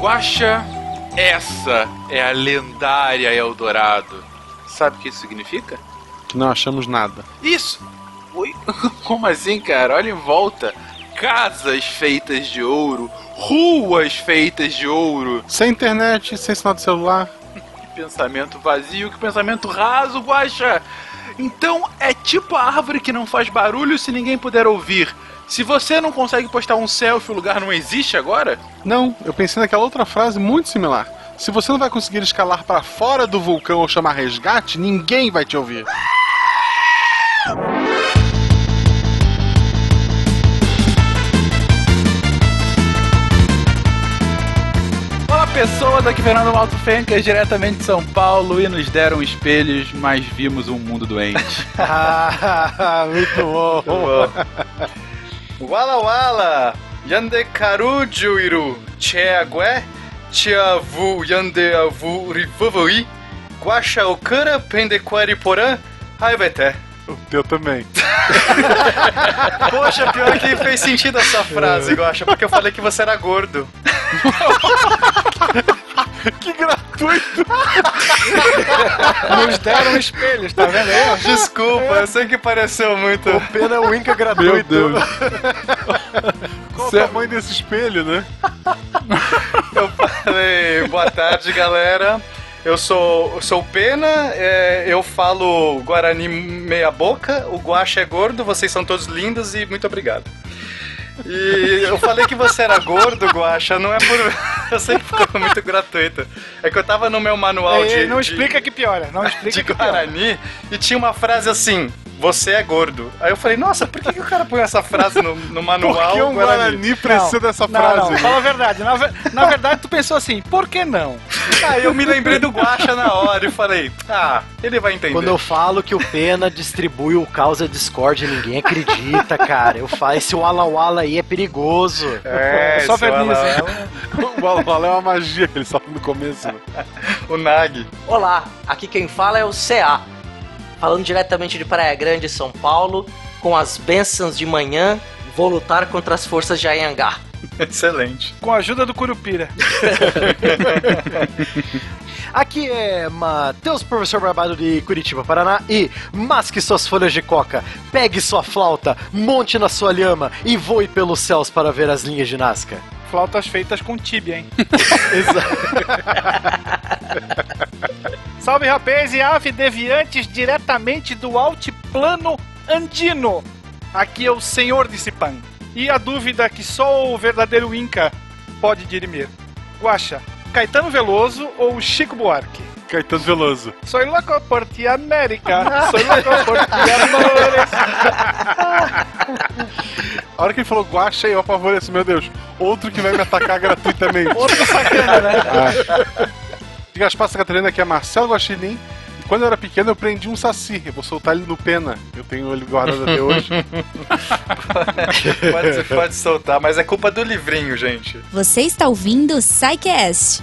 Guaxa, essa é a lendária Eldorado. Sabe o que isso significa? Que não achamos nada. Isso! Oi? Como assim, cara? Olha em volta. Casas feitas de ouro, ruas feitas de ouro. Sem internet, sem sinal de celular. Que pensamento vazio, que pensamento raso, Guaxa! Então é tipo a árvore que não faz barulho se ninguém puder ouvir. Se você não consegue postar um selfie, o lugar não existe agora? Não, eu pensei naquela outra frase muito similar. Se você não vai conseguir escalar para fora do vulcão ou chamar resgate, ninguém vai te ouvir. Olá pessoas, aqui Fernando Malto Fencas, diretamente de São Paulo, e nos deram espelhos, mas vimos um mundo doente. muito bom. Wala Wala, Yande Karujuiru, Cheague, Chiavu Yande Avu Rivavui, Guacha Okara Pendequari Porã, Raiveté. O teu também. Poxa, pior que fez sentido essa frase, Guacha, porque eu falei que você era gordo. que gratuito! Nos deram espelhos, tá vendo aí? Desculpa, eu sei que pareceu muito. O pena é o Inca Meu gratuito. Deus. Qual o tamanho desse espelho, né? Eu falei, boa tarde, galera. Eu sou, eu sou o Pena, é, eu falo Guarani meia boca, o Guacha é gordo, vocês são todos lindos e muito obrigado. E eu falei que você era gordo, Guacha, não é por. Eu sei que ficou muito gratuito. É que eu tava no meu manual Ei, de. não de- explica que piora, não explica de que piora. Guarani e tinha uma frase assim: Você é gordo. Aí eu falei, nossa, por que, que o cara põe essa frase no, no manual? Por que um Guarani precisa dessa Não, frase? não, fala a verdade. Na, na verdade, tu pensou assim, por que não? Aí eu me lembrei do Guacha na hora e falei, ah, ele vai entender. Quando eu falo que o Pena distribui o causa Discord, ninguém acredita, cara. Eu falo, esse Walla Walla aí é perigoso. É, Só seu verniz, O Wala Wala é uma magia que ele solta no começo. né? O Nag. Olá, aqui quem fala é o CA, falando diretamente de Praia Grande, São Paulo, com as bênçãos de manhã, vou lutar contra as forças de Anhangá. Excelente. Com a ajuda do Curupira. Aqui é Matheus, professor Barbado de Curitiba, Paraná, e masque suas folhas de coca, pegue sua flauta, monte na sua lhama e voe pelos céus para ver as linhas de Nazca. Flautas feitas com tíbia, hein? Salve rapaz e ave deviantes diretamente do altiplano andino. Aqui é o Senhor de Sipan. E a dúvida que só o verdadeiro Inca pode dirimir. Guaxa, Caetano Veloso ou Chico Buarque? Caetano Veloso. Soy loco por ti, América. Soy loco por ti, amores. A hora que ele falou guacha, eu apavorei assim, meu Deus, outro que vai me atacar gratuitamente. Outro sacana, né? De Gaspar Santa Catarina, aqui é Marcelo Guaxinim. E quando eu era pequeno, eu prendi um saci. Eu vou soltar ele no pena. Eu tenho ele guardado até hoje. Pode, pode soltar, mas é culpa do livrinho, gente. Você está ouvindo o Psycast,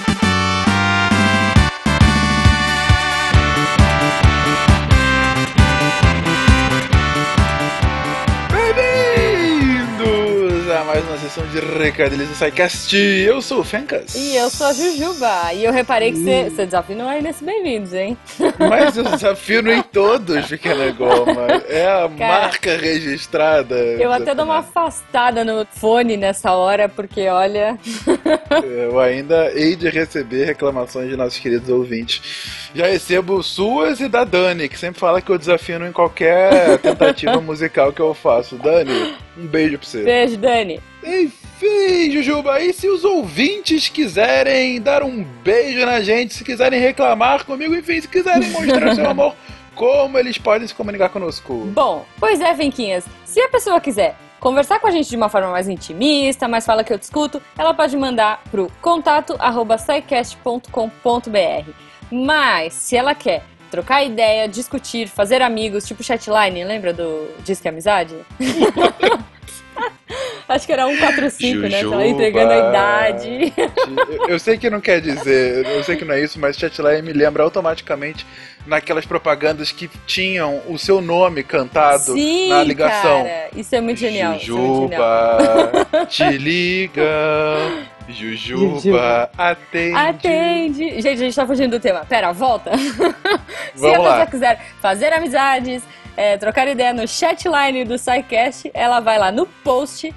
De Recadilhos do SciCast. Eu sou o Fencas. E eu sou a Jujuba. E eu reparei que você desafinou aí nesse bem-vindos, hein? Mas eu desafio em todos, pequena goma. É a Cara, marca registrada. Eu até dou uma afastada no fone nessa hora, porque olha. Eu ainda hei de receber reclamações de nossos queridos ouvintes. Já recebo suas e da Dani, que sempre fala que eu desafio em qualquer tentativa musical que eu faço. Dani, um beijo pra você. Beijo, Dani. Enfim, Jujuba, e se os ouvintes quiserem dar um beijo na gente, se quiserem reclamar comigo, enfim, se quiserem mostrar seu amor, como eles podem se comunicar conosco? Bom, pois é, Venquinhas. Se a pessoa quiser conversar com a gente de uma forma mais intimista, mais fala que eu discuto, ela pode mandar pro contato arroba scicast.com.br. Mas, se ela quer trocar ideia, discutir, fazer amigos, tipo chatline, lembra do Disque Amizade? Acho que era 145, né? Tava entregando a idade. Eu, sei que não quer dizer, eu sei que não é isso, mas Chatline me lembra automaticamente naquelas propagandas que tinham o seu nome cantado Sim, na ligação. cara. Isso é muito genial. isso é muito genial. Jujuba, te liga. Jujuba, Jujuba. atende. Atende. Gente, a gente tá fugindo do tema. Pera, volta. Se a pessoa quiser fazer amizades, é, trocar ideia no chatline do SciCast, ela vai lá no post,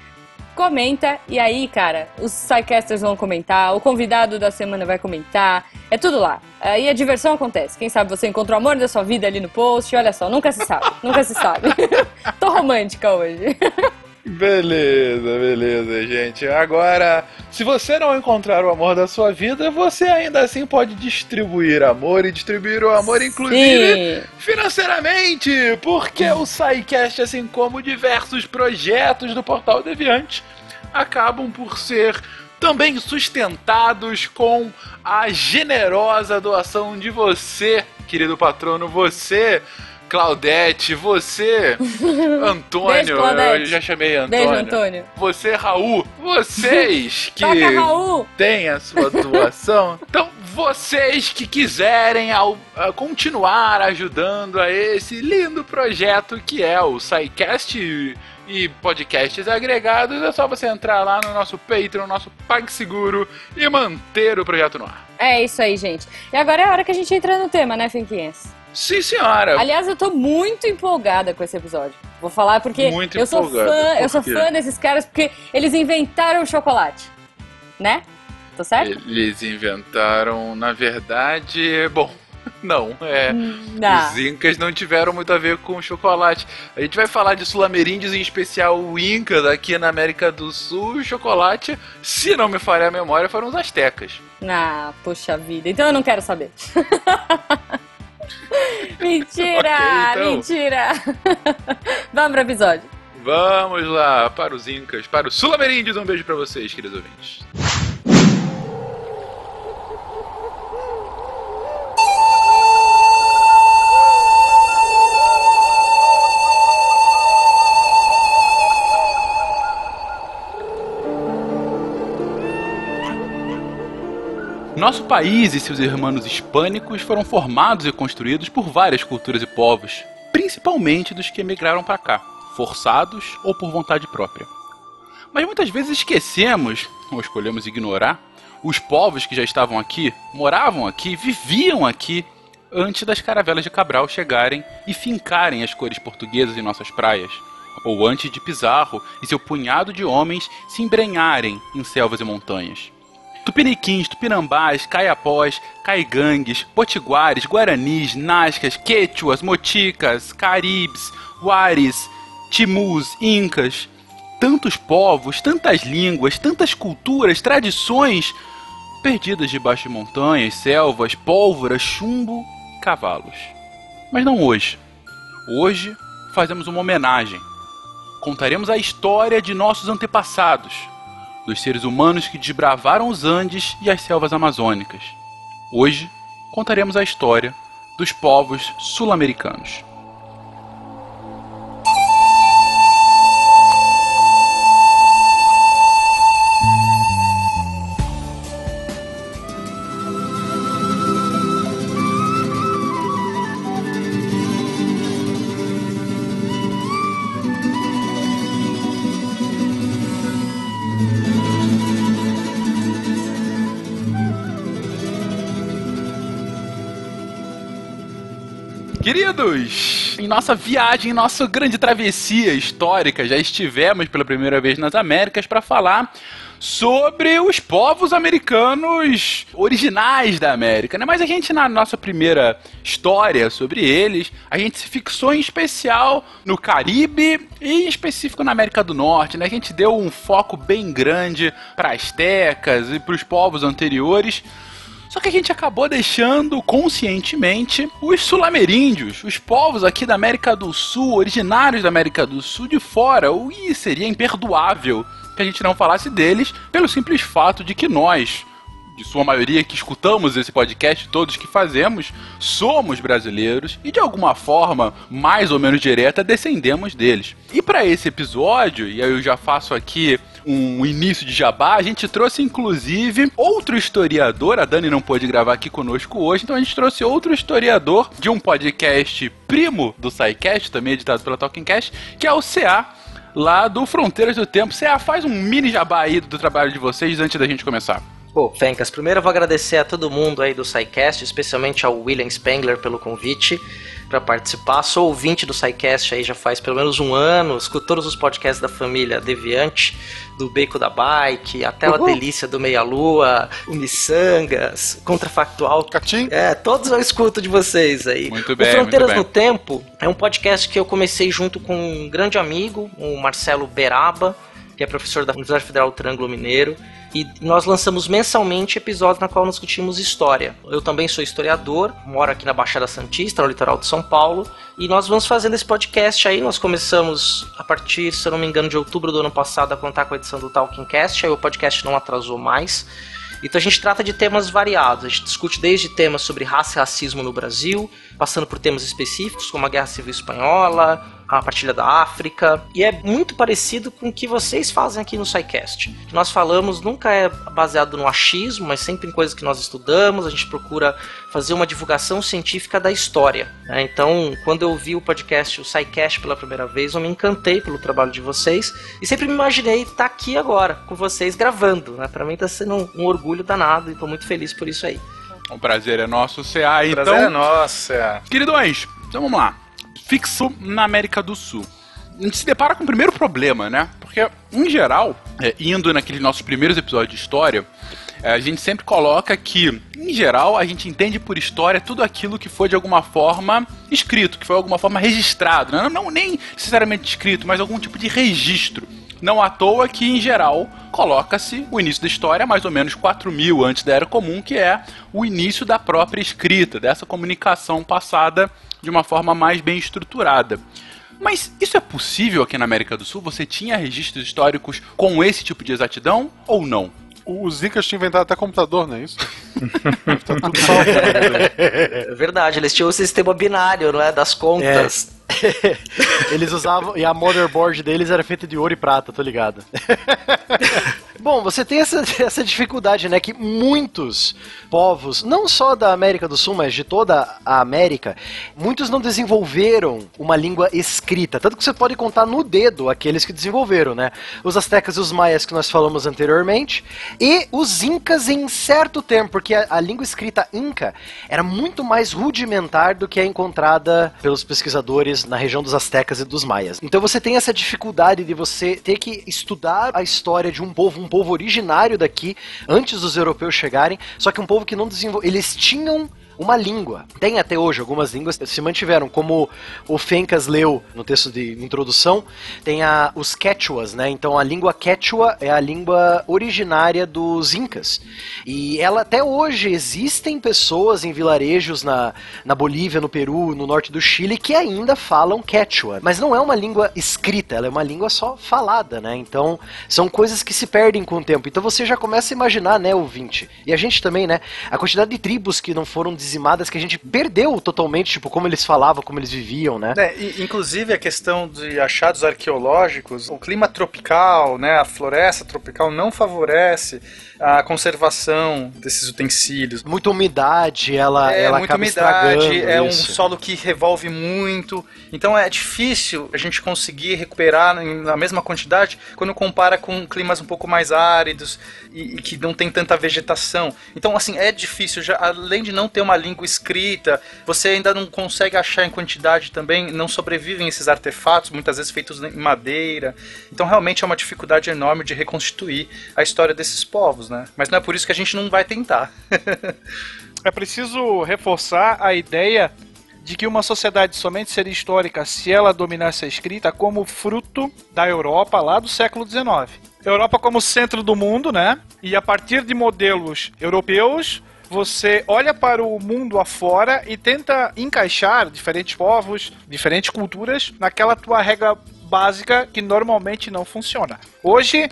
comenta, e aí, cara, os SciCasters vão comentar, o convidado da semana vai comentar, é tudo lá. Aí a diversão acontece. Quem sabe você encontra o amor da sua vida ali no post, olha só, nunca se sabe, nunca se sabe. Tô romântica hoje. Beleza, beleza, gente. Agora, se você não encontrar o amor da sua vida, você ainda assim pode distribuir amor e distribuir o amor, inclusive Sim. financeiramente, porque o SciCast, assim como diversos projetos do Portal Deviante, acabam por ser também sustentados com a generosa doação de você, querido patrono, você. Claudete, você, Antônio, Beijo, eu já chamei Antônio. Beijo, Antônio. Você, Raul, vocês que Toca, Raul! têm a sua doação. Então, vocês que quiserem ao- continuar ajudando a esse lindo projeto que é o SciCast e, e podcasts agregados, é só você entrar lá no nosso Patreon, no nosso PagSeguro e manter o projeto no ar. É isso aí, gente. E agora é a hora que a gente entra no tema, né, Finquinhas? Sim, senhora. Aliás, eu tô muito empolgada com esse episódio. Vou falar porque Muito eu sou fã, eu sou fã desses caras porque eles inventaram o chocolate. Né? Tô certo? Eles inventaram, na verdade, bom, não, é. Não. Os incas não tiveram muito a ver com chocolate. A gente vai falar de sul-ameríndios, em especial o Inca aqui na América do Sul. E o chocolate, se não me falhar a memória, foram os astecas. Ah, poxa vida. Então eu não quero saber. mentira, Ok, então. mentira. Vamos pro episódio. Vamos lá, para os incas, para os sul-ameríndios. Um beijo pra vocês, queridos ouvintes. Nosso país e seus irmãos hispânicos foram formados e construídos por várias culturas e povos, principalmente dos que emigraram para cá, forçados ou por vontade própria. Mas muitas vezes esquecemos, ou escolhemos ignorar, os povos que já estavam aqui, moravam aqui, viviam aqui antes das caravelas de Cabral chegarem e fincarem as cores portuguesas em nossas praias, ou antes de Pizarro e seu punhado de homens se embrenharem em selvas e montanhas. Tupiniquins, tupinambás, caiapós, caigangues, potiguares, guaranis, nascas, quechuas, moticas, caribes, waris, timus, incas. Tantos povos, tantas línguas, tantas culturas, tradições perdidas debaixo de montanhas, selvas, pólvora, chumbo cavalos. Mas não hoje. Hoje fazemos uma homenagem. Contaremos a história de nossos antepassados, dos seres humanos que desbravaram os Andes e as selvas amazônicas. Hoje contaremos a história dos povos sul-americanos. Queridos, em nossa viagem, em nossa grande travessia histórica, já estivemos pela primeira vez nas Américas para falar sobre os povos americanos originais da América, né? Mas a gente na nossa primeira história sobre eles, a gente se fixou em especial no Caribe e em específico na América do Norte, né? A gente deu um foco bem grande para astecas e para os povos anteriores. Só que a gente acabou deixando conscientemente os sul-ameríndios, os povos aqui da América do Sul, originários da América do Sul, de fora. E seria imperdoável que a gente não falasse deles pelo simples fato de que nós, de sua maioria que escutamos esse podcast, todos que fazemos, somos brasileiros e de alguma forma, mais ou menos direta, descendemos deles. E para esse episódio, e aí eu já faço aqui um início de jabá, a gente trouxe inclusive outro historiador, a Dani não pôde gravar aqui conosco hoje, então a gente trouxe outro historiador de um podcast primo do SciCast, também editado pela Talking Cast, que é o CA, lá do Fronteiras do Tempo. CA, faz um mini jabá aí do trabalho de vocês antes da gente começar. Pô, Fencas, primeiro eu vou agradecer a todo mundo aí do SciCast, especialmente ao William Spengler pelo convite para participar. Sou ouvinte do SciCast aí já faz pelo menos um ano, escuto todos os podcasts da família Deviante, do Beco da Bike, até a Delícia do Meia Lua, o Missangas, Contrafactual. Catim? É, todos eu escuto de vocês aí. Muito o bem, Fronteiras muito no bem. Tempo é um podcast que eu comecei junto com um grande amigo, o Marcelo Beraba, que é professor da Universidade Federal do Mineiro. E nós lançamos mensalmente episódios na qual nós discutimos história. Eu também sou historiador, moro aqui na Baixada Santista, no litoral de São Paulo, e nós vamos fazendo esse podcast aí. Nós começamos a partir, se eu não me engano, de outubro do ano passado a contar com a edição do Talking Cast, aí o podcast não atrasou mais. Então a gente trata de temas variados. A gente discute desde temas sobre raça e racismo no Brasil, passando por temas específicos como a Guerra Civil Espanhola, a partilha da África, e é muito parecido com o que vocês fazem aqui no SciCast. O que nós falamos nunca é baseado no achismo, mas sempre em coisas que nós estudamos, a gente procura fazer uma divulgação científica da história. né? Então, quando eu vi o podcast, o SciCast pela primeira vez, eu me encantei pelo trabalho de vocês e sempre me imaginei estar aqui agora com vocês gravando. Né? Para mim está sendo um, um orgulho danado e estou muito feliz por isso aí. O prazer é nosso, CA. O Então, prazer é nosso, é. Queridões, então vamos lá. Fixo na América do Sul. A gente se depara com o primeiro problema, né? Porque, em geral, é, indo naqueles nossos primeiros episódios de história, é, a gente sempre coloca que, em geral, a gente entende por história tudo aquilo que foi de alguma forma escrito, que foi de alguma forma registrado. né? Não, não nem necessariamente escrito, mas algum tipo de registro. Não à toa que, em geral, coloca-se o início da história mais ou menos 4 mil antes da Era Comum, que é o início da própria escrita, dessa comunicação passada de uma forma mais bem estruturada. Mas isso é possível aqui na América do Sul? Você tinha registros históricos com esse tipo de exatidão ou não? O Zicas tinha inventado até computador, não é isso? tá tudo salvo. É verdade, eles tinham o sistema binário, não é? Das contas. Eles usavam. E a motherboard deles era feita de ouro e prata, tô ligado. Bom, você tem essa, essa dificuldade, né? Que muitos povos, não só da América do Sul, mas de toda a América, muitos não desenvolveram uma língua escrita. Tanto que você pode contar no dedo aqueles que desenvolveram, né? Os astecas e os maias que nós falamos anteriormente, e os incas em certo tempo, porque a, a língua escrita inca era muito mais rudimentar do que a encontrada pelos pesquisadores na região dos astecas e dos maias. Então você tem essa dificuldade de você ter que estudar a história de um povo, um povo originário daqui, antes dos europeus chegarem, só que um povo que não desenvolveu. Eles tinham uma língua. Tem até hoje algumas línguas que se mantiveram, como o Fencas leu no texto de introdução, tem a, os quechuas, né? Então a língua quechua é a língua originária dos incas. E ela até hoje existem pessoas em vilarejos na, na Bolívia, no Peru, no norte do Chile que ainda falam quechua, mas não é uma língua escrita, ela é uma língua só falada, né? Então são coisas que se perdem com o tempo. Então você já começa a imaginar, né, ouvinte? E a gente também, né? A quantidade de tribos que não foram dizimadas que a gente perdeu totalmente, tipo, como eles falavam, como eles viviam, né? É, e, inclusive a questão de achados arqueológicos, o clima tropical, né, a floresta tropical não favorece a conservação desses utensílios. Muita umidade, ela, é ela muita acaba umidade, estragando é um isso. solo que revolve muito. Então é difícil a gente conseguir recuperar na mesma quantidade quando compara com climas um pouco mais áridos e, e que não tem tanta vegetação. Então, assim, é difícil. Já, além de não ter uma língua escrita, você ainda não consegue achar em quantidade também, não sobrevivem esses artefatos, muitas vezes feitos em madeira. Então, realmente é uma dificuldade enorme de reconstituir a história desses povos, né? Mas não é por isso que a gente não vai tentar. É preciso reforçar a ideia de que uma sociedade somente seria histórica se ela dominasse a escrita como fruto da Europa lá do século XIX. Europa como centro do mundo, né? E a partir de modelos europeus, você olha para o mundo afora e tenta encaixar diferentes povos, diferentes culturas naquela tua regra básica que normalmente não funciona. Hoje,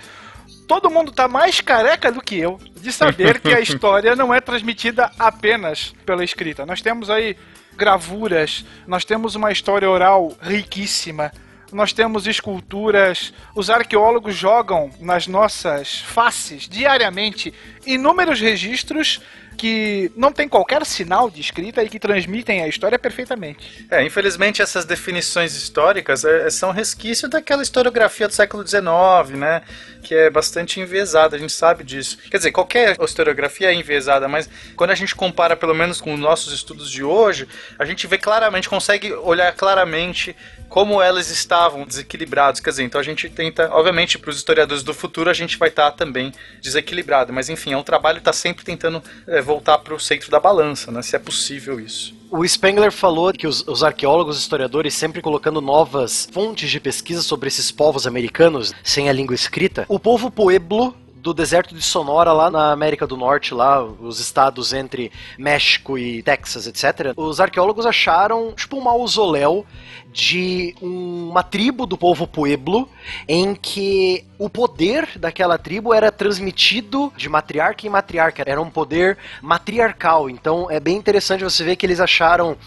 todo mundo tá mais careca do que eu de saber que a história não é transmitida apenas pela escrita. Nós temos aí gravuras, nós temos uma história oral riquíssima, nós temos esculturas, os arqueólogos jogam nas nossas faces diariamente inúmeros registros que não tem qualquer sinal de escrita e que transmitem a história perfeitamente. É, infelizmente essas definições históricas é, são resquício daquela historiografia do século XIX, né? Que é bastante enviesada, a gente sabe disso. Quer dizer, qualquer historiografia é enviesada, mas quando a gente compara pelo menos com os nossos estudos de hoje, a gente vê claramente, consegue olhar claramente como elas estavam desequilibradas. Quer dizer, então a gente tenta, obviamente, para os historiadores do futuro a gente vai estar também desequilibrado, mas enfim, é um trabalho que está sempre tentando é, voltar para o centro da balança, né? Se é possível isso. O Spengler falou que os, os, arqueólogos, historiadores, sempre colocando novas fontes de pesquisa sobre esses povos americanos sem a língua escrita. O povo Pueblo do deserto de Sonora lá na América do Norte, lá os estados entre México e Texas, etc. Os arqueólogos acharam tipo um mausoléu de uma tribo do povo Pueblo em que o poder daquela tribo era transmitido de matriarca em matriarca, era um poder matriarcal. Então é bem interessante você ver que eles acharam,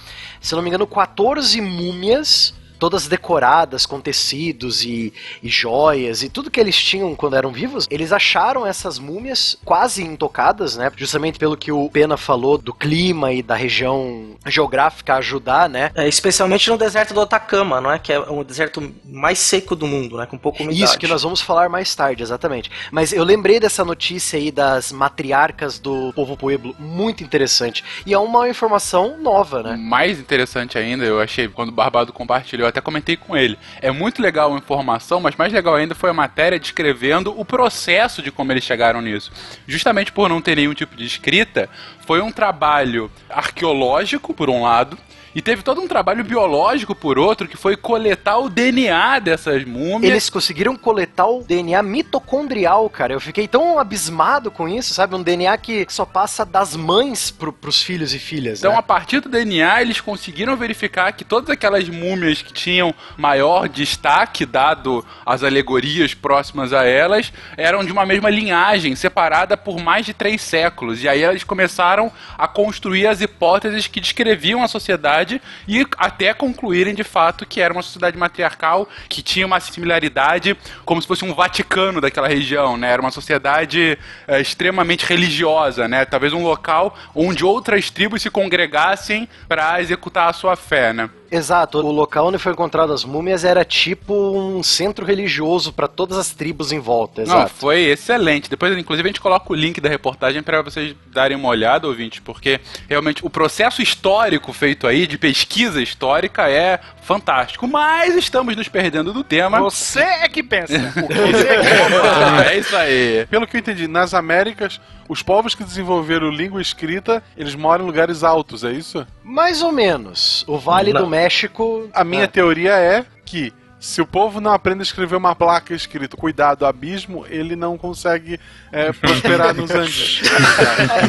se não me engano, 14 múmias todas decoradas com tecidos e, e joias e tudo que eles tinham quando eram vivos, eles acharam essas múmias quase intocadas, né? Justamente pelo que o Pena falou do clima e da região geográfica ajudar, né? É, especialmente no deserto do Atacama, não é? Que é o deserto mais seco do mundo, né? Com pouco umidade. Isso que nós vamos falar mais tarde, exatamente. Mas eu lembrei dessa notícia aí das matriarcas do povo pueblo, muito interessante. E é uma informação nova, né? Mais interessante ainda, eu achei, quando o Barbado compartilhou eu até comentei com ele. É muito legal a informação, mas mais legal ainda foi a matéria descrevendo o processo de como eles chegaram nisso. Justamente por não ter nenhum tipo de escrita, foi um trabalho arqueológico, por um lado, e teve todo um trabalho biológico por outro, que foi coletar o DNA dessas múmias. Eles conseguiram coletar o DNA mitocondrial, cara. Eu fiquei tão abismado com isso, sabe? Um DNA que só passa das mães pro, pros filhos e filhas. Então, né? a partir do DNA, eles conseguiram verificar que todas aquelas múmias que tinham maior destaque, dado as alegorias próximas a elas, eram de uma mesma linhagem, separada por mais de três séculos. E aí eles começaram a construir as hipóteses que descreviam a sociedade e até concluírem de fato que era uma sociedade matriarcal que tinha uma similaridade como se fosse um Vaticano daquela região, né? Era uma sociedade é, extremamente religiosa, né? Talvez um local onde outras tribos se congregassem para executar a sua fé, né? Exato, o local onde foi encontrado as múmias era tipo um centro religioso para todas as tribos em volta. Exato. Não, foi excelente. Depois, inclusive, a gente coloca o link da reportagem para vocês darem uma olhada, ouvinte, porque realmente o processo histórico feito aí, de pesquisa histórica, é fantástico. Mas estamos nos perdendo do tema. Você é que pensa. Você é, que pensa. é isso aí. Pelo que eu entendi, nas Américas, os povos que desenvolveram língua escrita, eles moram em lugares altos, é isso? Mais ou menos. O Vale Não. do México. A minha é. teoria é que se o povo não aprende a escrever uma placa escrito cuidado abismo, ele não consegue é, prosperar nos Andes.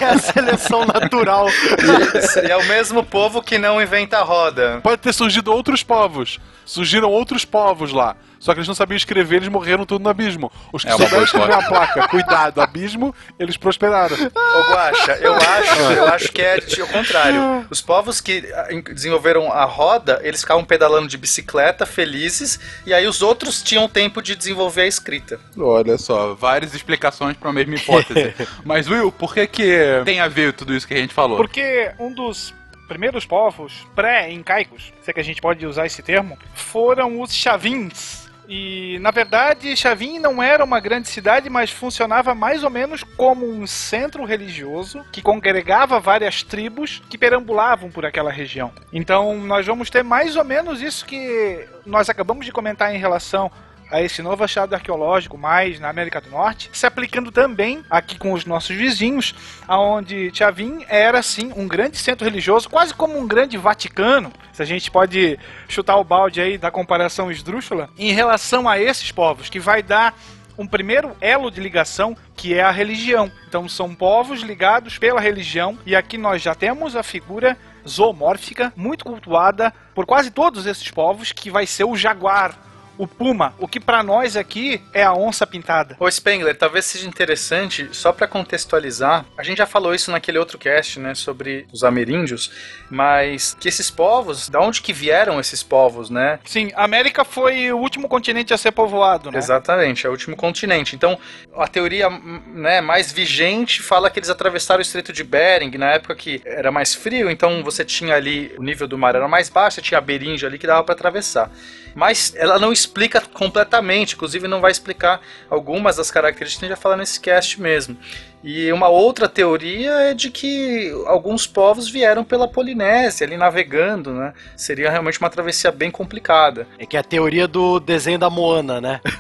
é a seleção natural. E é o mesmo povo que não inventa a roda. Pode ter surgido outros povos. Surgiram outros povos lá. Só que eles não sabiam escrever, eles morreram tudo no abismo. Os que é souberam escrever a placa, cuidado, abismo, eles prosperaram. Ô Guaxa, eu acho, eu acho que é o contrário. Os povos que ah, desenvolveram a roda, eles ficavam pedalando de bicicleta, felizes, e aí os outros tinham tempo de desenvolver a escrita. Olha só, várias explicações para a mesma hipótese. Mas, Will, por que, que tem a ver tudo isso que a gente falou? Porque um dos primeiros povos pré-incaicos, se é que a gente pode usar esse termo, foram os chavins e, na verdade, Chavin não era uma grande cidade, mas funcionava mais ou menos como um centro religioso que congregava várias tribos que perambulavam por aquela região. Então, nós vamos ter mais ou menos isso que nós acabamos de comentar em relação a esse novo achado arqueológico mais na América do Norte, se aplicando também aqui com os nossos vizinhos, aonde Chavin era sim um grande centro religioso, quase como um grande Vaticano, se a gente pode chutar o balde aí da comparação esdrúxula, em relação a esses povos, que vai dar um primeiro elo de ligação que é a religião. Então são povos ligados pela religião e aqui nós já temos a figura zoomórfica muito cultuada por quase todos esses povos que vai ser o jaguar o puma, o que pra nós aqui é a onça pintada. Ô Spengler, talvez seja interessante, só pra contextualizar, a gente já falou isso naquele outro cast, né, sobre os ameríndios, mas que esses povos, da onde que vieram esses povos, né? Sim, a América foi o último continente a ser povoado, né? Exatamente, é o último continente. Então, a teoria né, mais vigente fala que eles atravessaram o Estreito de Bering, na época que era mais frio, então você tinha ali, o nível do mar era mais baixo, você tinha a berinja ali que dava para atravessar. Mas ela não explica completamente, inclusive não vai explicar algumas das características que a gente já fala nesse cast mesmo. E uma outra teoria é de que alguns povos vieram pela Polinésia, ali navegando, né? Seria realmente uma travessia bem complicada. É que é a teoria do desenho da Moana, né?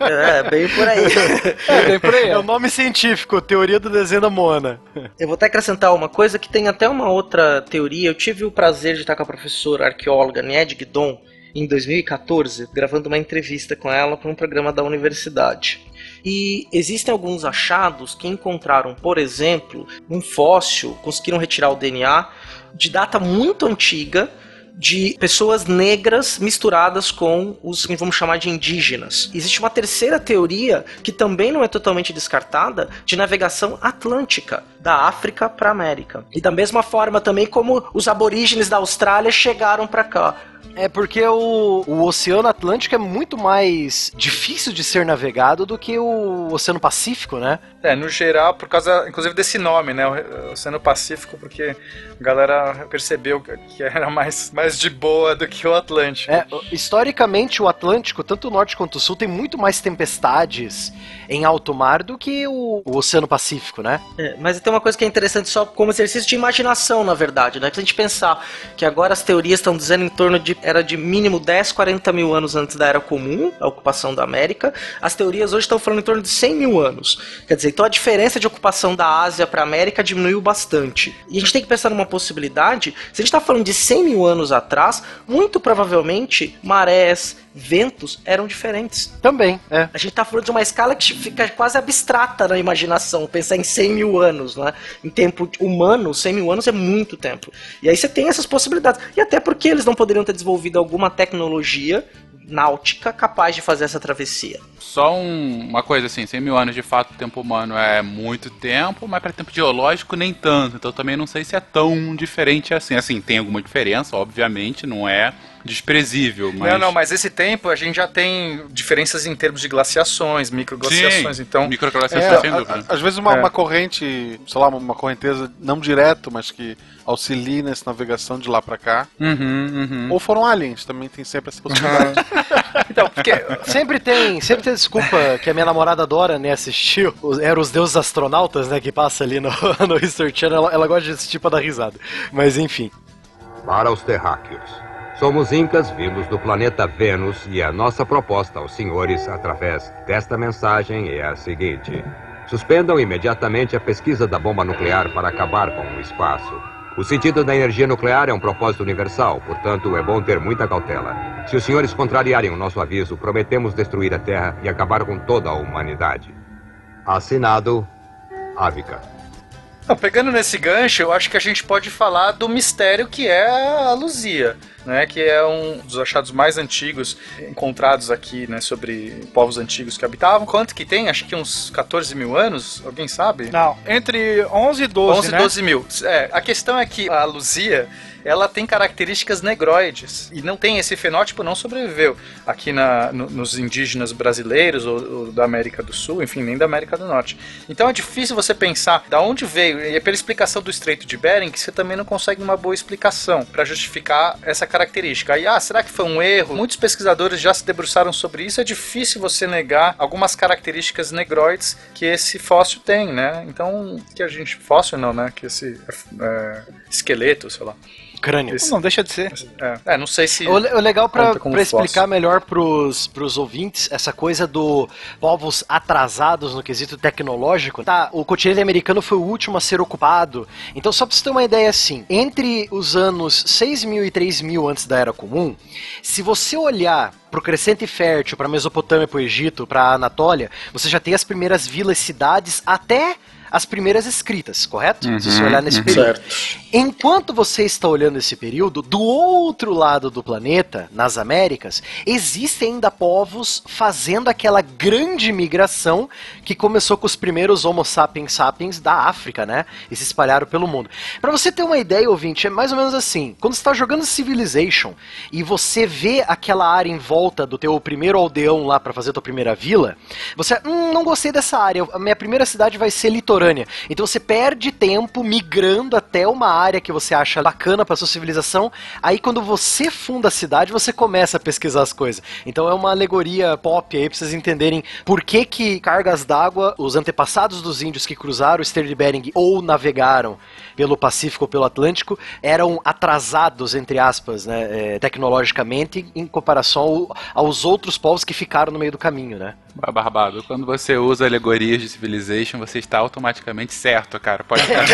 É, bem por aí. É, bem por aí. É o nome científico, teoria do desenho da Moana. Eu vou até acrescentar uma coisa que tem até uma outra teoria. Eu tive o prazer de estar com a professora arqueóloga Nied Guidon em 2014, gravando uma entrevista com ela para um programa da universidade. E existem alguns achados que encontraram, por exemplo, um fóssil, conseguiram retirar o DNA de data muito antiga de pessoas negras misturadas com os que vamos chamar de indígenas. Existe uma terceira teoria que também não é totalmente descartada de navegação atlântica da África para a América. E da mesma forma também como os aborígenes da Austrália chegaram para cá. É porque o, o Oceano Atlântico é muito mais difícil de ser navegado do que o Oceano Pacífico, né? É, no geral, por causa, inclusive, desse nome, né? O Oceano Pacífico, porque a galera percebeu que era mais, mais de boa do que o Atlântico. É, historicamente, o Atlântico, tanto o norte quanto o sul, tem muito mais tempestades em alto mar do que o, o Oceano Pacífico, né? É, mas tem uma coisa que é interessante só como exercício de imaginação, na verdade, né? Se a gente pensar que agora as teorias estão dizendo em torno de era de mínimo 10, 40 mil anos antes da Era Comum, a ocupação da América. As teorias hoje estão falando em torno de 100 mil anos. Quer dizer, então a diferença de ocupação da Ásia para a América diminuiu bastante. E a gente tem que pensar numa possibilidade, se a gente está falando de 100 mil anos atrás, muito provavelmente marés, ventos eram diferentes. Também, é. A gente tá falando de uma escala que fica quase abstrata na imaginação, pensar em 100 mil anos, né? Em tempo humano, 100 mil anos é muito tempo. E aí você tem essas possibilidades. E até porque eles não poderiam ter desenvolvido alguma tecnologia náutica capaz de fazer essa travessia. Só um, uma coisa assim, 100 mil anos de fato, tempo humano é muito tempo, mas para tempo geológico nem tanto. Então também não sei se é tão diferente assim. Assim, tem alguma diferença, obviamente, não é desprezível. Mas... Não, não, mas esse tempo a gente já tem diferenças em termos de glaciações, microglaciações, então... Microglaciações, É, sem a- dúvida. às vezes uma, É. uma corrente, sei lá, uma correnteza não direto, mas que auxilie nessa navegação de lá pra cá. Uhum, uhum. Ou foram aliens, também tem sempre essa possibilidade. Então, porque... Sempre tem, sempre tem desculpa que a minha namorada adora, né, assistir. os- Era os deuses astronautas, né, que passa ali no, no History Channel. Ela, ela gosta de assistir pra dar risada. Mas enfim. Para os terráqueos. Somos incas vindos do planeta Vênus e a nossa proposta aos senhores através desta mensagem é a seguinte: suspendam imediatamente a pesquisa da bomba nuclear para acabar com o espaço. O sentido da energia nuclear é um propósito universal, portanto é bom ter muita cautela. Se os senhores contrariarem o nosso aviso, prometemos destruir a Terra e acabar com toda a humanidade. Assinado, Ávica. Não, pegando nesse gancho, eu acho que a gente pode falar do mistério que é a Luzia, né? Que é um dos achados mais antigos encontrados aqui, né? Sobre povos antigos que habitavam. Quanto que tem? Acho que uns 14 mil anos? Alguém sabe? Não, entre 11 e 12, 11, né? 12 mil. É, a questão é que a Luzia, ela tem características negroides. E não tem esse fenótipo, não sobreviveu aqui na, no- nos indígenas brasileiros ou, ou da América do Sul, enfim, nem da América do Norte. Então é difícil você pensar da onde veio. E é pela explicação do Estreito de Bering que você também não consegue uma boa explicação para justificar essa característica. Aí, ah, será que foi um erro? Muitos pesquisadores já se debruçaram sobre isso. É difícil você negar algumas características negroides que esse fóssil tem, né? Então, que a gente. Fóssil não, né? Que esse é, esqueleto, sei lá. Crânio. Esse- Não deixa de ser. É, é, não sei se. O, o legal pra explicar melhor pros, pros ouvintes essa coisa do povos atrasados no quesito tecnológico. Tá, o continente americano foi o último a ser ocupado. Então, só pra você ter uma ideia assim, entre os anos 6 mil e 3 mil antes da Era Comum, se você olhar pro crescente fértil, pra Mesopotâmia, pro Egito, pra Anatólia, você já tem as primeiras vilas, cidades, até as primeiras escritas, correto? Uhum, Se você olhar nesse uhum. período. Enquanto você está olhando esse período, do outro lado do planeta, nas Américas, existem ainda povos fazendo aquela grande migração que começou com os primeiros Homo sapiens sapiens da África, né? E se espalharam pelo mundo. Pra você ter uma ideia, ouvinte, é mais ou menos assim: quando você tá jogando Civilization e você vê aquela área em volta do teu primeiro aldeão lá pra fazer a tua primeira vila, você, hum, não gostei dessa área, a minha primeira cidade vai ser litorânea. Então você perde tempo migrando até uma área que você acha bacana pra sua civilização. Aí quando você funda a cidade, você começa a pesquisar as coisas. Então é uma alegoria pop aí pra vocês entenderem por que que cargas d'água, os antepassados dos índios que cruzaram o Estreito de Bering ou navegaram pelo Pacífico ou pelo Atlântico eram atrasados, entre aspas, né, eh, tecnologicamente, em comparação ao- aos outros povos que ficaram no meio do caminho, né? Barbado, quando você usa alegorias de Civilization, você está automaticamente certo, cara. Pode ficar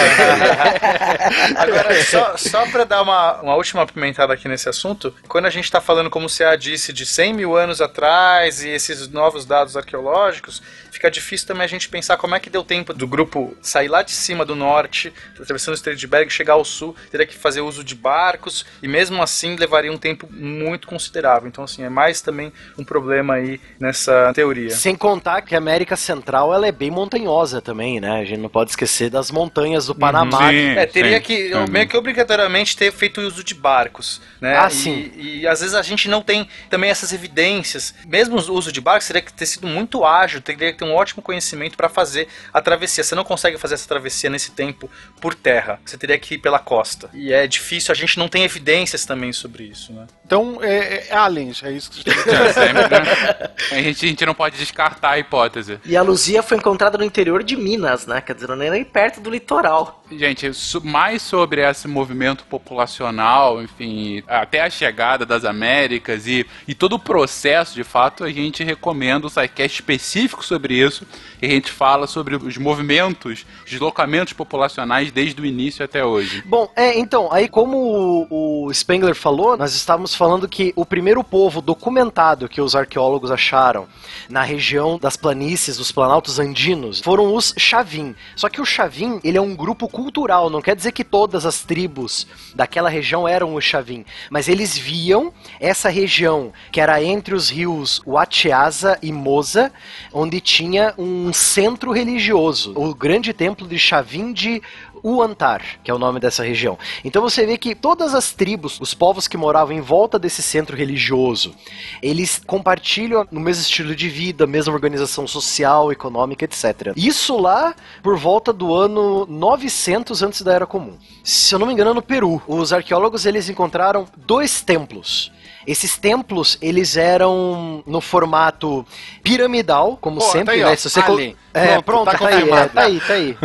Agora, só, só pra dar uma, uma última apimentada aqui nesse assunto, quando a gente tá falando, como o CA disse, de 100 mil anos atrás e esses novos dados arqueológicos, fica difícil também a gente pensar como é que deu tempo do grupo sair lá de cima do norte, atravessando o Estreito de Bering, chegar ao sul, teria que fazer uso de barcos, e mesmo assim levaria um tempo muito considerável. Então, assim, é mais também um problema aí nessa teoria. Sem contar que a América Central ela é bem montanhosa também, né? A gente não pode esquecer das montanhas do Panamá. Sim, É, teria sim. que Uhum. meio que obrigatoriamente ter feito uso de barcos, né? Ah, E- sim. E, às vezes a gente não tem também essas evidências. Mesmo o uso de barcos teria que ter sido muito ágil, teria que ter um ótimo conhecimento para fazer a travessia. Você não consegue fazer essa travessia nesse tempo por terra. Você teria que ir pela costa. E é difícil, a gente não tem evidências também sobre isso, né? Então, é, é aliens, é isso que você É, sempre, né? a, gente, a gente não pode descartar a hipótese. E a Luzia foi encontrada no interior de Minas, né? Quer dizer, não é nem perto do litoral. Gente, mais sobre esse movimento populacional, enfim, até a chegada das Américas e, e todo o processo, de fato, a gente recomenda um sidecast específico sobre isso, e a gente fala sobre os movimentos, os deslocamentos populacionais desde o início até hoje. Bom, é, então, aí como o, o Spengler falou, nós estávamos falando que o primeiro povo documentado que os arqueólogos acharam na região das planícies, dos planaltos andinos, foram os Chavin. Só que o Chavin, ele é um grupo cultural, não quer dizer que todas as tribos daquela região eram os Chavin, mas eles viam essa região que era entre os rios Wachiasa e Moza, onde tinha um centro religioso, o grande templo de Chavin de Uantar, que é o nome dessa região. Então você vê que todas as tribos, os povos que moravam em volta desse centro religioso, eles compartilham no mesmo estilo de vida, mesma organização social, econômica, etc. Isso lá por volta do ano 900 antes da Era Comum. Se eu não me engano, no Peru, os arqueólogos eles encontraram dois templos. Esses templos, eles eram no formato piramidal, como Pô, sempre, tá aí, né? Se você alien. É, Pronto, pronto, tá tá, aí, é, tá aí, tá aí.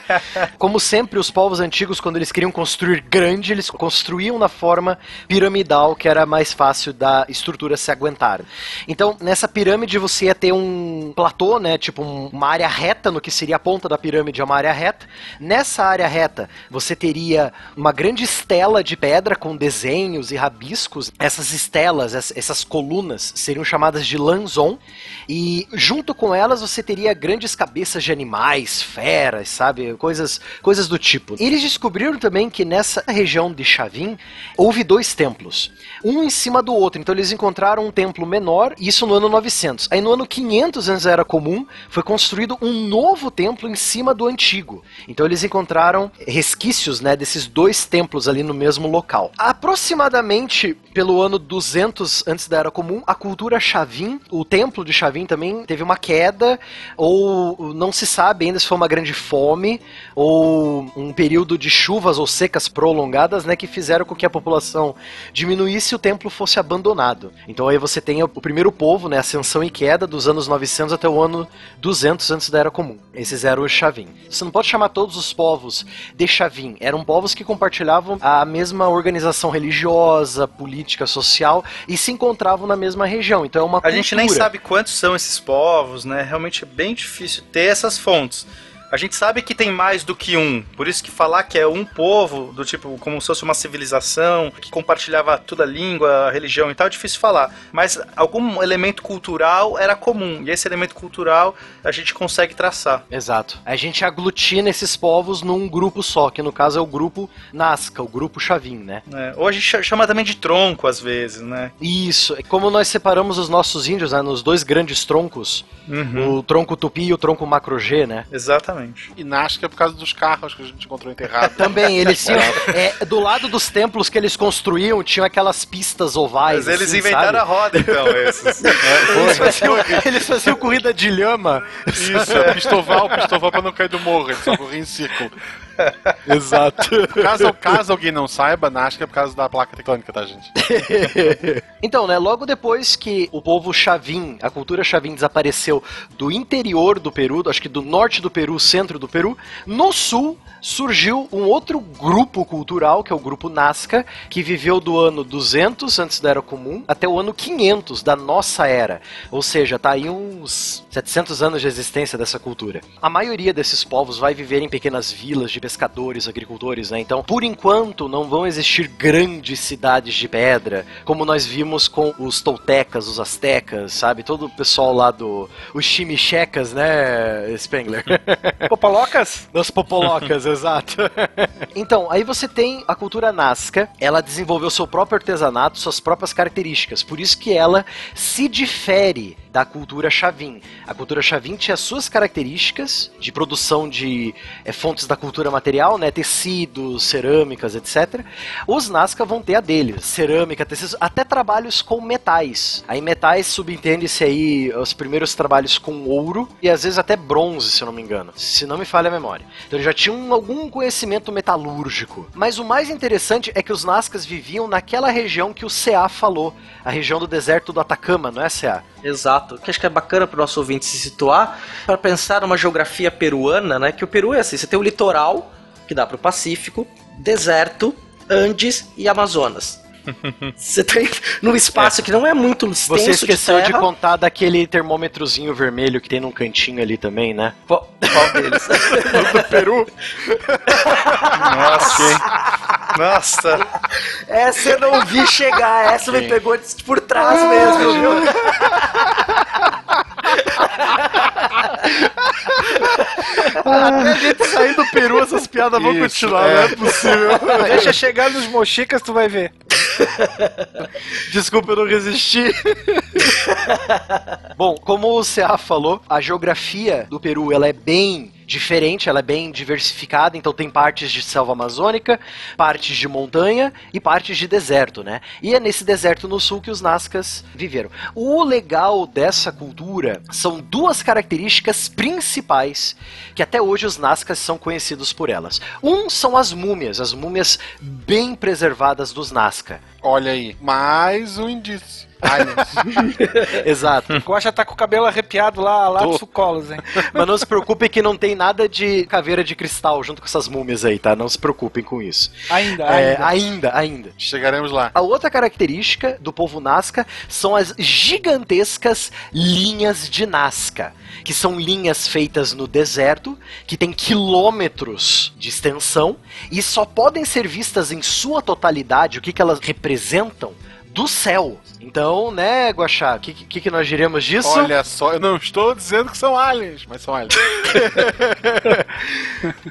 Como sempre, os povos antigos, quando eles queriam construir grande, eles construíam na forma piramidal, que era mais fácil da estrutura se aguentar. Então, nessa pirâmide você ia ter um platô, né? Tipo um- uma área reta, no que seria a ponta da pirâmide, é uma área reta. Nessa área reta, você teria uma grande estela de pedra com desenhos e rabiscos. Essas estelas, ess- essas colunas, seriam chamadas de lanzon. E junto com elas você teria grandes cabeças de animais, feras, sabe? Coisas, coisas do tipo. Eles descobriram também que nessa região de Chavin houve dois templos, um em cima do outro. Então eles encontraram um templo menor, isso no ano 900. Aí no ano 500 antes era comum, foi construído um novo templo em cima do antigo. Então eles encontraram resquícios, né, desses dois templos ali no mesmo local. Aproximadamente pelo ano 200 antes da era comum, a cultura Chavin, o templo de Chavin também teve uma queda ou não se sabe ainda se foi uma grande fome ou um período de chuvas ou secas prolongadas, né, que fizeram com que a população diminuísse e o templo fosse abandonado. Então aí você tem o primeiro povo, né, ascensão e queda dos anos 900 até o ano 200 antes da era comum. Esses eram os Chavin. Você não pode chamar todos os povos de Chavin, eram povos que compartilhavam a mesma organização religiosa, política, social e se encontravam na mesma região. Então é uma A gente nem cultura. sabe quantos são esses povos, né? Realmente é bem difícil ter essas fontes. A gente sabe que tem mais do que um, por isso que falar que é um povo, do tipo, como se fosse uma civilização, que compartilhava toda a língua, a religião e tal, é difícil falar. Mas algum elemento cultural era comum, e esse elemento cultural a gente consegue traçar. Exato. A gente aglutina esses povos num grupo só, que no caso é o grupo Nazca, o grupo Chavin, né? É, ou a gente chama também de tronco às vezes, né? Isso. Como nós separamos os nossos índios né, nos dois grandes troncos, Uhum. o tronco Tupi e o tronco Macro-G, né? Exatamente. E Nazca é por causa dos carros que a gente encontrou enterrados. Também, eles tinham. é, do lado dos templos que eles construíam, tinham aquelas pistas ovais. Mas eles assim, inventaram a sabe? roda, então, esses. Eles faziam, eles faziam corrida de lhama. Isso, é pistoval, pistoval pra não cair do morro, ele só corria em círculo. Exato. Caso, caso alguém não saiba, Nazca é por causa da placa tectônica, tá, gente? Então, né, logo depois que o povo Chavin, a cultura Chavin desapareceu do interior do Peru, acho que do norte do Peru, centro do Peru, no sul surgiu um outro grupo cultural, que é o grupo Nazca, que viveu do ano 200 antes da Era Comum até o ano 500 da nossa era. Ou seja, tá aí uns 700 anos de existência dessa cultura. A maioria desses povos vai viver em pequenas vilas de pescadores, agricultores, né? Então, por enquanto, não vão existir grandes cidades de pedra, como nós vimos com os toltecas, os astecas, sabe? Todo o pessoal lá do... os chimichecas, né, Spengler? Popolocas? Das popolocas, exato. Então, aí você tem a cultura Nazca, ela desenvolveu seu próprio artesanato, suas próprias características, por isso que ela se difere da cultura Chavin. A cultura Chavin tinha suas características de produção de eh, fontes da cultura material, né, tecidos, cerâmicas, etc. Os Nazca vão ter a deles, cerâmica, tecidos, até trabalhos com metais. Aí metais subentende-se aí os primeiros trabalhos com ouro e às vezes até bronze, se eu não me engano, se não me falha a memória. Então já tinham algum conhecimento metalúrgico. Mas o mais interessante é que os Nazcas viviam naquela região que o CA falou, a região do deserto do Atacama, não é CA? Exato. Que acho que é bacana para o nosso ouvinte se situar para pensar numa geografia peruana, né? Que o Peru é assim: você tem o litoral, que dá para o Pacífico, deserto, Andes e Amazonas. Você tem num espaço que não é muito extenso Você esqueceu de, de, contar daquele termômetrozinho vermelho que tem num cantinho ali também, né? Qual qual deles? do Peru. Nossa. Nossa. essa eu não vi chegar, essa me pegou por trás mesmo, viu? Até a gente sair do Peru, essas piadas vão Isso, continuar, é. não é possível. Deixa chegar nos mochicas, tu vai ver. Desculpa, eu não resisti. Bom, como o CA falou, a geografia do Peru ela é bem diferente, ela é bem diversificada, então tem partes de selva amazônica, partes de montanha e partes de deserto, né? E é nesse deserto no sul que os Nazcas viveram. O legal dessa cultura são duas características principais que até hoje os Nazcas são conhecidos por elas. Um são as múmias, as múmias bem preservadas dos Nazca. Olha aí, mais um indício. Exato. O Guaxa tá com o cabelo arrepiado lá, lá dos sucolos, hein? Mas não se preocupem que não tem nada de caveira de cristal junto com essas múmias aí, tá? Não se preocupem com isso. Ainda, É, ainda. ainda, ainda. Chegaremos lá. A outra característica do povo Nazca são as gigantescas linhas de Nazca, que são linhas feitas no deserto, que tem quilômetros de extensão e só podem ser vistas em sua totalidade, o que, que elas representam, do céu. Então, né, Guaxá, o que, que, que nós diremos disso? Olha só, eu não estou dizendo que são aliens, mas são aliens.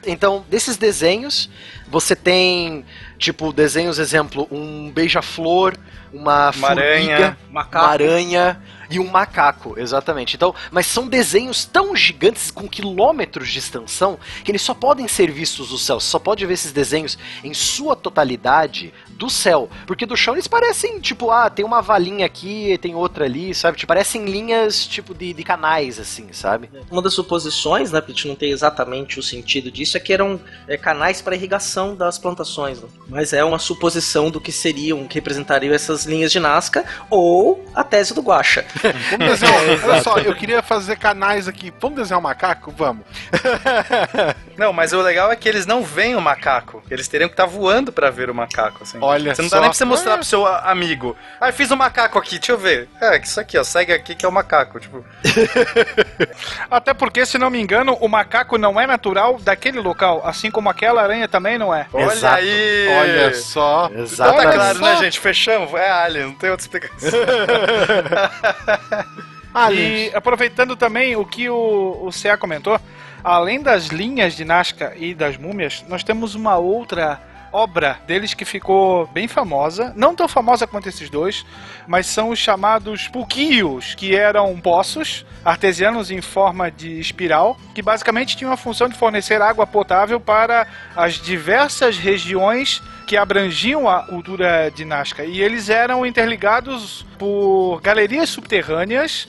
Então, desses desenhos, você tem, tipo, desenhos, exemplo, um beija-flor, uma, Uma aranha, formiga, macaco. uma aranha e um macaco, exatamente. Então, mas são desenhos tão gigantes, com quilômetros de extensão, que eles só podem ser vistos do céu. Você só pode ver esses desenhos em sua totalidade do céu. Porque do chão eles parecem, tipo, ah, tem uma valinha aqui, tem outra ali, sabe? Tipo, parecem linhas, tipo, de, de canais, assim, sabe? Uma das suposições, né, porque a gente não tem exatamente o sentido disso, é que eram é, canais para irrigação das plantações. né? Mas é uma suposição do que seriam, que representariam essas linhas de Nazca, ou a tese do Guaxa. Vamos desenhar. um- olha só, eu queria fazer canais aqui. Vamos desenhar um macaco? Vamos. Não, mas o legal é que eles não veem o macaco. Eles teriam que estar voando pra ver o macaco, assim. Olha Você não só. dá nem pra você mostrar pro seu amigo. Ah, eu fiz um macaco aqui, deixa eu ver. É, isso aqui, ó, segue aqui que é o macaco. Tipo, Até porque, se não me engano, o macaco não é natural daquele local, assim como aquela aranha também não é. olha Exato. aí. Olha só. Então Exatamente. tá claro, só. né, gente? Fechamos. É alien, não tem outra explicação. E aproveitando também o que o, o CA comentou, além das linhas de Nazca e das múmias, nós temos uma outra obra deles que ficou bem famosa, não tão famosa quanto esses dois, mas são os chamados puquios, que eram poços artesianos em forma de espiral, que basicamente tinham a função de fornecer água potável para as diversas regiões que abrangiam a cultura de Nazca. E eles eram interligados por galerias subterrâneas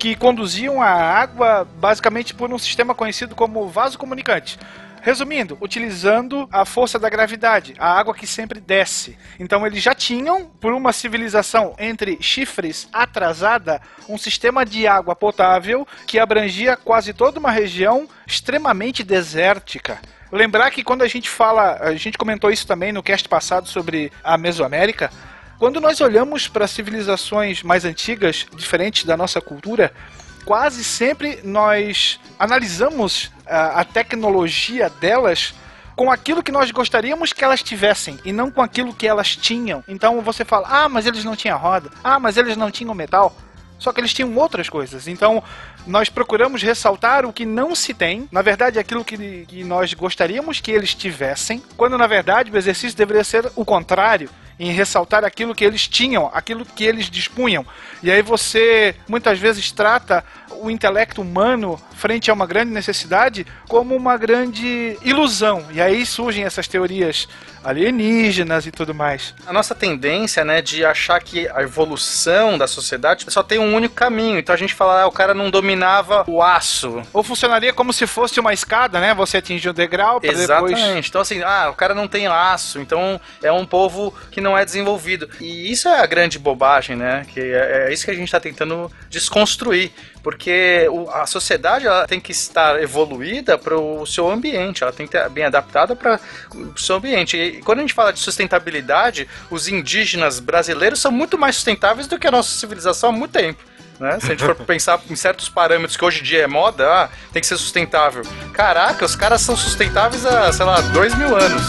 que conduziam a água basicamente por um sistema conhecido como vaso comunicante. Resumindo, utilizando a força da gravidade, a água que sempre desce. Então eles já tinham, por uma civilização entre chifres atrasada, um sistema de água potável que abrangia quase toda uma região extremamente desértica. Lembrar que quando a gente fala, a gente comentou isso também no cast passado sobre a Mesoamérica, quando nós olhamos para civilizações mais antigas, diferentes da nossa cultura, quase sempre nós analisamos a, a tecnologia delas com aquilo que nós gostaríamos que elas tivessem e não com aquilo que elas tinham. Então você fala, ah, mas eles não tinham roda, ah, mas eles não tinham metal. Só que eles tinham outras coisas. Então, nós procuramos ressaltar o que não se tem, na verdade, aquilo que, que nós gostaríamos que eles tivessem, quando na verdade o exercício deveria ser o contrário, em ressaltar aquilo que eles tinham, aquilo que eles dispunham. E aí você muitas vezes trata o intelecto humano frente a uma grande necessidade como uma grande ilusão. E aí surgem essas teorias alienígenas e tudo mais. A nossa tendência, né, de achar que a evolução da sociedade só tem um único caminho. Então a gente fala, ah, o cara não dominava o aço. Ou funcionaria como se fosse uma escada, né? Você atinge o degrau para Exatamente. depois. Então, assim, ah, o cara não tem aço, então é um povo que não é desenvolvido. E isso é a grande bobagem, né? Que é, é isso que a gente está tentando desconstruir. Porque a sociedade ela tem que estar evoluída para o seu ambiente, ela tem que estar bem adaptada para o seu ambiente. E quando a gente fala de sustentabilidade, os indígenas brasileiros são muito mais sustentáveis do que a nossa civilização há muito tempo. Né? Se a gente for pensar em certos parâmetros que hoje em dia é moda, ah, tem que ser sustentável. Caraca, os caras são sustentáveis há, sei lá, dois mil anos.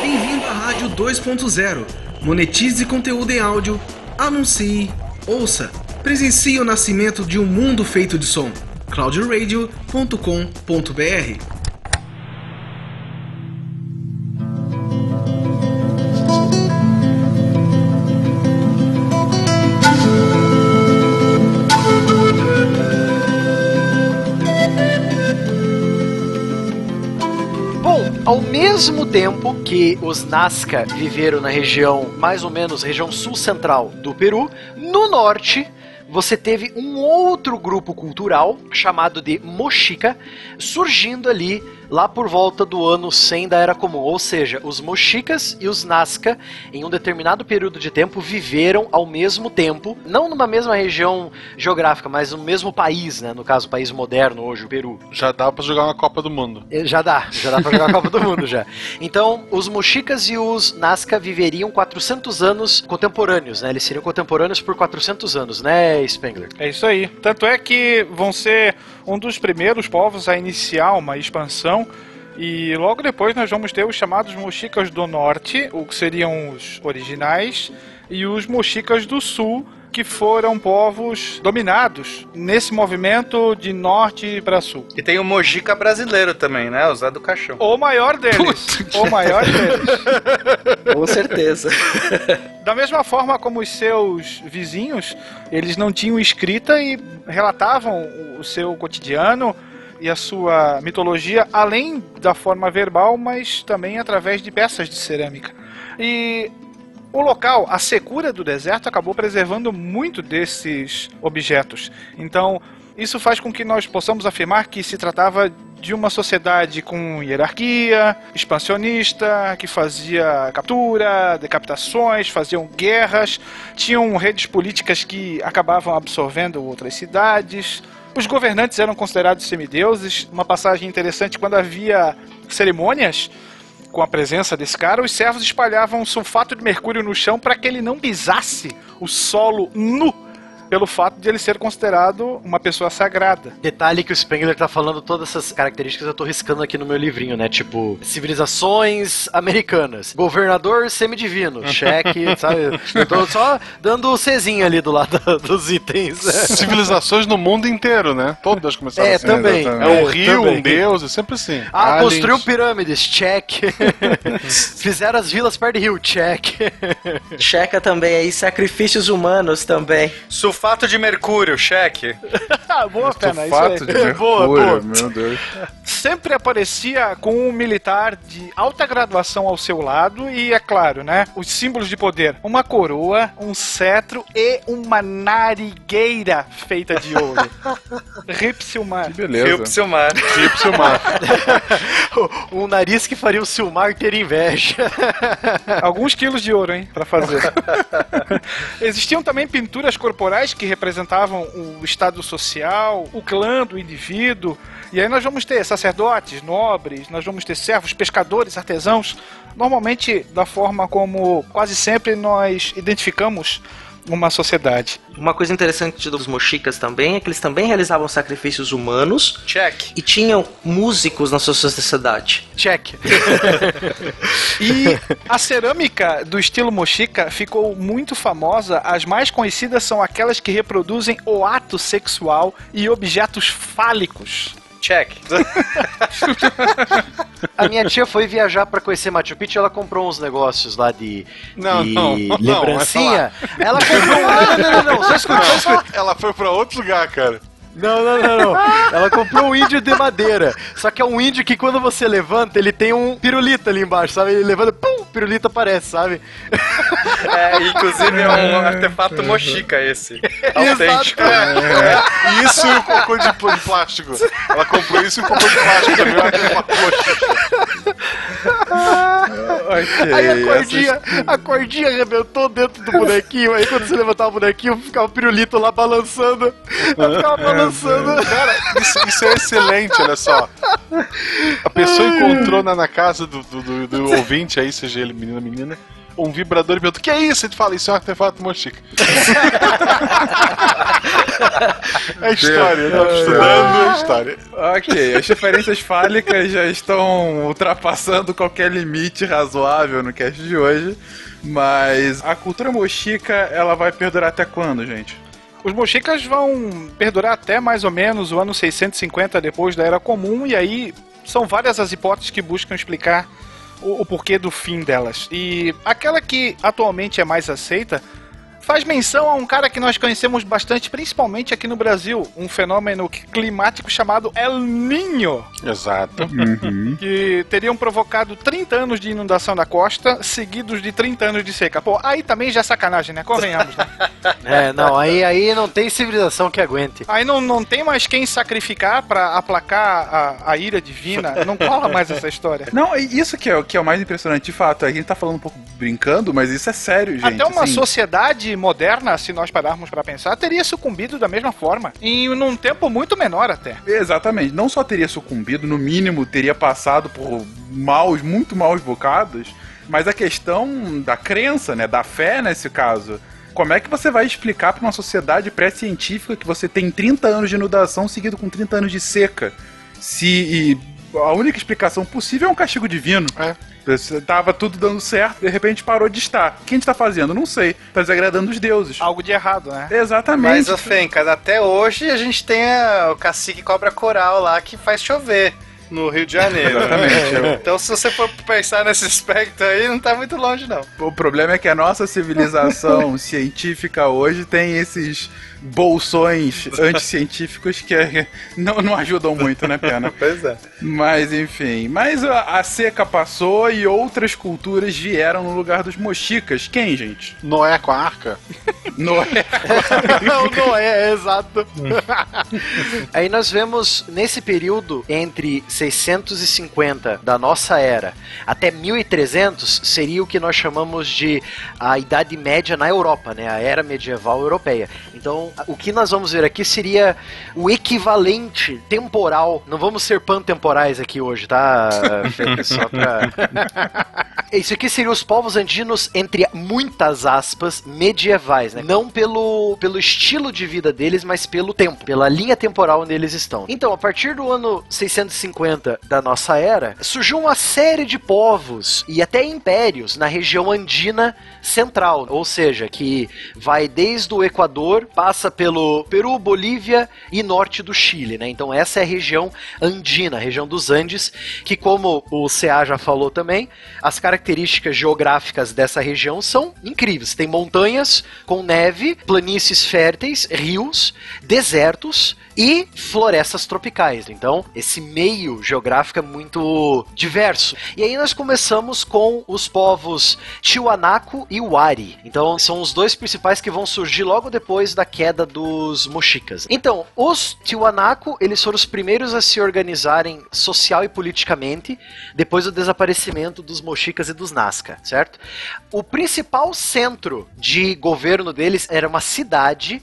Bem-vindo à Rádio 2.0. Monetize conteúdo em áudio, anuncie, ouça, presencie o nascimento de um mundo feito de som. cloudradio.com.br ao mesmo tempo que os Nazca viveram na região, mais ou menos, região sul-central do Peru, no norte você teve um outro grupo cultural chamado de Mochica surgindo ali lá por volta do ano 100 da Era Comum. Ou seja, os Mochicas e os Nazca, em um determinado período de tempo, viveram ao mesmo tempo, não numa mesma região geográfica, mas no mesmo país, né? No caso, o país moderno hoje, o Peru. Já dá pra jogar uma Copa do Mundo. Eh, Já dá, já dá pra jogar a Copa do Mundo já. Então, os Mochicas e os Nazca viveriam 400 anos contemporâneos, né? Eles seriam contemporâneos por 400 anos, né, Spengler? É isso aí. Tanto é que vão ser um dos primeiros povos a iniciar uma expansão. E logo depois nós vamos ter os chamados Mochicas do Norte, o que seriam os originais, e os Mochicas do Sul, que foram povos dominados nesse movimento de norte para sul. E tem o Mojica brasileiro também, né? O Zé do Caixão. O maior deles. O maior deles. Com certeza. Da mesma forma como os seus vizinhos, eles não tinham escrita e relatavam o seu cotidiano e a sua mitologia, além da forma verbal, mas também através de peças de cerâmica. E o local, a secura do deserto, acabou preservando muito desses objetos. Então, isso faz com que nós possamos afirmar que se tratava de uma sociedade com hierarquia, expansionista, que fazia captura, decapitações, faziam guerras, tinham redes políticas que acabavam absorvendo outras cidades. Os governantes eram considerados semideuses. Uma passagem interessante quando havia cerimônias com a presença desse cara, os servos espalhavam sulfato de mercúrio no chão para que ele não pisasse o solo nu pelo fato de ele ser considerado uma pessoa sagrada. Detalhe que o Spengler tá falando todas essas características, eu tô riscando aqui no meu livrinho, né? Tipo, civilizações americanas, governador semidivino, cheque, sabe? Eu tô só dando o Czinho ali do lado dos itens. Civilizações no mundo inteiro, né? Todas começaram É, assim. também. É um É, rio, também. um deus, é sempre assim. Ah, Aliens. construiu pirâmides, check. Fizeram as vilas perto de rio, check. Checa também aí sacrifícios humanos também. Sulfato de mercúrio, cheque. Ah, boa, pena, isso Sulfato aí. de mercúrio, boa, boa. meu Deus. Sempre aparecia com um militar de alta graduação ao seu lado e, é claro, né, os símbolos de poder. Uma coroa, um cetro e uma narigueira feita de ouro. Ripsilmar. Beleza. Rio Psilmar. Rio Psilmar. um nariz que faria o Silmar ter inveja. Alguns quilos de ouro, hein, pra fazer. Existiam também pinturas corporais que representavam o estado social, o clã do indivíduo. E aí nós vamos ter sacerdotes, nobres, nós vamos ter servos, pescadores, artesãos. Normalmente da forma como quase sempre nós identificamos uma sociedade. Uma coisa interessante dos mochicas também é que eles também realizavam sacrifícios humanos Check. e tinham músicos na sua sociedade. Check. E a cerâmica do estilo mochica ficou muito famosa. As mais conhecidas são aquelas que reproduzem o ato sexual e objetos fálicos. Check. A minha tia foi viajar pra conhecer Machu Picchu, ela comprou uns negócios lá de, Não, de não, não, lembrancinha. ela comprou. Não, não, não, não, só escuta, só escuta. Ela foi pra outro lugar, cara. Não, não, não, não. Ela comprou um índio de madeira. Só que é um índio que quando você levanta, ele tem um pirulito ali embaixo, sabe? Ele levanta, pum, pirulito aparece, sabe? É, inclusive é um artefato mochica esse. Autêntico. É, isso e o cocô de, de plástico. Ela comprou isso e o cocô de plástico também. Ela tem uma coxa. Ok. Aí a essas- cordinha, a cordinha arrebentou dentro do bonequinho. Aí quando você levantava o bonequinho, ficava o pirulito lá balançando. Ela ficava balançando. Cara, isso, isso é excelente, olha só. A pessoa encontrou na, na casa do, do, do- do ouvinte aí, seja ele menino ou menina, um vibrador e perguntou: O que é isso? Ele fala: Isso é um artefato mochica. É história, eu tava estudando a história. Ok, as referências fálicas já estão ultrapassando qualquer limite razoável no cast de hoje. Mas a cultura mochica, ela vai perdurar até quando, gente? Os mochicas vão perdurar até mais ou menos o ano 650 depois da Era Comum, e aí são várias as hipóteses que buscam explicar o, o porquê do fim delas. E aquela que atualmente é mais aceita faz menção a um cara que nós conhecemos bastante, principalmente aqui no Brasil, um fenômeno climático chamado El Niño, Exato. que teriam provocado 30 anos de inundação da costa, seguidos de 30 anos de seca. Pô, aí também já é sacanagem, né? Convenhamos, né? É, não, aí, aí não tem civilização que aguente. Aí não, não tem mais quem sacrificar pra aplacar a, a ira divina. Não cola mais essa história. Não, e isso que é, o- que é o mais impressionante, de fato. A gente tá falando um pouco brincando, mas isso é sério, gente. Até uma assim. sociedade moderna, se nós pararmos pra pensar, teria sucumbido da mesma forma. Em num tempo muito menor até. Exatamente. Não só teria sucumbido, no mínimo teria passado por maus, muito maus bocados, mas a questão da crença, né, da fé nesse caso. Como é que você vai explicar para uma sociedade pré-científica que você tem 30 anos de inundação seguido com 30 anos de seca? Se a única explicação possível é um castigo divino. É. Você Tava tudo dando certo, de repente parou de estar. O que a gente tá fazendo? Não sei. Tá desagradando os deuses. Algo de errado, né? Exatamente. Mas, ô Fencas, até hoje a gente tem a- o cacique cobra coral lá que faz chover. no Rio de Janeiro. Exatamente. Então, se você for pensar nesse aspecto aí, não tá muito longe, não. O problema é que a nossa civilização científica hoje tem esses bolsões anticientíficos que não, não ajudam muito, né, Pena? Pois é. Mas enfim, mas a, a seca passou e outras culturas vieram no lugar dos mochicas. Quem, gente? Noé com a arca? Noé. não, não é, é exato. Aí nós vemos nesse período entre 650 da nossa era até 1300 seria o que nós chamamos de a Idade Média na Europa, né? A era medieval europeia. Então, o que nós vamos ver aqui seria o equivalente temporal. Não vamos ser pantemporais aqui hoje, tá? Só pra... Isso aqui seria os povos andinos, entre muitas aspas, medievais, né? Não pelo, pelo estilo de vida deles, mas pelo tempo, pela linha temporal onde eles estão. Então, a partir do ano 650 da nossa era, surgiu uma série de povos e até impérios na região andina central, ou seja, que vai desde o Equador, passa pelo Peru, Bolívia e norte do Chile, né? Então essa é a região andina, a região dos Andes, que como o CA já falou também, as características geográficas dessa região são incríveis. Tem montanhas com neve, planícies férteis, rios, desertos e florestas tropicais. Então, esse meio geográfico é muito diverso. E aí nós começamos com os povos Tiwanaku e Wari. Então, são os dois principais que vão surgir logo depois da queda dos Mochicas. Então, os Tiwanaku, eles foram os primeiros a se organizarem social e politicamente depois do desaparecimento dos Mochicas e dos Nazca, certo? O principal centro de governo deles era uma cidade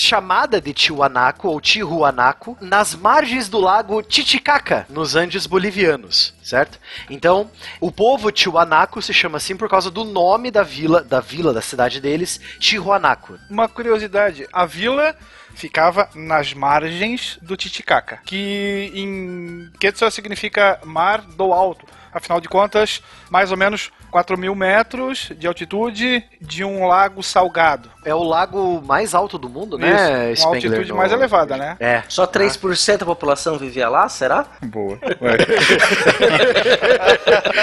chamada de Tiwanaku ou Tihuanaco, nas margens do lago Titicaca, nos Andes bolivianos, certo? Então, o povo Tiwanaku se chama assim por causa do nome da vila, da vila da cidade deles, Tihuanaco. Uma curiosidade, a vila ficava nas margens do Titicaca, que em Quetzal significa mar do alto. Afinal de contas, mais ou menos 4 mil metros de altitude de um lago salgado. É o lago mais alto do mundo, né? Isso, uma Spengler, altitude no- mais elevada, né? É. Só 3% da população vivia lá, será? Boa.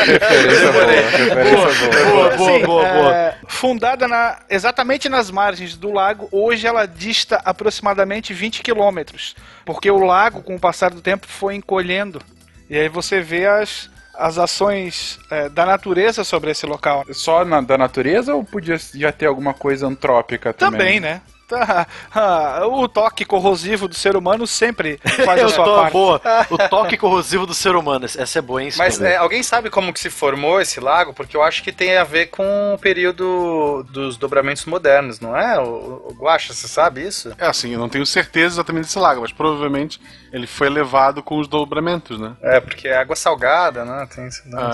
Referência boa, referência boa. boa, Assim, é, fundada na- exatamente nas margens do lago, hoje ela dista aproximadamente 20 quilômetros. Porque o lago, com o passar do tempo, foi encolhendo. E aí você vê as, as ações é, da natureza sobre esse local. Só na- da natureza ou podia já ter alguma coisa antrópica também? Também, né? Tá, ah, o toque corrosivo do ser humano sempre faz a Eu sua tô parte. boa. O toque corrosivo do ser humano. Essa é boa, hein, Mas é, alguém sabe como que se formou esse lago? Porque eu acho que tem a ver com o período dos dobramentos modernos, não é? O, o Guaxa, você sabe isso? É assim, eu não tenho certeza exatamente desse lago, mas provavelmente ele foi levado com os dobramentos, né? É, porque é água salgada, né? Tem esse Ah.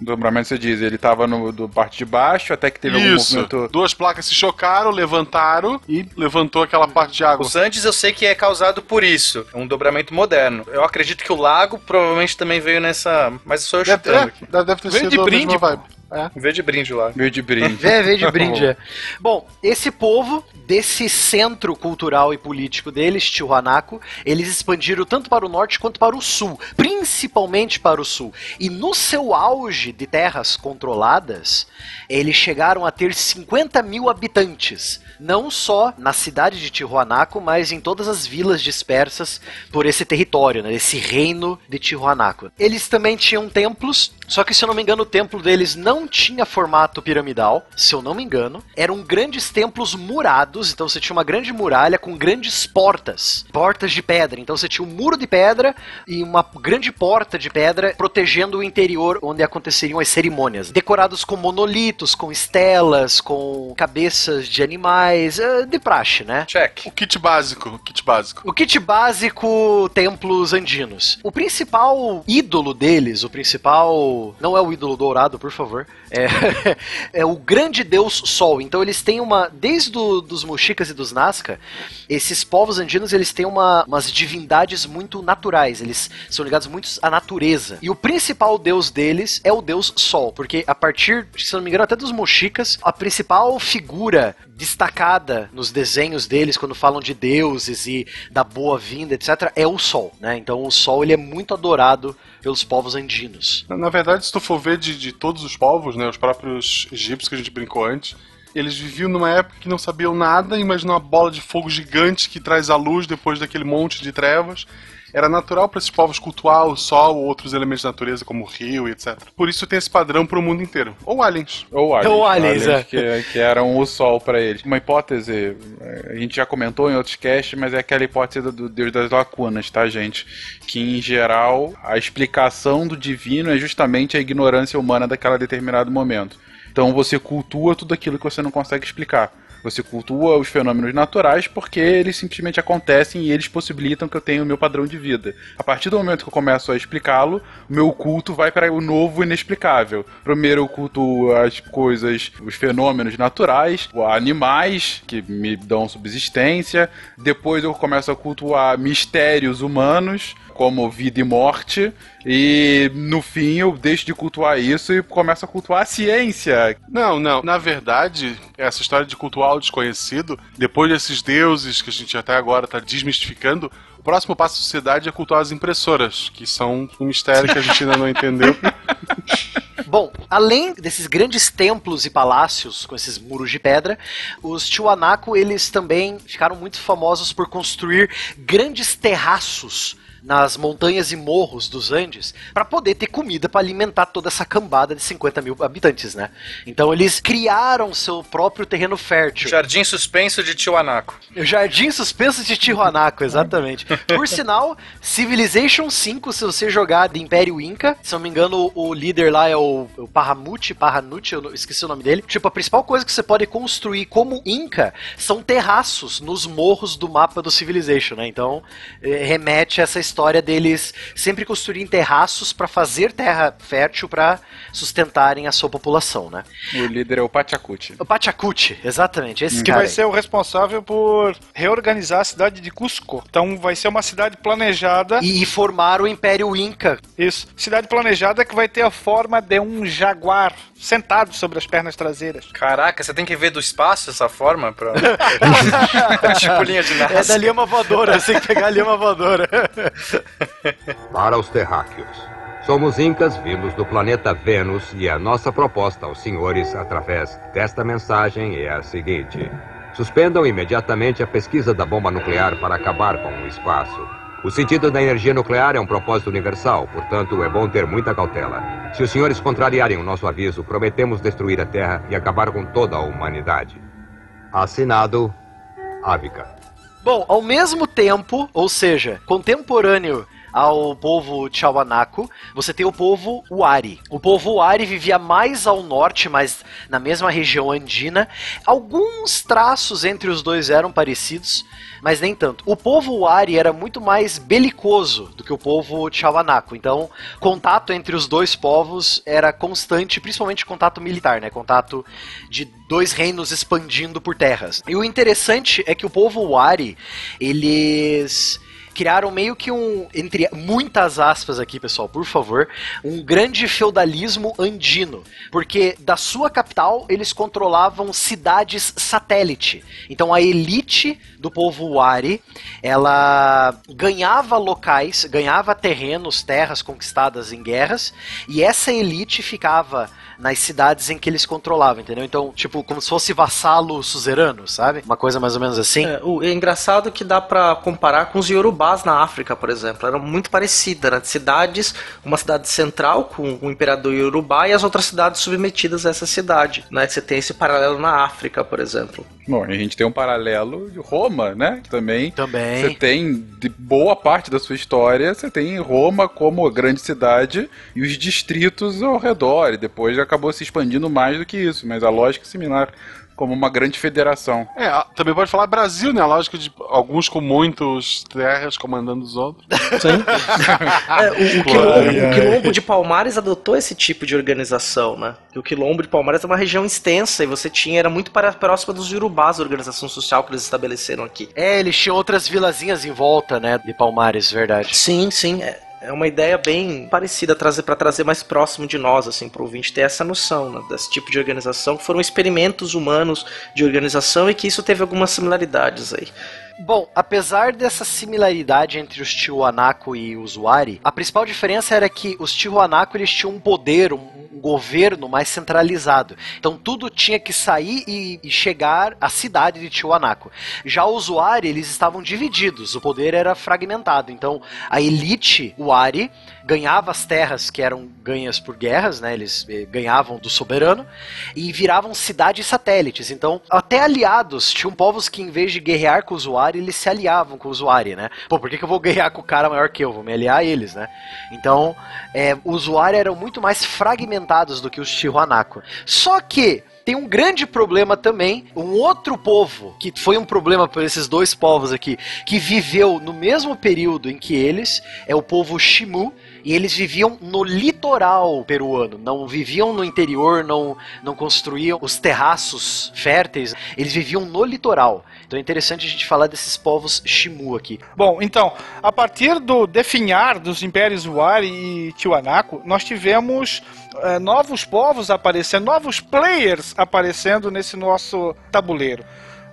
Dobramento você diz, ele tava no do parte de baixo até que teve Isso. algum movimento. Duas placas se chocaram, levantaram e levantou aquela parte de água. Os Andes eu sei que é causado por isso, um dobramento moderno. Eu acredito que o lago provavelmente também veio nessa. Mas sou eu Deve, chutando é, aqui. deve deve ter Veio sido de brinde, vibe. É. Veio de brinde lago. Veio de brinde. É, veio de brinde. é. Bom, esse povo, desse centro cultural e político deles, Tiwanaku, eles expandiram tanto para o norte quanto para o sul, principalmente para o sul. E no seu auge de terras controladas, eles chegaram a ter 50 mil habitantes. Não só na cidade de Tiwanaku, mas em todas as vilas dispersas por esse território, né, esse reino de Tiwanaku. Eles também tinham templos, só que se eu não me engano o templo deles não tinha formato piramidal, se eu não me engano. Eram grandes templos murados, então você tinha uma grande muralha com grandes portas, portas de pedra. Então você tinha um muro de pedra e uma grande porta de pedra protegendo o interior onde aconteceriam as cerimônias, decorados com monolitos, com estelas, com cabeças de animais, eh, de praxe, né? Check. O kit básico, o kit básico. O kit básico templos andinos. O principal ídolo deles, o principal. Não é o ídolo dourado, por favor. É, é o grande deus Sol. Então eles têm uma. Desde do, dos Mochicas e dos Nazca, esses povos andinos eles têm uma, umas divindades muito naturais. Eles são ligados muito à natureza. E o principal deus deles é o deus Sol. Porque a partir, se não me engano, até dos Mochicas, a principal figura destacada nos desenhos deles quando falam de deuses e da boa-vinda, etc, é o sol, né? Então o sol ele é muito adorado pelos povos andinos. Na, verdade, se tu for ver de, de todos os povos, né, os próprios egípcios que a gente brincou antes, eles viviam numa época que não sabiam nada, imaginam uma bola de fogo gigante que traz a luz depois daquele monte de trevas era natural para esses povos cultuar o sol ou outros elementos da natureza, como o rio e etc. Por isso tem esse padrão para o mundo inteiro. Ou aliens. Ou aliens. Ou aliens, é. que, que eram o sol para eles. Uma hipótese, a gente já comentou em outros casts, mas é aquela hipótese do Deus das lacunas, tá, gente? Que em geral a explicação do divino é justamente a ignorância humana daquele determinado momento. Então você cultua tudo aquilo que você não consegue explicar. Você cultua os fenômenos naturais porque eles simplesmente acontecem e eles possibilitam que eu tenha o meu padrão de vida. A partir do momento que eu começo a explicá-lo, o meu culto vai para o novo inexplicável. Primeiro eu cultuo as coisas, os fenômenos naturais, animais que me dão subsistência. Depois eu começo a cultuar mistérios humanos como vida e morte, e no fim eu deixo de cultuar isso e começo a cultuar a ciência. Não, não. Na verdade, essa história de cultuar o desconhecido, depois desses deuses que a gente até agora está desmistificando, o próximo passo da sociedade é cultuar as impressoras, que são um mistério que a gente ainda não entendeu. Bom, além desses grandes templos e palácios com esses muros de pedra, os Tiwanaku eles também ficaram muito famosos por construir grandes terraços nas montanhas e morros dos Andes para poder ter comida para alimentar toda essa cambada de 50 mil habitantes, né? Então eles criaram seu próprio terreno fértil. Jardim suspenso de Tiwanaku. Jardim suspenso de Tiwanaku, exatamente. Por sinal, Civilization 5, se você jogar de Império Inca, se não me engano, o líder lá é o, o Parramuti, Parranuti, eu esqueci o nome dele. Tipo, a principal coisa que você pode construir como Inca são terraços nos morros do mapa do Civilization, né? Então, eh, remete a essa história deles sempre construírem terraços para fazer terra fértil para sustentarem a sua população, né? O líder é o Pachacuti. O Pachacuti, exatamente. Esse que cara vai aí. ser o responsável por reorganizar a cidade de Cusco. Então vai ser uma cidade planejada. E formar o Império Inca. Isso. Cidade planejada que vai ter a forma de um jaguar sentado sobre as pernas traseiras. Caraca, você tem que ver do espaço essa forma pra. tipo linha de É da lhama voadora, você tem que pegar a lhama voadora. Para os terráqueos. Somos incas vindos do planeta Vênus e a nossa proposta aos senhores através desta mensagem é a seguinte: suspendam imediatamente a pesquisa da bomba nuclear para acabar com o espaço. O sentido da energia nuclear é um propósito universal, portanto é bom ter muita cautela. Se os senhores contrariarem o nosso aviso, prometemos destruir a Terra e acabar com toda a humanidade. Assinado, Ávica. Bom, ao mesmo tempo, ou seja, contemporâneo ao povo Tiwanaku, você tem o povo Wari. O povo Wari vivia mais ao norte, mas na mesma região andina. Alguns traços entre os dois eram parecidos, mas nem tanto. O povo Wari era muito mais belicoso do que o povo Tiwanaku. Então, contato entre os dois povos era constante, principalmente contato militar, né? Contato de dois reinos expandindo por terras. E o interessante é que o povo Wari, eles criaram meio que um, entre muitas aspas aqui, pessoal, por favor, um grande feudalismo andino, porque da sua capital eles controlavam cidades satélite. Então a elite do povo Wari, ela ganhava locais, ganhava terrenos, terras conquistadas em guerras, e essa elite ficava nas cidades em que eles controlavam, entendeu? Então, tipo, como se fosse vassalo suzerano, sabe? Uma coisa mais ou menos assim. É, o- é engraçado que dá pra comparar com os Yorubás na África, por exemplo. Era muito parecida, né? Cidades, uma cidade central com o imperador Yorubá e as outras cidades submetidas a essa cidade, né? Você tem esse paralelo na África, por exemplo. Bom, a gente tem um paralelo de Roma, né? Que também Também. você tem de boa parte da sua história, você tem Roma como a grande cidade e os distritos ao redor, e depois acabou se expandindo mais do que isso, mas a lógica é similar. como uma grande federação. É, também pode falar Brasil, né? A lógica de alguns com muitos terras comandando os outros. É, o, o quilombo, o quilombo de Palmares adotou esse tipo de organização, né? O quilombo de Palmares é uma região extensa e você tinha, era muito para, próxima dos Urubás, a organização social que eles estabeleceram aqui. É, eles tinham outras vilazinhas em volta, né, de Palmares, verdade. Sim, sim. É, é uma ideia bem parecida trazer para trazer mais próximo de nós, assim, para o ouvinte ter essa noção né, desse tipo de organização, foram experimentos humanos de organização e que isso teve algumas similaridades aí. Bom, apesar dessa similaridade entre os Tiwanaku e os Wari, a principal diferença era que os Tiwanaku eles tinham um poder, um, governo mais centralizado. Então tudo tinha que sair e, e chegar à cidade de Tiwanaku. Já os Wari, eles estavam divididos, o poder era fragmentado. Então a elite Wari ganhava as terras que eram ganhas por guerras, né? Eles eh, ganhavam do soberano e viravam cidades satélites. Então, até aliados, tinham povos que em vez de guerrear com o Wari, eles se aliavam com o Wari, né? Pô, por que, que eu vou guerrear com o cara maior que eu? Vou me aliar a eles, né? Então, é, os Wari eram muito mais fragmentados do que os Tiwanaku. Só que tem um grande problema também, um outro povo, que foi um problema para esses dois povos aqui, que viveu no mesmo período em que eles, é o povo Shimu, e eles viviam no litoral peruano, não viviam no interior, não, não construíam os terraços férteis, eles viviam no litoral. Então é interessante a gente falar desses povos Shimu aqui. Bom, então, a partir do definhar dos impérios Wari e Tiwanaku, nós tivemos eh, novos povos aparecendo, novos players aparecendo nesse nosso tabuleiro.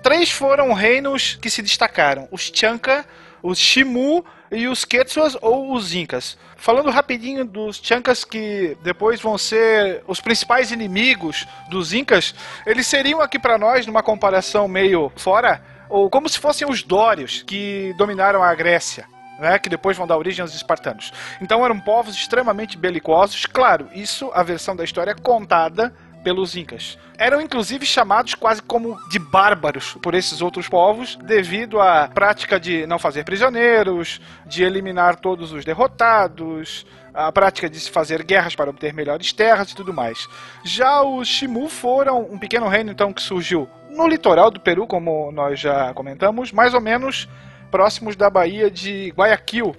Três foram reinos que se destacaram: os Chanka, os Shimu e os Quechuas ou os Incas. Falando rapidinho dos Chankas que depois vão ser os principais inimigos dos Incas, eles seriam aqui para nós numa comparação meio fora, ou como se fossem os Dórios que dominaram a Grécia. Né, que depois vão dar origem aos espartanos. Então eram povos extremamente belicosos. Claro, isso a versão da história é contada pelos incas. Eram inclusive chamados quase como de bárbaros por esses outros povos, devido à prática de não fazer prisioneiros, de eliminar todos os derrotados, a prática de se fazer guerras para obter melhores terras e tudo mais. Já os Shimu foram um pequeno reino então que surgiu no litoral do Peru, como nós já comentamos, mais ou menos próximos da Baía de Guayaquil,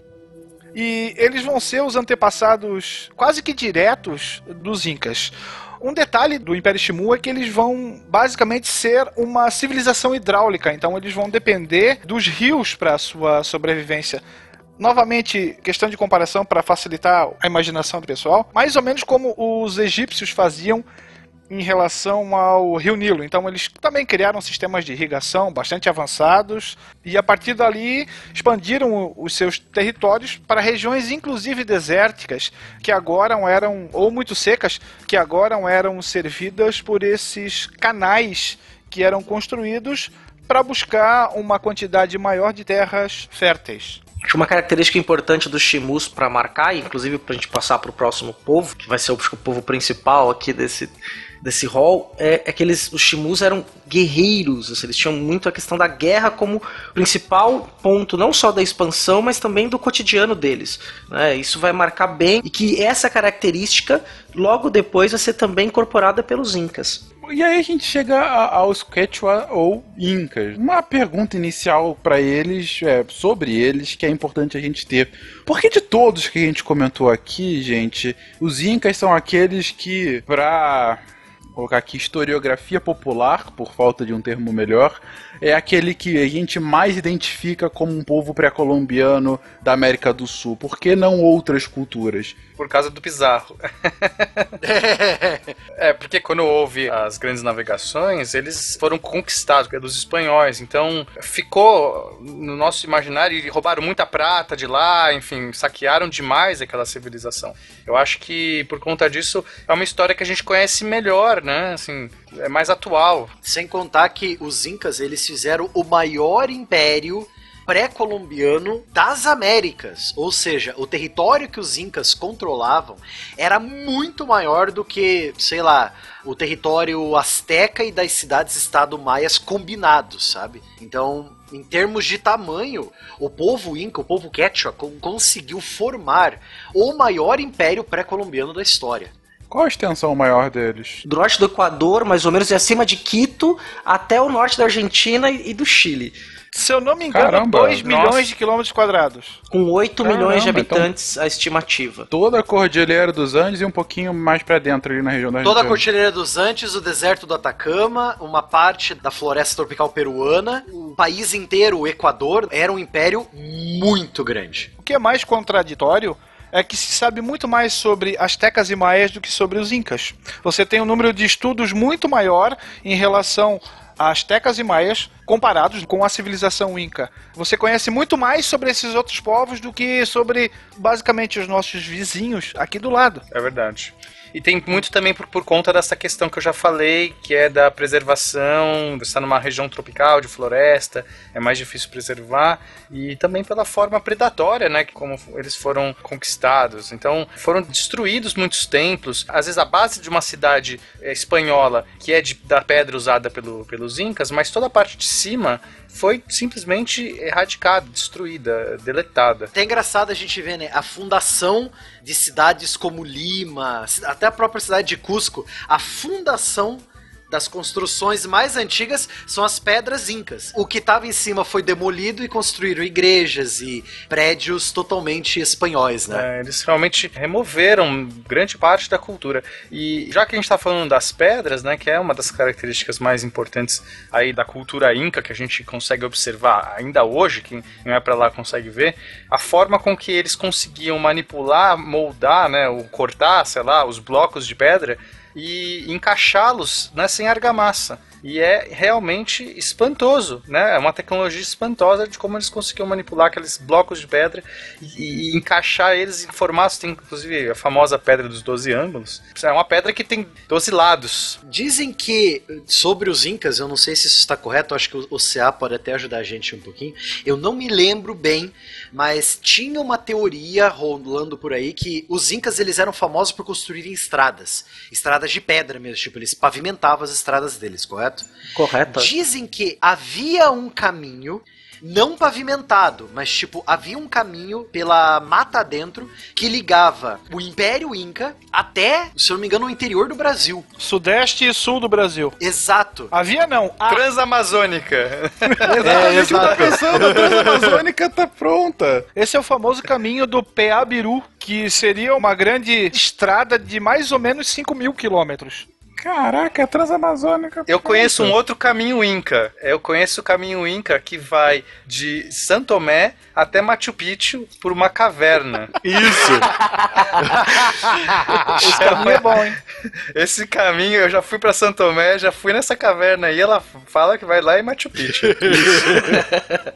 e eles vão ser os antepassados quase que diretos dos Incas. Um detalhe do Império Shimu é que eles vão basicamente ser uma civilização hidráulica, então eles vão depender dos rios para sua sobrevivência. Novamente, questão de comparação para facilitar a imaginação do pessoal, mais ou menos como os egípcios faziam em relação ao Rio Nilo. Então eles também criaram sistemas de irrigação bastante avançados e a partir dali expandiram os seus territórios para regiões inclusive desérticas que agora eram ou muito secas, que agora eram servidas por esses canais que eram construídos para buscar uma quantidade maior de terras férteis. Acho uma característica importante dos Shimus para marcar, inclusive para a gente passar para o próximo povo, que vai ser o povo principal aqui desse, desse hall, é, é que eles, os Shimus eram guerreiros, assim, eles tinham muito a questão da guerra como principal ponto, não só da expansão, mas também do cotidiano deles. Né? Isso vai marcar bem, e que essa característica, logo depois, vai ser também incorporada pelos Incas. E aí a gente chega aos Quechua ou Incas. Uma pergunta inicial pra eles, é, sobre eles, que é importante a gente ter. Porque de todos que a gente comentou aqui, gente, os Incas são aqueles que, pra colocar aqui historiografia popular, por falta de um termo melhor, é aquele que a gente mais identifica como um povo pré-colombiano da América do Sul. Por que não outras culturas? Por causa do Pizarro. é, porque quando houve as grandes navegações, eles foram conquistados pelos espanhóis. Então ficou no nosso imaginário e roubaram muita prata de lá, enfim, saquearam demais aquela civilização. Eu acho que por conta disso é uma história que a gente conhece melhor, né? Assim, é mais atual. Sem contar que os Incas, eles fizeram o maior império pré-colombiano das Américas. Ou seja, o território que os Incas controlavam era muito maior do que, sei lá, o território asteca e das cidades-estado maias combinados, sabe? Então, em termos de tamanho, o povo Inca, o povo Quechua, con- conseguiu formar o maior império pré-colombiano da história. Qual a extensão maior deles? Do norte do Equador, mais ou menos, e acima de Quito, até o norte da Argentina e do Chile. Se eu não me engano, Caramba, 2 nossa. milhões de quilômetros quadrados. Com 8 milhões de Caramba, então- habitantes, a estimativa. Toda a Cordilheira dos Andes e um pouquinho mais pra dentro ali na região da Toda a. Cordilheira dos Andes, o deserto do Atacama, uma parte da floresta tropical peruana, o país inteiro, o Equador, era um império muito grande. O que é mais contraditório é que se sabe muito mais sobre astecas e maias do que sobre os incas. Você tem um número de estudos muito maior em relação astecas e maias comparados com a civilização inca. Você conhece muito mais sobre esses outros povos do que sobre basicamente os nossos vizinhos aqui do lado. É verdade. E tem muito também por, por conta dessa questão que eu já falei, que é da preservação, de estar numa região tropical, de floresta, é mais difícil preservar, e também pela forma predatória, né, como eles foram conquistados. Então, foram destruídos muitos templos. Às vezes a base de uma cidade eh, espanhola, que é de, da pedra usada pelo, pelos incas, mas toda a parte de cima foi simplesmente erradicada, destruída, deletada. Até engraçado a gente ver, né, a fundação de cidades como Lima, até a própria cidade de Cusco, a fundação das construções mais antigas são as pedras incas. O que estava em cima foi demolido e construíram igrejas e prédios totalmente espanhóis, né? É, eles realmente removeram grande parte da cultura. E já que a gente está falando das pedras, né, que é uma das características mais importantes aí da cultura inca que a gente consegue observar ainda hoje, quem não é para lá consegue ver, a forma com que eles conseguiam manipular, moldar, né, ou cortar, sei lá, os blocos de pedra e encaixá-los né, sem argamassa. E é realmente espantoso, né? É uma tecnologia espantosa de como eles conseguiam manipular aqueles blocos de pedra e, e encaixar eles em formatos. Tem inclusive a famosa pedra dos 12 ângulos. É uma pedra que tem 12 lados. Dizem que sobre os incas, eu não sei se isso está correto, acho que o o CA pode até ajudar a gente um pouquinho. Eu não me lembro bem, mas tinha uma teoria rolando por aí que os incas eles eram famosos por construírem estradas, estradas de pedra mesmo, tipo eles pavimentavam as estradas deles, correto? Correto? Dizem que havia um caminho não pavimentado, mas tipo, havia um caminho pela mata dentro que ligava o Império Inca até, se eu não me engano, o interior do Brasil. Sudeste e sul do Brasil. Exato. Havia não. A Transamazônica. Exatamente o que eu tava pensando, a Transamazônica tá pronta. Esse é o famoso caminho do Peabiru, que seria uma grande estrada de mais ou menos 5 mil quilômetros. Caraca, a Transamazônica. Eu conheço um outro caminho Inca. Eu conheço o caminho Inca que vai de Santo Tomé até Machu Picchu por uma caverna. Isso! Esse caminho é bom, hein? Esse caminho, eu já fui pra Santo Tomé, já fui nessa caverna aí, ela fala que vai lá em Machu Picchu.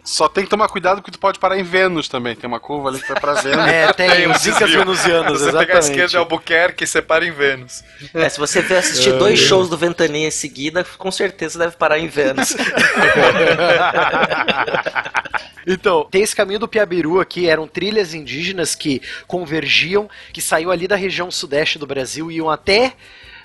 Só tem que tomar cuidado porque tu pode parar em Vênus também. Tem uma curva ali que vai pra Vênus. É, tem, Tem um os incas venusianos, Você pega a esquerda de Albuquerque e separa em Vênus. É, se você ver dois shows do Ventania em seguida, com certeza deve parar em Vênus. Então, tem esse caminho do Piabiru aqui, eram trilhas indígenas que convergiam, que saiu ali da região sudeste do Brasil e iam até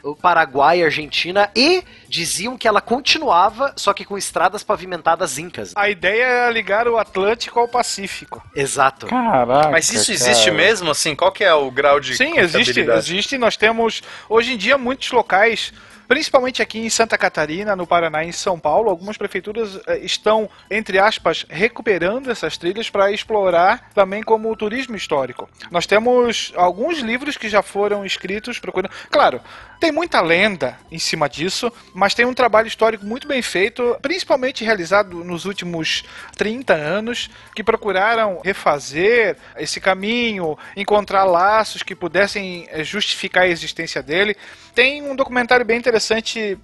o Paraguai, Argentina e diziam que ela continuava, só que com estradas pavimentadas incas. A ideia era ligar o Atlântico ao Pacífico. Exato. Caraca. Mas isso existe cara. mesmo, assim? Qual que é o grau de Sim, existe, existe. Nós temos hoje em dia muitos locais, principalmente aqui em Santa Catarina, no Paraná e em São Paulo, algumas prefeituras eh, estão, entre aspas, recuperando essas trilhas para explorar também como turismo histórico. Nós temos alguns livros que já foram escritos procurando. Claro, tem muita lenda em cima disso, mas tem um trabalho histórico muito bem feito, principalmente realizado nos últimos 30 anos, que procuraram refazer esse caminho, encontrar laços que pudessem eh, justificar a existência dele. Tem um documentário bem interessante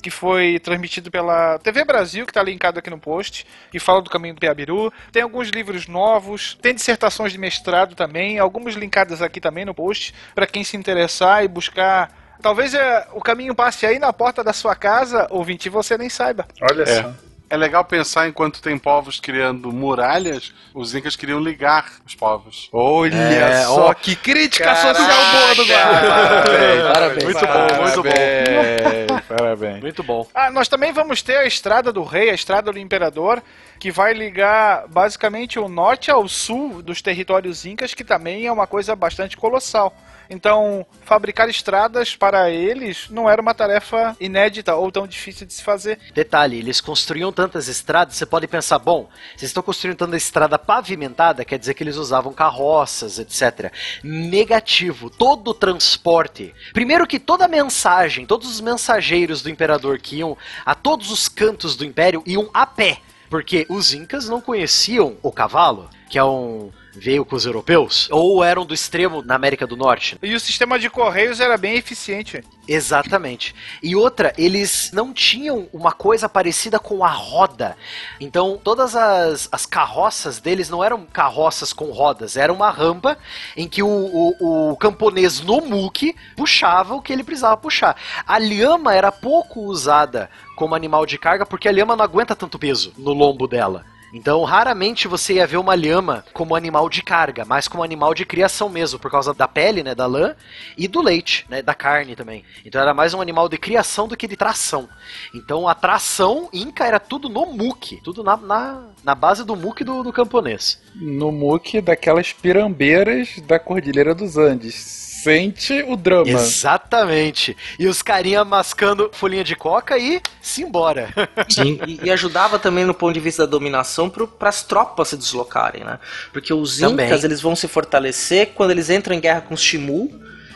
que foi transmitido pela TV Brasil, que está linkado aqui no post, que fala do caminho do Piabiru. Tem alguns livros novos, tem dissertações de mestrado também, algumas linkadas aqui também no post, para quem se interessar e buscar. Talvez é, o caminho passe aí na porta da sua casa, ouvinte, e você nem saiba. Olha É. só. É legal pensar enquanto tem povos criando muralhas, os incas queriam ligar os povos. Olha É, só ó. que crítica Caraca, social boa do Guarda. parabéns, Parabéns. Muito bom, muito bom. Parabéns, Parabéns. Muito bom. Ah, nós também vamos ter a Estrada do Rei, a Estrada do Imperador, que vai ligar basicamente o norte ao sul dos territórios incas, que também é uma coisa bastante colossal. Então, fabricar estradas para eles não era uma tarefa inédita ou tão difícil de se fazer. Detalhe, eles construíam tantas estradas, você pode pensar, bom, vocês estão construindo tanta estrada pavimentada, quer dizer que eles usavam carroças, etc. Negativo, todo o transporte. Primeiro que toda a mensagem, todos os mensageiros do imperador que iam a todos os cantos do império iam a pé. Porque os incas não conheciam o cavalo, que é um veio com os europeus, ou eram do extremo na América do Norte. E o sistema de correios era bem eficiente. Exatamente. E outra, eles não tinham uma coisa parecida com a roda. Então, todas as, as carroças deles não eram carroças com rodas, era uma rampa em que o, o, o camponês no muque puxava o que ele precisava puxar. A lhama era pouco usada como animal de carga porque a lhama não aguenta tanto peso no lombo dela. Então, raramente você ia ver uma lhama como animal de carga, mas como animal de criação mesmo, por causa da pele, né, da lã, e do leite, né, da carne também. Então era mais um animal de criação do que de tração. Então a tração inca era tudo no muque, tudo na, na, na base do muque do, do camponês. No muque daquelas pirambeiras da Cordilheira dos Andes. Sente o drama. Exatamente. E os carinha mascando folhinha de coca e se embora. Sim, e, e ajudava também no ponto de vista da dominação para as tropas se deslocarem, né? Porque os Também. incas eles vão se fortalecer quando eles entram em guerra com os Shimu.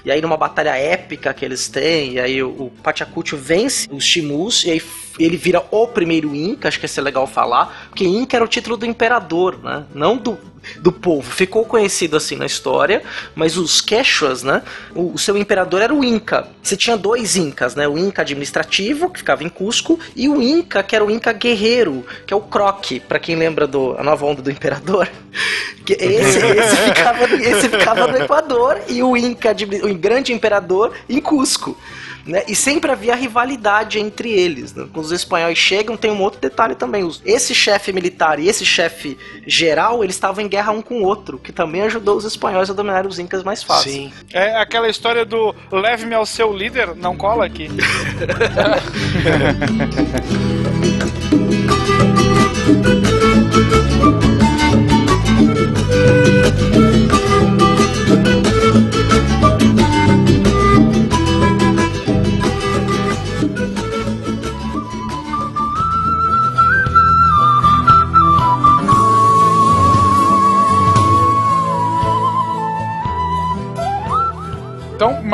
E aí numa batalha épica que eles têm, e aí o, o Pachacuti vence os Shimus e aí ele vira o primeiro Inca, acho que ia ser legal falar, porque Inca era o título do imperador, né? Não do, do povo. Ficou conhecido assim na história, mas os Quechuas, né? O, o seu imperador era o Inca. Você tinha dois Incas, né? O Inca administrativo, que ficava em Cusco, e o Inca, que era o Inca guerreiro, que é o Croc, pra quem lembra do a nova onda do imperador. Esse, esse, ficava, esse ficava no Equador e o Inca, o grande imperador, em Cusco. Né? E sempre havia rivalidade entre eles. Né? Quando os espanhóis chegam, tem um outro detalhe também. Os- Esse chefe militar e esse chefe geral, eles estavam em guerra um com o outro, que também ajudou os espanhóis a dominar os incas mais fácil. Sim. É aquela história do leve-me ao seu líder, não cola aqui.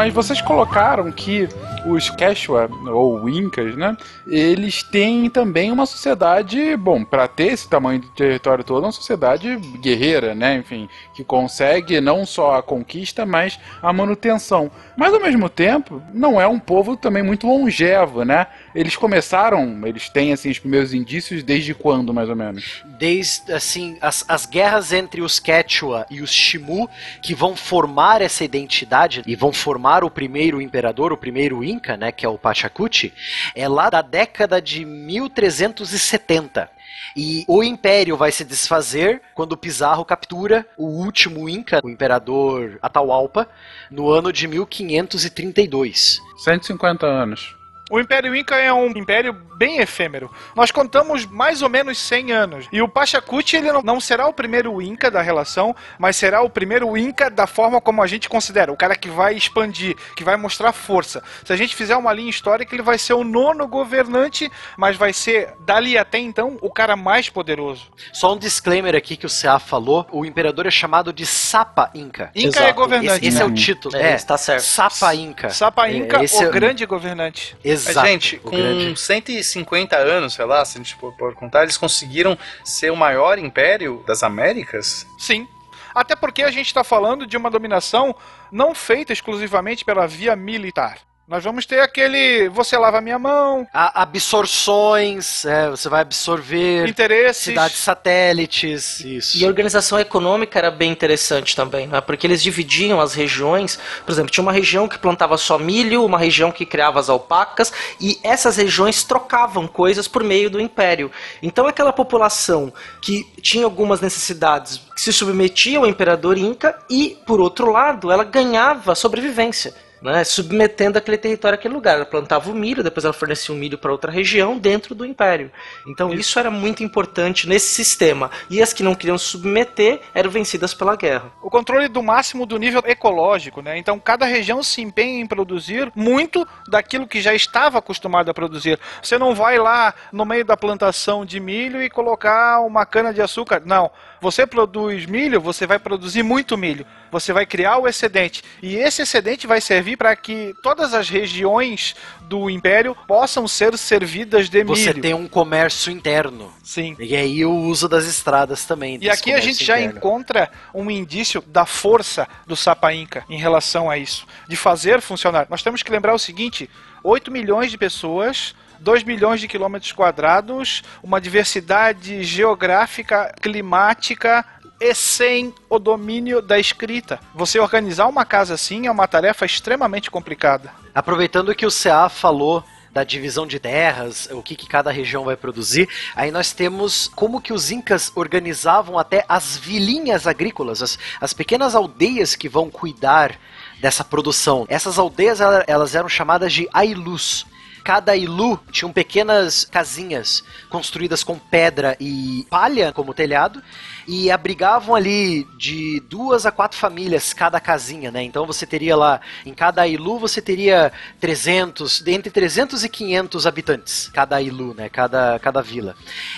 mas vocês colocaram que os Quechua, ou Incas, né? Eles têm também uma sociedade, bom, para ter esse tamanho de território todo, uma sociedade guerreira, né? Enfim, que consegue não só a conquista, mas a manutenção. Mas ao mesmo tempo, não é um povo também muito longevo, né? Eles começaram, eles têm assim os primeiros indícios desde quando, mais ou menos? Desde, assim, as, as guerras entre os Quechua e os Shimu, que vão formar essa identidade e vão formar o primeiro imperador, o primeiro Inca, né, que é o Pachacuti, é lá da década de 1370. E o império vai se desfazer quando Pizarro captura o último Inca, o imperador Atahualpa, no ano de 1532. 150 anos. O Império Inca é um império bem efêmero. Nós contamos mais ou menos 100 anos. E o Pachacuti ele não, não será o primeiro Inca da relação, mas será o primeiro Inca da forma como a gente considera. O cara que vai expandir, que vai mostrar força. Se a gente fizer uma linha histórica, ele vai ser o nono governante, mas vai ser, dali até então, o cara mais poderoso. Só um disclaimer aqui que o CA falou: o imperador é chamado de Sapa Inca. Inca é Exato. governante. Esse, esse é né? o título. É, É, está certo. Sapa Inca. Sapa Inca, Esse o é- grande governante. Exato. Mas, gente, com grande. 150 anos, sei lá, se a gente for for contar, eles conseguiram ser o maior império das Américas? Sim. Até porque a gente está falando de uma dominação não feita exclusivamente pela via militar. Nós vamos ter aquele você lava minha mão, A- absorções, é, você vai absorver interesses. cidades satélites, isso. E a organização econômica era bem interessante também, né? porque eles dividiam as regiões. Por exemplo, tinha uma região que plantava só milho, uma região que criava as alpacas, e essas regiões trocavam coisas por meio do império. Então, aquela população que tinha algumas necessidades que se submetia ao imperador Inca, e, por outro lado, ela ganhava sobrevivência. Né, submetendo aquele território àquele lugar. Ela plantava o milho, depois ela fornecia o milho para outra região dentro do império. Então isso era muito importante nesse sistema. E as que não queriam submeter eram vencidas pela guerra. O controle do máximo do nível ecológico, né? Então cada região se empenha em produzir muito daquilo que já estava acostumado a produzir. Você não vai lá no meio da plantação de milho e colocar uma cana de açúcar. Não. Você produz milho, você vai produzir muito milho. Você vai criar o excedente. E esse excedente vai servir para que todas as regiões do império possam ser servidas de Você milho. tem um comércio interno. Sim. E aí o uso das estradas também. E aqui a gente já interno. encontra um indício da força do Sapa Inca em relação a isso, de fazer funcionar. Nós temos que lembrar o seguinte: 8 milhões de pessoas, 2 milhões de quilômetros quadrados, uma diversidade geográfica, climática e sem o domínio da escrita. Você organizar uma casa assim é uma tarefa extremamente complicada. Aproveitando que o CA falou da divisão de terras, o que, que cada região vai produzir, aí nós temos como que os incas organizavam até as vilinhas agrícolas, as, as pequenas aldeias que vão cuidar dessa produção. Essas aldeias ela- elas eram chamadas de ailus. Cada ilu tinham pequenas casinhas construídas com pedra e palha como telhado e abrigavam ali de duas a quatro famílias cada casinha, né? Então você teria lá, em cada ilu você teria 300, entre 300 e 500 habitantes, cada ilu, né? Cada, cada vila.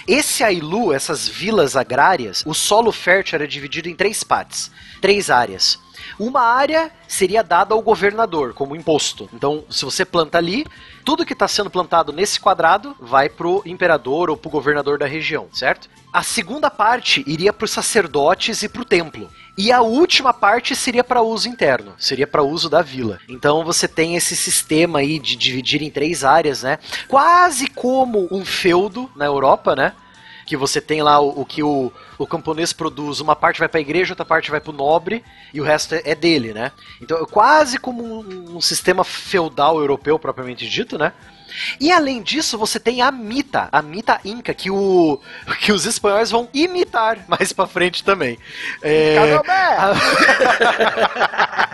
Esse ailu, essas vilas agrárias, o solo fértil era dividido em três partes, três áreas. Uma área seria dada ao governador como imposto. Então, se você planta ali, tudo que está sendo plantado nesse quadrado vai pro imperador ou pro governador da região, certo? A segunda parte iria para os sacerdotes e para o templo. E a última parte seria para uso interno, seria para uso da vila. Então você tem esse sistema aí de dividir em três áreas, né? Quase como um feudo na Europa, né? Que você tem lá o, o que o, o camponês produz, uma parte vai para a igreja, outra parte vai para o nobre e o resto é, é dele, né? Então é quase como um, um sistema feudal europeu propriamente dito, né? E além disso, você tem a mita, a mita inca, que, o, que os espanhóis vão imitar mais pra frente também. É,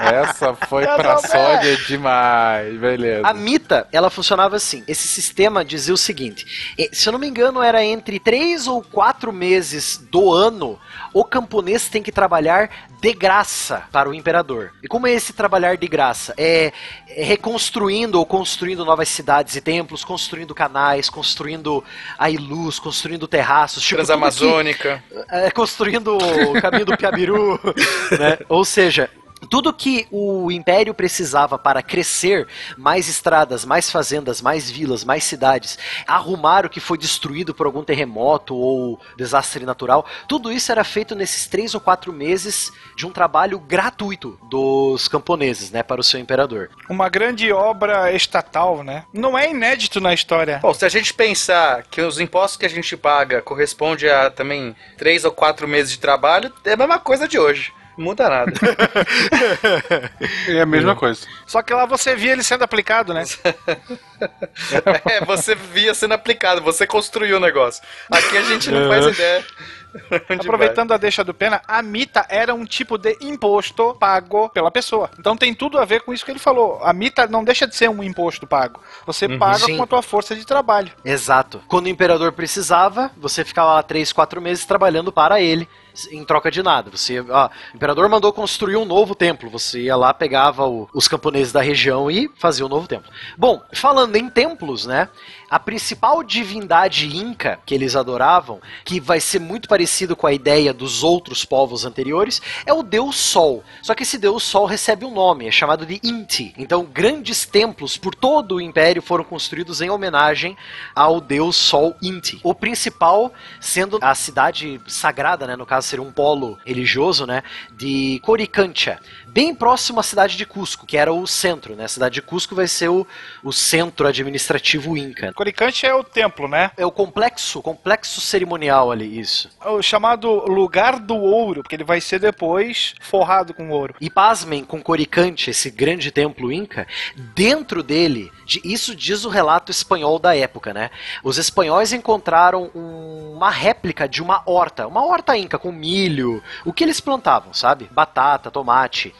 Essa foi pra sódia demais, beleza. A mita, ela funcionava assim. Esse sistema dizia o seguinte: se eu não me engano, era entre três ou quatro meses do ano, o camponês tem que trabalhar de graça para o imperador. E como é esse trabalhar de graça? É, é reconstruindo ou construindo novas cidades e templos, construindo canais, construindo a luz, construindo terraços, tipo, tudo que- Transamazônica. é, construindo o caminho do Piabiru, né? Ou seja, tudo que o império precisava para crescer, mais estradas, mais fazendas, mais vilas, mais cidades, arrumar o que foi destruído por algum terremoto ou desastre natural, tudo isso era feito nesses três ou quatro meses de um trabalho gratuito dos camponeses, né, para o seu imperador. Uma grande obra estatal, né? Não é inédito na história. Bom, se a gente pensar que os impostos que a gente paga corresponde a também três ou quatro meses de trabalho, é a mesma coisa de hoje. Não muda nada. É a mesma coisa. Só que lá você via ele sendo aplicado, né? é, você via sendo aplicado, você construiu o negócio. Aqui a gente não faz ideia. onde Aproveitando a deixa do Pena, a mita era um tipo de imposto pago pela pessoa. Então tem tudo a ver com isso que ele falou. A mita não deixa de ser um imposto pago. Você paga Sim. com a tua força de trabalho. Exato. Quando o imperador precisava, você ficava lá três, quatro meses trabalhando para ele, em troca de nada. Você, o imperador mandou construir um novo templo. Você ia lá, pegava o- os camponeses da região e fazia um novo templo. Bom, falando em templos, né? A principal divindade inca que eles adoravam, que vai ser muito parecido com a ideia dos outros povos anteriores, é o deus Sol. Só que esse deus Sol recebe um nome, é chamado de Inti. Então, grandes templos por todo o império foram construídos em homenagem ao deus Sol Inti. O principal sendo a cidade sagrada, né, no caso seria um polo religioso, né, de Coricancha, bem próximo à cidade de Cusco, que era o centro, né? A cidade de Cusco vai ser o, o centro administrativo inca. Coricante é o templo, né? É o complexo, complexo cerimonial ali, isso. O chamado lugar do ouro, porque ele vai ser depois forrado com ouro. E pasmem com Coricante, esse grande templo inca, dentro dele, de- isso diz o relato espanhol da época, né? Os espanhóis encontraram um uma réplica de uma horta, uma horta inca com milho, o que eles plantavam, sabe? Batata, tomate.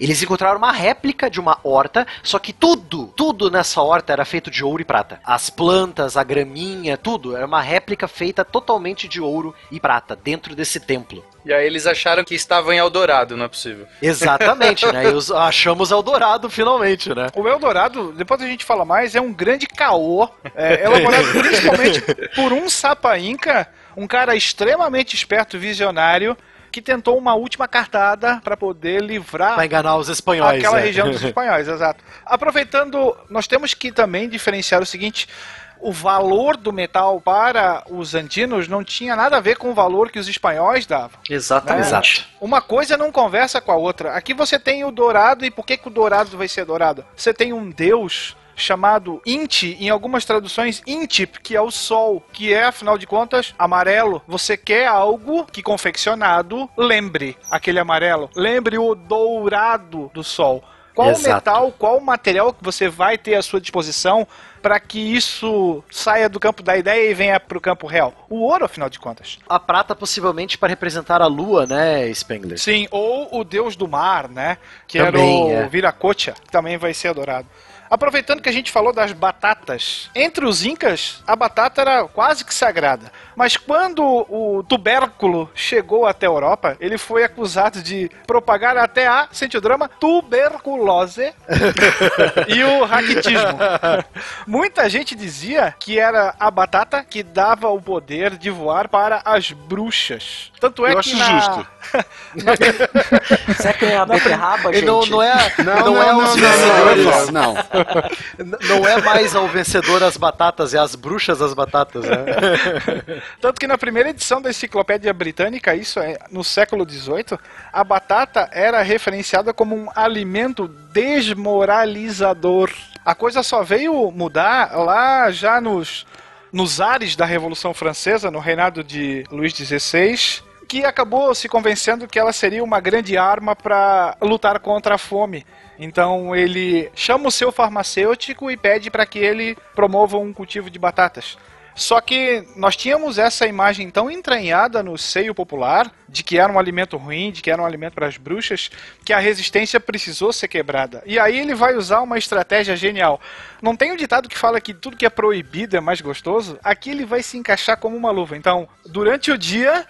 Eles encontraram uma réplica de uma horta, só que tudo, tudo nessa horta era feito de ouro e prata. As plantas, a graminha, tudo era uma réplica feita totalmente de ouro e prata dentro desse templo. E aí eles acharam que estavam em Eldorado, não é possível. Exatamente, né? E os- achamos Eldorado finalmente, né? O Eldorado, depois a gente fala mais, é um grande caô, é, elaborado principalmente por um sapa inca, um cara extremamente esperto e visionário, que tentou uma última cartada para poder livrar Pra enganar os espanhóis. aquela né? região dos espanhóis, exato. Aproveitando, nós temos que também diferenciar o seguinte. O valor do metal para os andinos não tinha nada a ver com o valor que os espanhóis davam. Exatamente. Exato. Uma coisa não conversa com a outra. Aqui você tem o dourado, e por que, que o dourado vai ser dourado? Você tem um deus chamado Inti, em algumas traduções Intip, que é o sol, que é, afinal de contas, amarelo. Você quer algo que confeccionado lembre aquele amarelo, lembre o dourado do sol. Qual Exato. metal, qual material que você vai ter à sua disposição para que isso saia do campo da ideia e venha para o campo real? O ouro, afinal de contas. A prata possivelmente para representar a lua, né, Spengler? Sim, ou o deus do mar, né? Que Também, era o é. Viracocha, que também vai ser adorado. Aproveitando que a gente falou das batatas, entre os incas, a batata era quase que sagrada. Mas quando o tubérculo chegou até a Europa, ele foi acusado de propagar até a, sente o drama, tuberculose e o raquitismo. Muita gente dizia que era a batata que dava o poder de voar para as bruxas. Tanto é Eu que acho na... justo. Será que não é a beterraba, gente? não, não é, Não, não, não, é não, os não, vencedores. não, Não é mais ao vencedor as batatas, é as bruxas as batatas, né? Tanto que na primeira edição da Enciclopédia Britânica, isso é no século XVIII, a batata era referenciada como um alimento desmoralizador. A coisa só veio mudar lá já nos, nos ares da Revolução Francesa, no reinado de Luís XVI, que acabou se convencendo que ela seria uma grande arma para lutar contra a fome. Então ele chama o seu farmacêutico e pede para que ele promova um cultivo de batatas. Só que nós tínhamos essa imagem tão entranhada no seio popular de que era um alimento ruim, de que era um alimento para as bruxas, que a resistência precisou ser quebrada. E aí ele vai usar uma estratégia genial. Não tem um ditado que fala que tudo que é proibido é mais gostoso? Aqui ele vai se encaixar como uma luva. Então, durante o dia,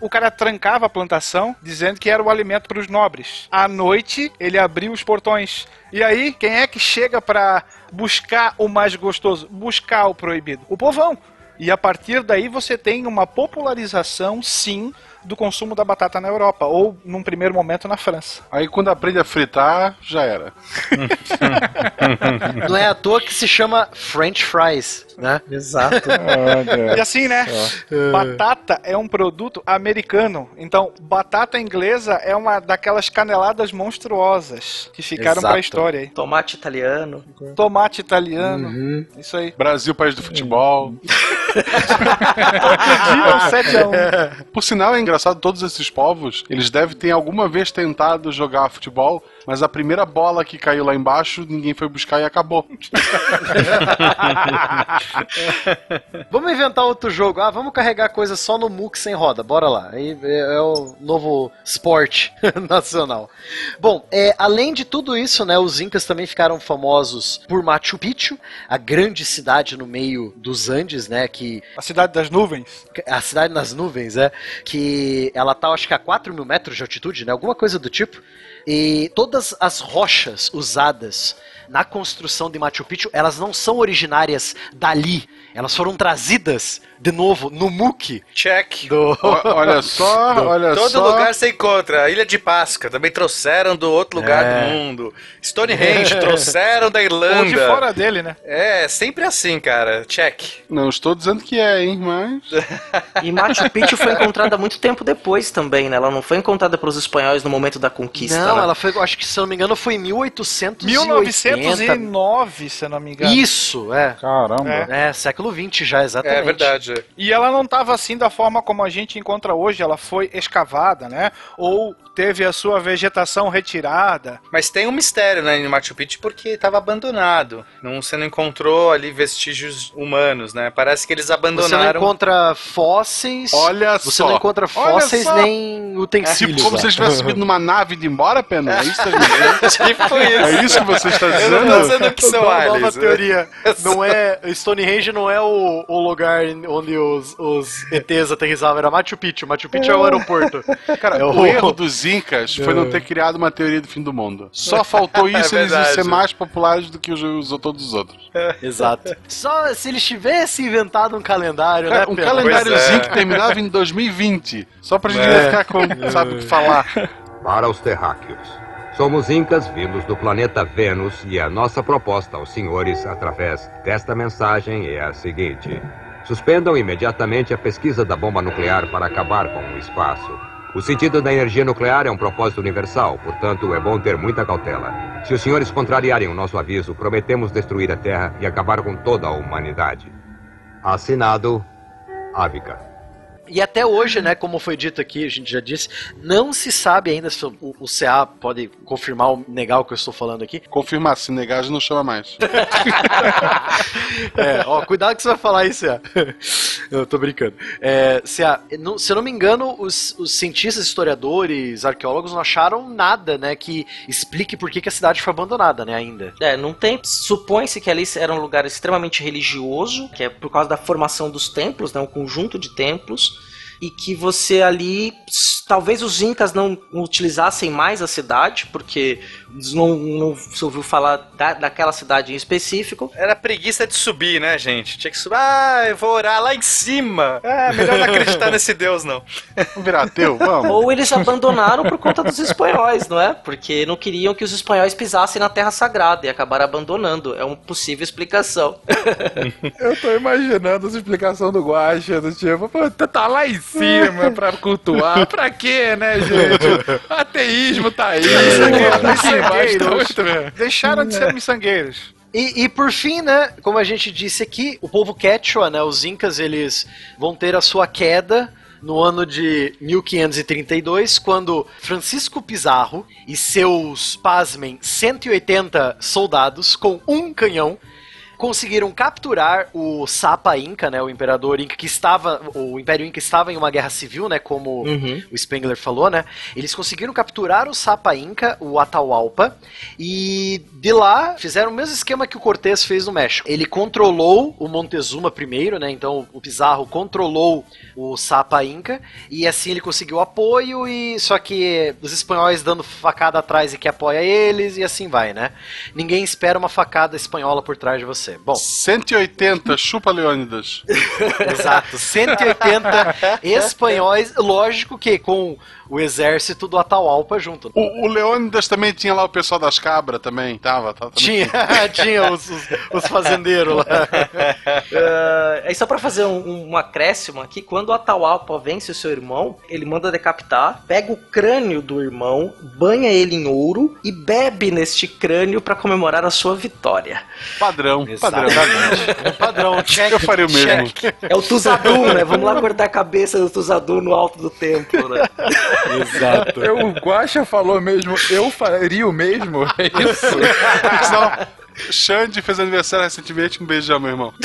o cara trancava a plantação, dizendo que era o alimento para os nobres. À noite, ele abriu os portões. E aí, quem é que chega para buscar o mais gostoso? Buscar o proibido? O povão. E a partir daí você tem uma popularização, sim, do consumo da batata na Europa, ou num primeiro momento na França. Aí quando aprende a fritar, já era. Não é à toa que se chama French fries, né? Exato. E assim, né? Batata é um produto americano. Então, batata inglesa é uma daquelas caneladas monstruosas que ficaram Exato. pra história aí. Tomate italiano. Tomate italiano. Isso aí. Brasil, país do futebol. Dia, um 7 a 1. Por sinal, é engraçado, todos esses povos, eles devem ter alguma vez tentado jogar futebol, mas a primeira bola que caiu lá embaixo, ninguém foi buscar e acabou. Vamos inventar outro jogo. Ah, vamos carregar coisa só no MOOC sem roda. Bora lá. Aí é, é o novo esporte nacional. Bom, é, além de tudo isso, né, os Incas também ficaram famosos por Machu Picchu, a grande cidade no meio dos Andes, né, que A cidade das nuvens. a cidade nas nuvens, é, que ela tá, acho que a 4 mil metros de altitude, né, alguma coisa do tipo. E todas as rochas usadas na construção de Machu Picchu, elas não são originárias dali. Elas foram trazidas de novo no MOOC Check. do. O- olha só, olha Todo só. lugar você encontra. A Ilha de Páscoa também trouxeram do outro lugar É. do mundo. Stonehenge trouxeram da Ou de Irlanda. fora dele, né? É, sempre assim, cara. Check. Não estou dizendo que é, hein, mas. E Machu Picchu foi encontrada muito tempo depois também, né? Ela não foi encontrada pelos espanhóis no momento da conquista. Não, né? ela foi, acho que se eu não me engano, foi em 1880. 1900 1509, se eu não me engano. Isso, é. Caramba. É. É, século XX já, exatamente. É verdade. E ela não estava assim da forma como a gente encontra hoje, ela foi escavada, né? Ou teve a sua vegetação retirada. Mas tem um mistério, né, em Machu Picchu, porque estava abandonado. Não, você não encontrou ali vestígios humanos, né? Parece que eles Você não abandonaram. encontra fósseis. Olha Você só. não encontra fósseis nem utensílios. Tipo como lá. se eles tivessem subido numa nave e ido embora, Pena? É isso que dizendo? tipo isso. É isso que você está Eu não dizendo? tô dizendo que são Nova aliens. teoria. Não é. Stonehenge não é o, o lugar onde os, os ETs aterrizavam, era Machu Picchu. Machu Picchu é o aeroporto. Cara, É o o- erro dos Incas foi não ter criado uma teoria do fim do mundo. Só faltou isso É eles iam ser mais populares do que os, os- todos os outros. Exato. Só se eles tivessem inventado um calendário, Cara, né? um Pedro? calendáriozinho é. que terminava em 2020. Só pra gente É. ficar com, sabe o que falar. Para os terráqueos. Somos incas vindos do planeta Vênus e a nossa proposta aos senhores através desta mensagem é a seguinte: suspendam imediatamente a pesquisa da bomba nuclear para acabar com o espaço. O sentido da energia nuclear é um propósito universal, portanto é bom ter muita cautela. Se os senhores contrariarem o nosso aviso, prometemos destruir a Terra e acabar com toda a humanidade. Assinado, Ávica. E até hoje, né, como foi dito aqui, a gente já disse, não se sabe ainda se o, o CA pode confirmar ou negar o que eu estou falando aqui. Confirmar, se negar, já não chama mais. É, ó, cuidado que você vai falar isso, CA. Eu tô brincando. É, CA, não- se eu não me engano, os, os cientistas, historiadores, arqueólogos não acharam nada, né, que explique por que, que a cidade foi abandonada, né, ainda. É, não tem. Supõe-se que ali era um lugar extremamente religioso, que é por causa da formação dos templos, né, um conjunto de templos, e que você ali. Talvez os incas não utilizassem mais a cidade, porque não, não se ouviu falar da, daquela cidade em específico. Era preguiça de subir, né, gente? Tinha que subir. Ah, eu vou orar lá em cima. Ah, melhor não acreditar nesse Deus, não. Vamos virar ateu? Vamos. Ou eles abandonaram por conta dos espanhóis, não é? Porque não queriam que os espanhóis pisassem na terra sagrada e acabaram abandonando. É uma possível explicação. Eu tô imaginando essa explicação do Guaxa, do tipo, tá- tá lá em cima pra cultuar. Pra quê, né, gente? Ateísmo tá aí. Aqui embaixo tá. Deixaram de ser miçangueiros. E, e por fim, né, como a gente disse aqui, o povo Quechua, né, os incas, eles vão ter a sua queda no ano de 1532, quando Francisco Pizarro e seus, pasmem, 180 soldados com um canhão conseguiram capturar o Sapa Inca, né, o imperador Inca que estava, o Império Inca estava em uma guerra civil, né, como Uhum. o Spengler falou, né? Eles conseguiram capturar o Sapa Inca, o Atahualpa, e de lá fizeram o mesmo esquema que o Cortés fez no México. Ele controlou o Montezuma primeiro, né? Então o Pizarro controlou o Sapa Inca e assim ele conseguiu apoio e só que os espanhóis dando facada atrás e que apoia eles e assim vai, né? Ninguém espera uma facada espanhola por trás de você. Bom, 180, chupa Leônidas. Exato, 180 espanhóis, lógico que com o exército do Atahualpa junto. O, o Leônidas também tinha lá o pessoal das cabras também, tava, tava também. Tinha, tinha os, os, os fazendeiros lá. Ah, aí só pra fazer um, um acréscimo aqui, quando o Atahualpa vence o seu irmão, ele manda decapitar, pega o crânio do irmão, banha ele em ouro e bebe neste crânio pra comemorar a sua vitória. Padrão, padrão. Exatamente. Um padrão, check. Eu faria o mesmo. check. É o Tuzadu, né? Vamos lá cortar a cabeça do Tuzadu no alto do templo, né? Exato. Eu, o Guaxa falou mesmo, eu faria o mesmo? É isso? Não, Xande fez aniversário recentemente, um beijão, meu irmão.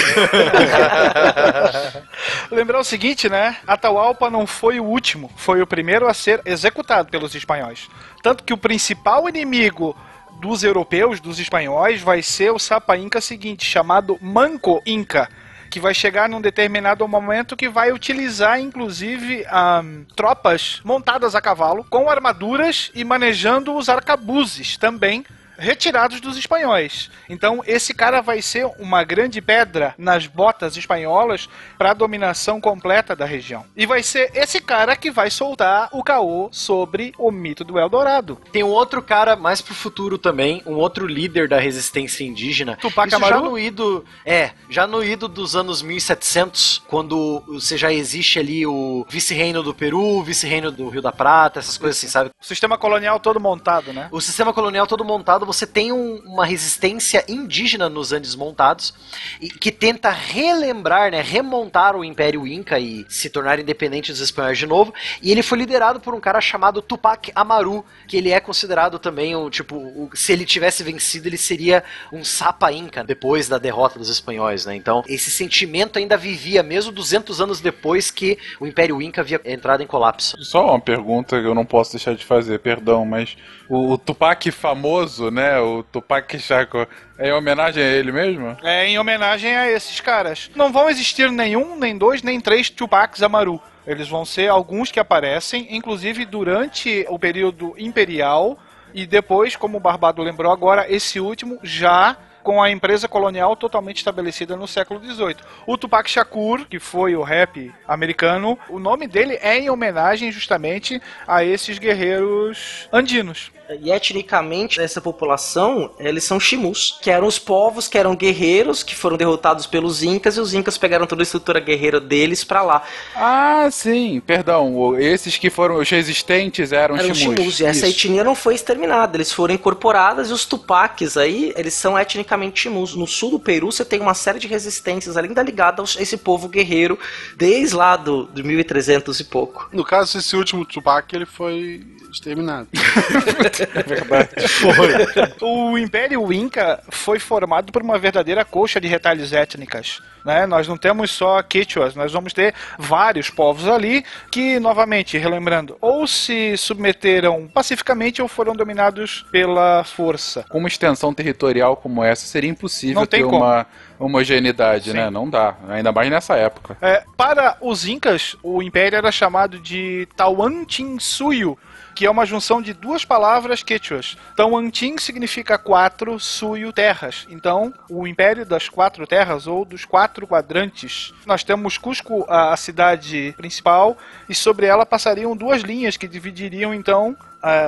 Lembrar o seguinte, né? Atahualpa não foi o último, foi o primeiro a ser executado pelos espanhóis. Tanto que o principal inimigo dos europeus, dos espanhóis, vai ser o Sapa Inca seguinte, chamado Manco Inca. Que vai chegar num determinado momento que vai utilizar, inclusive, ahn, tropas montadas a cavalo, com armaduras e manejando os arcabuzes também, retirados dos espanhóis. Então, esse cara vai ser uma grande pedra nas botas espanholas para a dominação completa da região. E vai ser esse cara que vai soltar o caô sobre o mito do Eldorado. Tem um outro cara mais pro futuro também, um outro líder da resistência indígena. Tupac Isso já Amaru? no ido, é, já no ido dos anos 1700, quando você já existe ali o vice-reino do Peru, vice-reino do Rio da Prata, essas coisas assim, sabe? O sistema colonial todo montado, né? O sistema colonial todo montado, você tem um- uma resistência indígena nos Andes montados e que tenta relembrar, né, remontar o Império Inca e se tornar independente dos espanhóis de novo. E ele foi liderado por um cara chamado Tupac Amaru, que ele é considerado também o tipo, o- se ele tivesse vencido, ele seria um Sapa Inca depois da derrota dos espanhóis, né? Então, esse sentimento ainda vivia mesmo 200 anos depois que o Império Inca havia entrado em colapso. Só uma pergunta que eu não posso deixar de fazer, perdão, mas o, o Tupac famoso, né? O Tupac Shakur, é em homenagem a ele mesmo? É em homenagem a esses caras. Não vão existir nenhum, nem dois, nem três Tupacs Amaru. Eles vão ser alguns que aparecem, inclusive durante o período imperial e depois, como o Barbado lembrou agora, esse último já com a empresa colonial totalmente estabelecida no século XVIII. O Tupac Shakur, que foi o rap americano, o nome dele é em homenagem justamente a esses guerreiros andinos. E etnicamente, essa população, eles são chimus, que eram os povos que eram guerreiros, que foram derrotados pelos incas, e os incas pegaram toda a estrutura guerreira deles pra lá. Ah, sim, perdão. Esses que foram os resistentes eram, eram chimus. chimus, e essa Isso. etnia não foi exterminada, eles foram incorporados, e os tupaques aí, eles são etnicamente chimus. No sul do Peru, você tem uma série de resistências ainda ligadas a esse povo guerreiro, desde lá do, do 1300 e pouco. No caso, esse último Tupac, ele foi exterminado. O Império Inca foi formado por uma verdadeira coxa de retalhos étnicas. Né? Nós não temos só Quichuas, nós vamos ter vários povos ali que, novamente, relembrando, ou se submeteram pacificamente ou foram dominados pela força. Com uma extensão territorial como essa, seria impossível ter como. uma homogeneidade, Sim. né? Não dá. Ainda mais nessa época. É, para os Incas, o império era chamado de Tawantinsuyo, que é uma junção de duas palavras quechuas. Tawantin significa quatro, Suyo, terras. Então, o império das quatro terras, ou dos quatro quadrantes. Nós temos Cusco, a cidade principal, e sobre ela passariam duas linhas que dividiriam, então,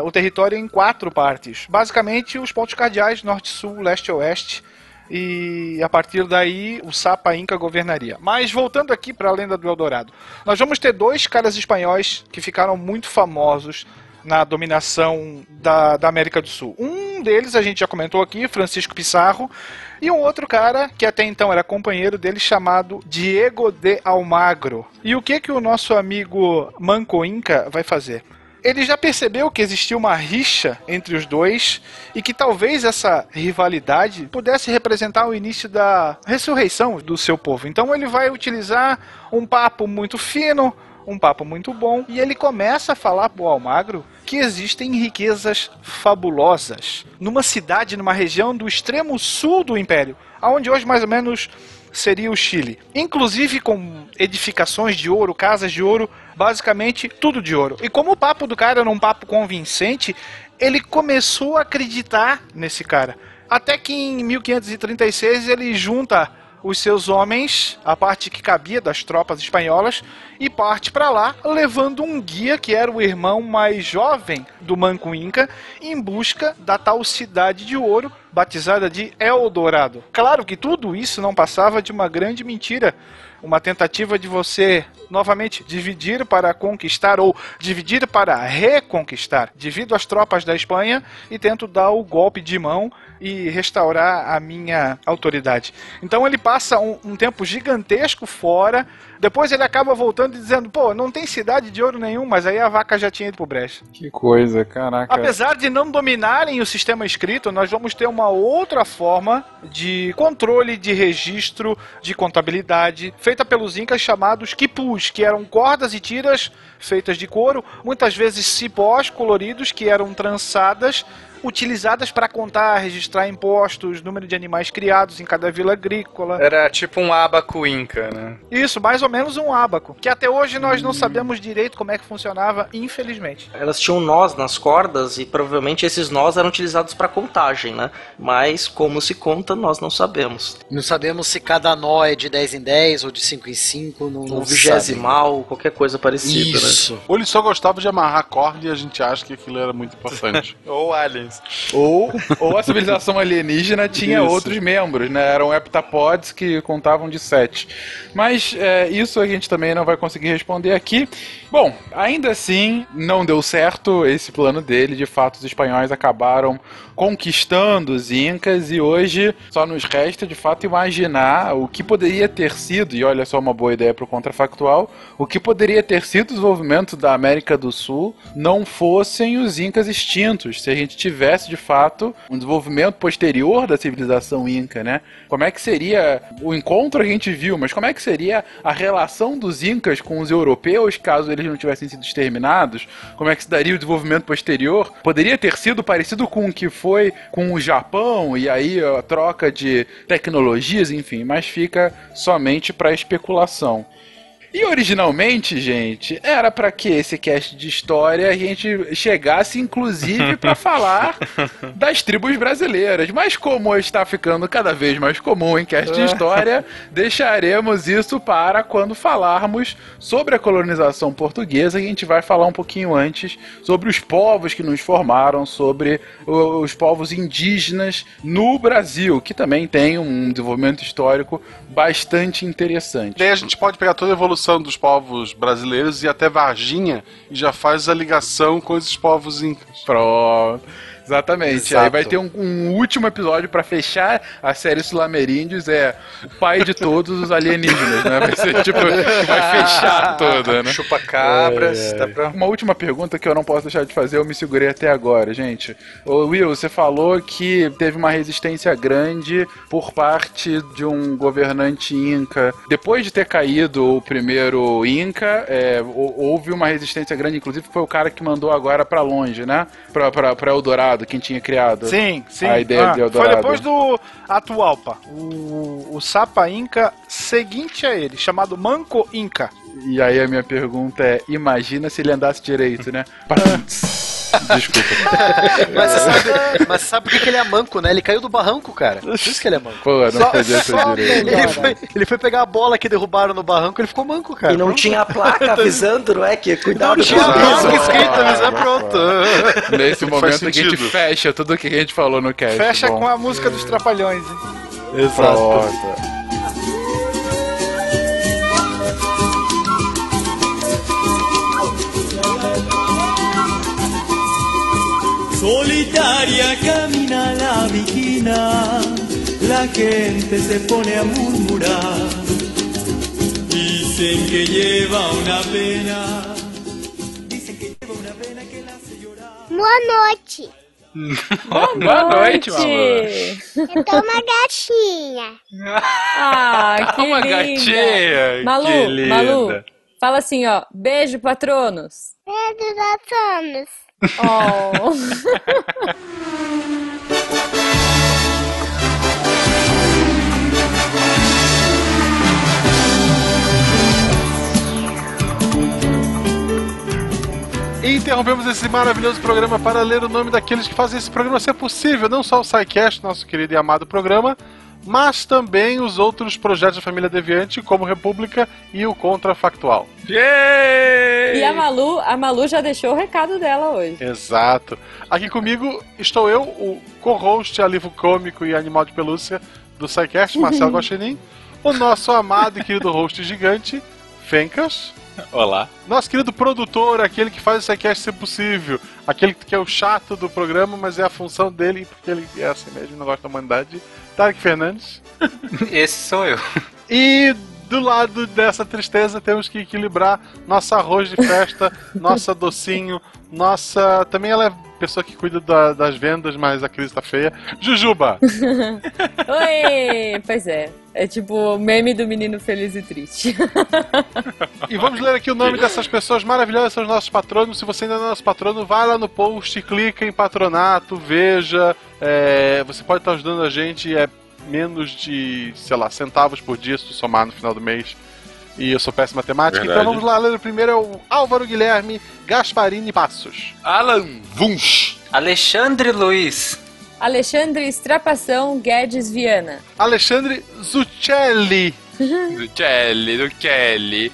o território em quatro partes. Basicamente, os pontos cardeais, norte, sul, leste e oeste, e a partir daí o Sapa Inca governaria. Mas voltando aqui para a lenda do Eldorado, nós vamos ter dois caras espanhóis que ficaram muito famosos na dominação da, da América do Sul. Um deles a gente já comentou aqui, Francisco Pizarro, e um outro cara que até então era companheiro dele chamado Diego de Almagro. E o que que o nosso amigo Manco Inca vai fazer? Ele já percebeu que existia uma rixa entre os dois e que talvez essa rivalidade pudesse representar o início da ressurreição do seu povo. Então ele vai utilizar um papo muito fino, um papo muito bom, e ele começa a falar pro Almagro que existem riquezas fabulosas numa cidade, numa região do extremo sul do império, aonde hoje mais ou menos seria o Chile. Inclusive com edificações de ouro, casas de ouro, basicamente tudo de ouro. E como o papo do cara era um papo convincente, ele começou a acreditar nesse cara. Até que em 1536 ele junta os seus homens, a parte que cabia das tropas espanholas, e parte para lá, levando um guia que era o irmão mais jovem do Manco Inca, em busca da tal cidade de ouro, batizada de Eldorado. Claro que tudo isso não passava de uma grande mentira, uma tentativa de você novamente dividir para conquistar ou dividir para reconquistar, devido às tropas da Espanha e tento dar o golpe de mão e restaurar a minha autoridade. Então ele passa um, um tempo gigantesco fora, depois ele acaba voltando e dizendo: pô, não tem cidade de ouro nenhum, mas aí a vaca já tinha ido pro brecha. Que coisa, caraca. Apesar de não dominarem o sistema escrito, nós vamos ter uma outra forma de controle de registro de contabilidade feita pelos incas chamados que eram cordas e tiras feitas de couro, muitas vezes cipós coloridos que eram trançadas utilizadas para contar, registrar impostos, número de animais criados em cada vila agrícola. Era tipo um abaco inca, né? Isso, mais ou menos um ábaco, que até hoje nós não sabemos direito como é que funcionava, infelizmente. Elas tinham nós nas cordas e provavelmente esses nós eram utilizados para contagem, né? Mas como se conta, nós não sabemos. Não sabemos se cada nó é de 10 em 10 ou de 5 em 5. Não, não qualquer coisa parecida, né? Isso. Ou ele só gostava de amarrar corda e a gente acha que aquilo era muito importante. Ou aliens. Aliens. Ou, ou a civilização alienígena tinha Isso. outros membros, né? Eram heptapods que contavam de sete. Mas é, isso a gente também não vai conseguir responder aqui. Bom, ainda assim, não deu certo esse plano dele. De fato, os espanhóis acabaram conquistando os incas e hoje só nos resta de fato imaginar o que poderia ter sido, e olha só uma boa ideia para o contrafactual, o que poderia ter sido o desenvolvimento da América do Sul não fossem os incas extintos, se a gente tivesse de fato um desenvolvimento posterior da civilização inca, né? Como é que seria o encontro a gente viu, mas como é que seria a relação dos incas com os europeus caso eles não tivessem sido exterminados? Como é que se daria o desenvolvimento posterior? Poderia ter sido parecido com o que foi com o Japão e aí a troca de tecnologias, enfim, mas fica somente para especulação. E originalmente, gente, era para que esse cast de história a gente chegasse inclusive para falar das tribos brasileiras. Mas como está ficando cada vez mais comum em cast de história, deixaremos isso para quando falarmos sobre a colonização portuguesa. A gente vai falar um pouquinho antes sobre os povos que nos formaram, sobre os povos indígenas no Brasil, que também tem um desenvolvimento histórico bastante interessante. Daí a gente pode pegar toda a evolução dos povos brasileiros e até Varginha e já faz a ligação com esses povos incas. Pronto. Exatamente. Exato. Aí vai ter um, um último episódio pra fechar a série Sul-Ameríndios, é o pai de todos os alienígenas, né? Vai ser tipo, vai fechar toda, né? Chupa-cabras, É, é. dá pra... Uma última pergunta que eu não posso deixar de fazer, eu me segurei até agora, gente. Ô, Will, você falou que teve uma resistência grande por parte de um governante inca. Depois de ter caído o primeiro inca, é, hou- houve uma resistência grande, inclusive foi o cara que mandou agora pra longe, né? Pra, pra, pra Eldorado, quem tinha criado. Sim, sim. A ideia Ah, de foi Eldorado. depois do Atualpa. O, o Sapa Inca seguinte a ele, chamado Manco Inca. E aí a minha pergunta é: imagina se ele andasse direito, né? Desculpa. Mas você sabe, mas sabe por que que ele é manco, né? Ele caiu do barranco, cara. Por isso que ele é manco. Pô, não podia ser direito. Ele foi, ele foi pegar a bola que derrubaram no barranco, ele ficou manco, cara. E não Pronto. tinha a placa avisando, não é? Que cuidado Não tinha a placa escrita, mas é pronto. Nesse momento a gente fecha tudo que a gente falou no cast. Fecha bom. com a música dos Trapalhões. hein? Pronto. Solitaria camina la vigina, la gente se pone a murmurar. Dicen que lleva una pena. Dicen que lleva una pena que la hace llorar. Boa noite. Boa noite, Malu. Eu tô uma gatinha. Ah, que Uma linda. gatinha, Malu, que linda. Malu, fala assim, ó. Beijo, patronos. Dos anos. Oh. Interrompemos esse maravilhoso programa para ler o nome daqueles que fazem esse programa ser possível. Não só o SciCast, nosso querido e amado programa, mas também os outros projetos da família Deviante, como República e o Contrafactual. E a Malu, a Malu já deixou o recado dela hoje. Exato. Aqui comigo estou eu, o co-host, alívio cômico e animal de pelúcia do SciCast, Marcelo Guaxinim, o nosso amado e querido host gigante, Fencas. Olá. Nosso querido produtor, aquele que faz o SciCast ser possível, aquele que é o chato do programa, mas é a função dele, porque ele é assim mesmo, não gosta da humanidade, Tarek Fernandes. Esse sou eu. E do lado dessa tristeza temos que equilibrar nossa arroz de festa, nossa docinho, nossa. Também ela é a pessoa que cuida da- das vendas, mas a crise tá feia. Jujuba! Oi! Pois é. É tipo o meme do menino feliz e triste. E vamos ler aqui o nome dessas pessoas maravilhosas, são os nossos patronos. Se você ainda não é nosso patrono, vai lá no post, clica em patronato, veja. É, você pode estar ajudando a gente, é menos de, sei lá, centavos por dia se tu somar no final do mês. E eu sou péssimo em matemática, Verdade. então vamos lá ler o primeiro é o Álvaro Guilherme Gasparini Passos. Alan Vunch. Alexandre Luiz. Alexandre Estrapação Guedes Viana. Alexandre Kelly, do Kelly.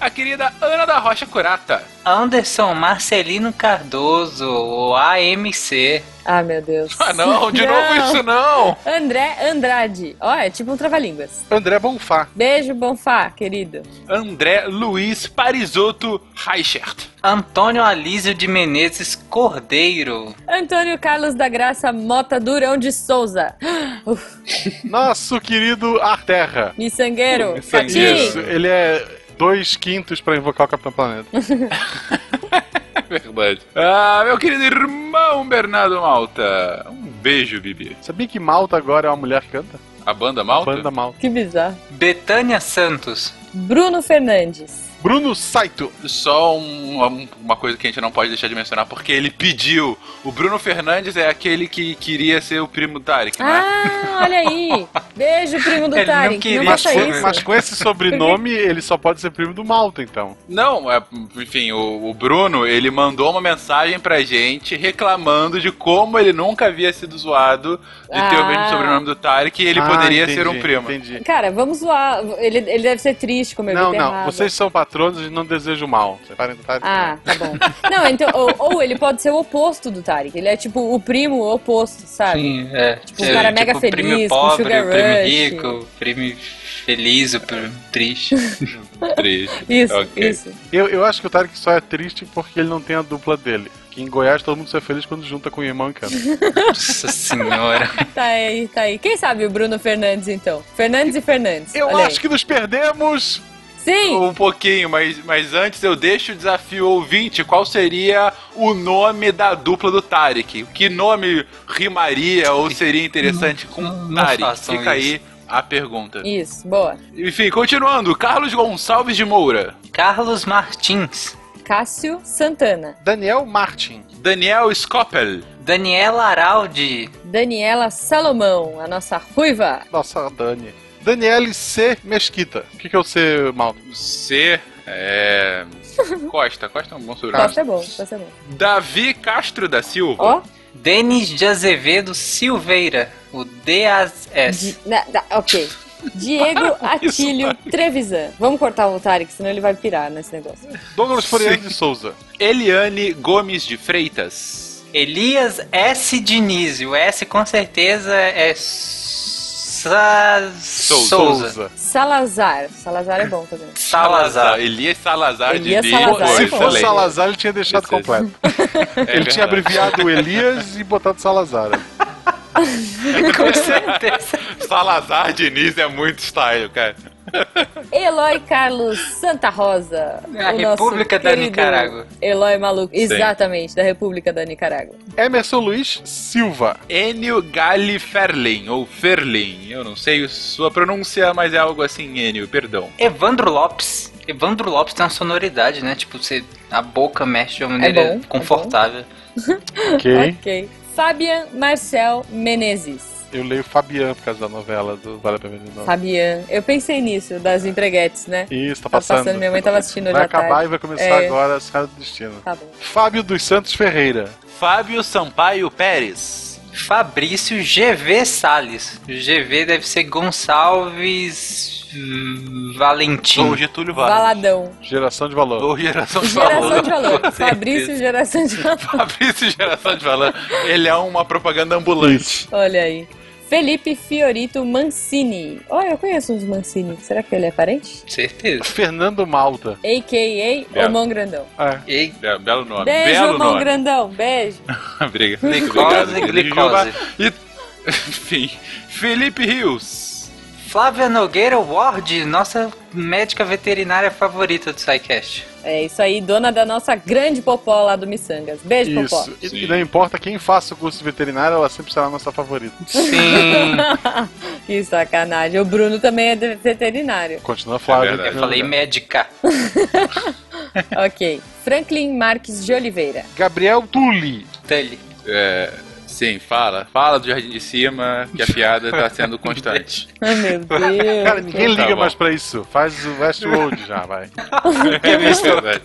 A querida Ana da Rocha Curata. Anderson Marcelino Cardoso, o AMC. Ah, meu Deus. Ah, não, de novo isso não. André Andrade. Ó, é tipo um trava-línguas. André Bonfá. Beijo, Bonfá, querido. André Luiz Parisotto Reichert. Antônio Alísio de Menezes Cordeiro. Antônio Carlos da Graça Mota Durão de Souza. Nosso querido Arterra. miçangueiro. Isso, Catim. ele é dois quintos pra invocar o Capitão Planeta. Verdade. Ah, meu querido irmão Bernardo Malta. Um beijo, Bibi. Sabia que Malta agora é uma mulher que canta? A banda Malta? Banda Malta. Que bizarro. Betânia Santos. Bruno Fernandes. Bruno Saito. Só um- uma, coisa que a gente não pode deixar de mencionar, porque ele pediu. O Bruno Fernandes é aquele que queria ser o primo do Tarek, não é? Ah, olha aí. Beijo, primo do Ele não Tarek. Não, queria Mas, faça com- isso. mas com esse sobrenome, ele só pode ser primo do Malta, então. Não, é, enfim, o, o Bruno, ele mandou uma mensagem pra gente reclamando de como ele nunca havia sido zoado de ter o Ah. mesmo sobrenome do Tarek e ele Ah, poderia entendi, ser um primo. Entendi. Cara, vamos zoar. Ele, ele deve ser triste com o meu Não, beterraba. não, vocês são patronos e não desejo mal. Separem do Tarek. Ah, tá bom. Não, então, ou, ou ele pode ser o oposto do Tarek. Ele é tipo o primo oposto, sabe? Sim, é. Tipo, um cara mega o primo feliz, com pobre, sugar o primo rush. rico, o primo feliz, o primo triste. Triste. Isso, Ok. isso. Eu, eu acho que o Tarek só é triste porque ele não tem a dupla dele. Que em Goiás todo mundo se é feliz quando junta com o irmão e canta. Nossa senhora. Tá aí, tá aí. Quem sabe o Bruno Fernandes, então? Fernandes e Fernandes. Eu Olha aí. acho que nos perdemos! Sim! Um pouquinho, mas, mas antes eu deixo o desafio ao ouvinte. Qual seria o nome da dupla do Tarek? Que nome rimaria ou seria interessante com não Tarek? Fica isso. aí a pergunta. Isso, boa. Enfim, continuando. Carlos Gonçalves de Moura. Carlos Martins. Cássio Santana. Daniel Martin. Daniel Scopel. Daniela Araldi. Daniela Salomão, a nossa ruiva. Nossa, Dani. Daniele C. Mesquita. O que, que é o C, Malta? C. É. Costa. Costa é um bom sobrenome. Costa é bom, Costa é bom. Davi Castro da Silva. Ó, Denis de Azevedo Silveira. O DAS. Di- ok. Diego Atílio Trevisan. Vamos cortar o Tarek, senão ele vai pirar nesse negócio. Douglas Foriano de Souza. Eliane Gomes de Freitas. Elias S. Diniz. O S com certeza é. Sa... Souza. Salazar. Salazar é bom também. Salazar. Elias Salazar Elias de Salazar, Diniz. é Se fosse. Salazar, ele tinha deixado Isso, completo. É ele tinha verdade. abreviado o Elias e botado Salazar. com certeza. Salazar Diniz é muito style, cara. Eloy Carlos Santa Rosa. A o nosso República da Nicarágua. Eloy Maluco. Exatamente, da República da Nicarágua. Emerson Luiz Silva. Enio Gali Ferlin, ou Ferlin, eu não sei sua pronúncia, mas é algo assim, Enio, perdão. Evandro Lopes. Evandro Lopes tem uma sonoridade, né? Tipo, você, a boca mexe de uma maneira bom, é confortável. Ok. Ok. Fabian Marcel Menezes. Eu leio Fabian por causa da novela do Vale a Pena Novo. Fabian. Eu pensei nisso, das empreguetes, né? Isso, tá Tá passando. passando, minha mãe tava assistindo Vai acabar tarde. e vai começar É. agora as caras do destino. Tá bom. Fábio dos Santos Ferreira. Fábio Sampaio Pérez. Fabrício GV Salles. O GV deve ser Gonçalves Valentim. Ou Getúlio Vargas. Valadão. Geração de valor. Ou Geração de Geração Valor. de valor. Fabrício, geração de valor. Fabrício Geração de Valor. Ele é uma propaganda ambulante. Olha aí. Felipe Fiorito Mancini. Olha, eu conheço uns Mancini. Será que ele é parente? Certeza. Fernando Malta. A.K.A. Belo. Omão Grandão. É. E Be- Belo nome. Beijo, Belo Omão nome. Grandão. Beijo. Obrigado. Glicose, glicose. E, enfim, Felipe Rios. Flávia Nogueira Ward, nossa médica veterinária favorita do SciCast. É isso aí, dona da nossa grande popó lá do Missangas. Beijo, popó. Isso. E, não importa quem faça o curso de veterinário, ela sempre será a nossa favorita. Sim. que sacanagem. O Bruno também é de- veterinário. Continua Flávia. verdade. Eu falei médica. ok. Franklin Marques de Oliveira. Gabriel Tulli. Tully. É, sim, fala. Fala do Jardim de Cima, que a piada tá sendo constante. Ai, meu Deus. Cara, ninguém Tá liga bom. mais pra isso. Faz o Westworld já, vai. É verdade.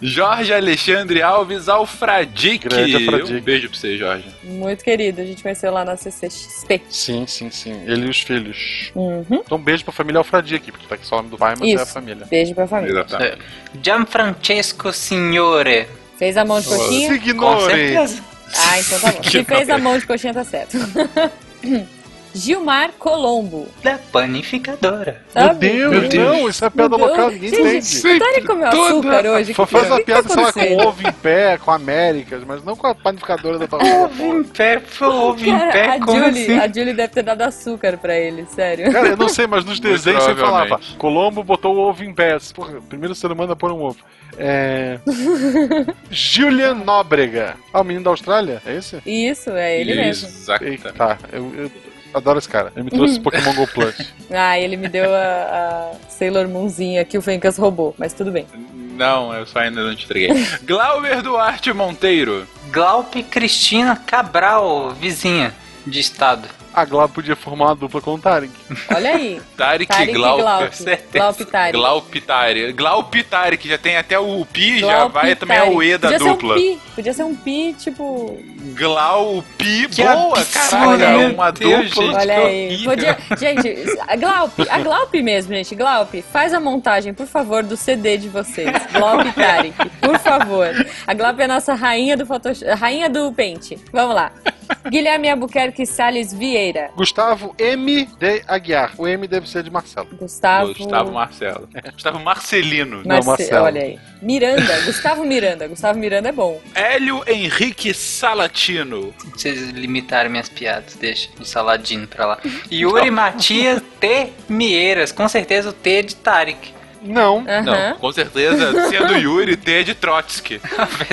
Jorge Alexandre Alves Alfradique. Alfradique. Um beijo pra você, Jorge. Muito querido, a gente conheceu lá na CCXP. Sim, sim, sim. Ele e os filhos. Uhum. Então, um beijo pra família Alfradi aqui, porque tá aqui só o nome do pai, mas é a Isso. família. Beijo pra família. Exatamente. Gianfrancesco Signore. Fez a mão de coxinha? Com Signore. certeza. Ah, então tá bom. Se fez a mão de coxinha, tá certo. Gilmar Colombo. Da panificadora. Sabe? Meu Deus, não, isso é piada Meu local, Deus. ninguém Gente, entende. o Tony comeu açúcar hoje. Só que faz que a tá piada, sei lá, com ovo em pé, com Américas, mas não com a panificadora da tua Ovo em pé, foi ovo em pé, a, como Julie, assim? a Julie deve ter dado açúcar pra ele, sério. Cara, eu não sei, mas nos desenhos sempre falava. Colombo botou o ovo em pé. Porra, primeiro ser humano a pôr um ovo. É. Julian Nóbrega. Ah, o menino da Austrália? É esse? Isso, é ele Isso, mesmo. exato. Eita, tá. Eu, eu adoro esse cara. Ele me trouxe Pokémon Go Plus. Ah, ele me deu a, a Sailor Moonzinha que o Fencas roubou, mas tudo bem. Não, eu só ainda não te entreguei. Glauber Duarte Monteiro. Glaupe Cristina Cabral, vizinha de estado. A Glá podia formar uma dupla com o Tarek. Olha aí. Tarek, Tarek. Glaup. certeza. Glaup Tarek. Glaup Tarek. Glaup Tarek, já tem até o Pi, já vai também Tarek. o E da Podia dupla. Ser um pi. Podia ser um pi, tipo. Glaupi, Que boa, absurdo, caraca, meu uma Deus, dupla. gente. Olha aí. Podia... Gente, a Glaup, a Glaup mesmo, gente. Glaup, faz a montagem, por favor, do CD de vocês. Glaup Tarek, por favor. A Glaup é a nossa rainha do Photoshop, rainha do pente. Vamos lá. Guilherme Albuquerque Salles Vieira. Gustavo M. de Aguiar. O M deve ser de Marcelo. Gustavo. Gustavo Marcelo. Gustavo Marcelino. Marce- Marcelo. Olha aí. Miranda, Gustavo Miranda. Gustavo Miranda é bom. Hélio Henrique Salatino. Vocês limitaram minhas piadas, deixa o saladinho pra lá. Yuri Matias T. Mieiras, com certeza o T de Tarek. Não. Aham. Não, com certeza, sendo Yuri, T é de Trotsky.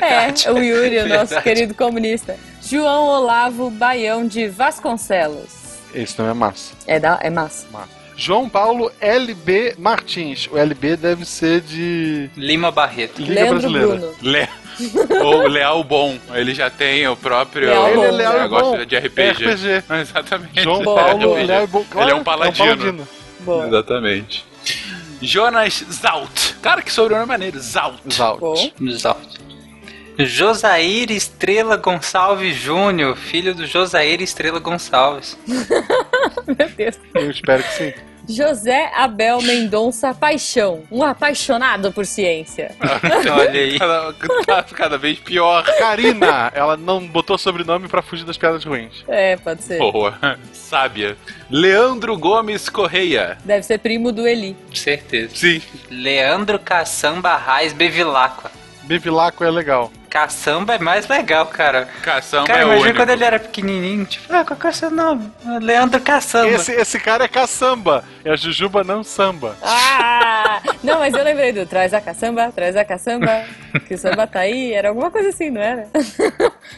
É, o Yuri, o nosso Verdade. querido comunista. João Olavo Baião de Vasconcelos. Esse não é massa. É, da, é massa. João Paulo LB Martins. O LB deve ser de Lima Barreto. Liga Leandro Brasileira. Bruno. Le... Ou Leal Bom. Ele já tem o próprio Leal Bom. Ele é leal negócio bom. de RPG. É RPG. Exatamente. João Paulo boa. Léo Bo- Ele é um Claro, paladino. Boa. Exatamente. Jonas Zalt. Cara, que sobrenome maneiro. Zalt. Zalt. Bom. Exato. Josair Estrela Gonçalves Júnior, filho do Josair Estrela Gonçalves. Meu Deus. Eu espero que sim. José Abel Mendonça Paixão. Um apaixonado por ciência. Olha aí. Cada, tá cada vez pior. Karina, ela não botou sobrenome pra fugir das piadas ruins. É, pode ser. Boa. Sábia. Leandro Gomes Correia. Deve ser primo do Eli. Certeza. Sim. Leandro Caçamba Raiz Bevilacqua. Bevilacqua é legal. Caçamba é mais legal, cara. Caçamba cara, é imagina único. quando ele era pequenininho, tipo, ah, qual que é o seu nome? Leandro Caçamba. Esse, esse cara é caçamba. E a Jujuba não samba. Ah! Não, mas eu lembrei do traz a caçamba, traz a caçamba, que o samba tá aí. Era alguma coisa assim, não era?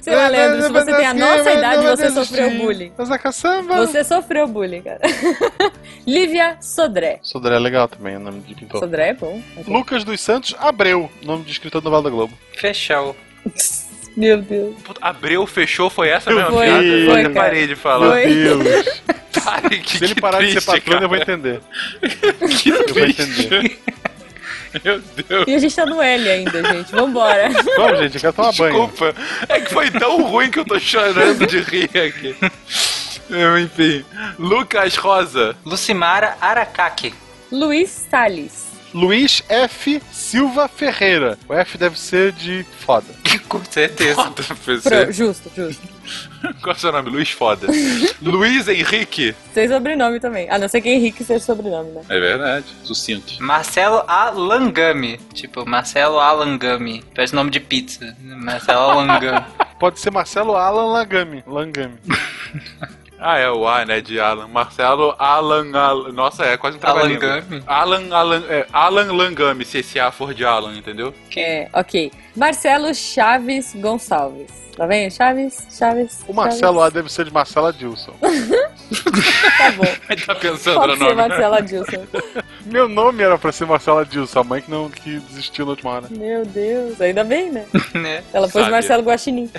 Sei lá, Leandro, se você tem a nossa idade, você sofreu bullying. Mas a caçamba. Você sofreu bullying, cara. Lívia Sodré. Sodré é legal também, o nome de pintor. Sodré é bom. Lucas dos Santos Abreu, nome de escritor do Novela da Globo. Fechou. Meu Deus. Puta, Abreu fechou, foi essa mesma Foi, piada? foi, eu até cara. parei de falar. Foi. Deus. Tarek, Se ele que parar de ser triste, patrão, eu vou cara. entender. Que Eu vou triste. entender. Meu Deus. E a gente tá no L ainda, gente. Vambora. Vamos, gente, eu quero tomar banho. Desculpa. É que foi tão ruim que eu tô chorando de rir aqui. Eu, Enfim. Lucas Rosa. Lucimara Aracaki. Luiz Salles. Luiz F. Silva Ferreira. O F deve ser de foda. Com certeza. Pro, justo, justo. Qual é o seu nome? Luiz Foda. Luiz Henrique. Tem sobrenome também. A não ser que Henrique seja sobrenome, né? É verdade. Sucinto. Marcelo Alangami. Tipo, Marcelo Alangami. Parece nome de pizza. Marcelo Alangami. Pode ser Marcelo Alan Langami. Langami. Ah, é o A, né? De Alan. Marcelo Alan. Alan. Nossa, é quase um trabalhinho. Alangami. Alan, Alan, é, Alan Langami, se esse A for de Alan, entendeu? É, ok. Marcelo Chaves Gonçalves. Tá vendo? Chaves, Chaves. O Marcelo A Chaves. deve ser de Marcelo Adilson. Tá bom. Ele tá pensando Pode no ser nome. Marcelo Adilson. Meu nome era pra ser Marcelo Adilson, a mãe que não que desistiu na última hora. Meu Deus, ainda bem, né? né? Ela pôs Sabe. Marcelo Guaxinim.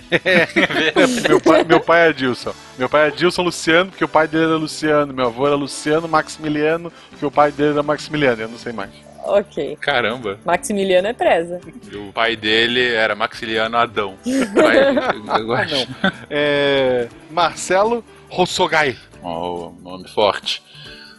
meu, pai, meu pai é Adilson. Meu pai é Adilson Luciano, porque o pai dele era Luciano. Meu avô era Luciano Maximiliano, porque o pai dele era Maximiliano. Eu não sei mais. Ok. Caramba. Maximiliano é presa. E o pai dele era Maxiliano Adão. Pai, eu gosto. É, Marcelo Rossogai. Ó, nome forte.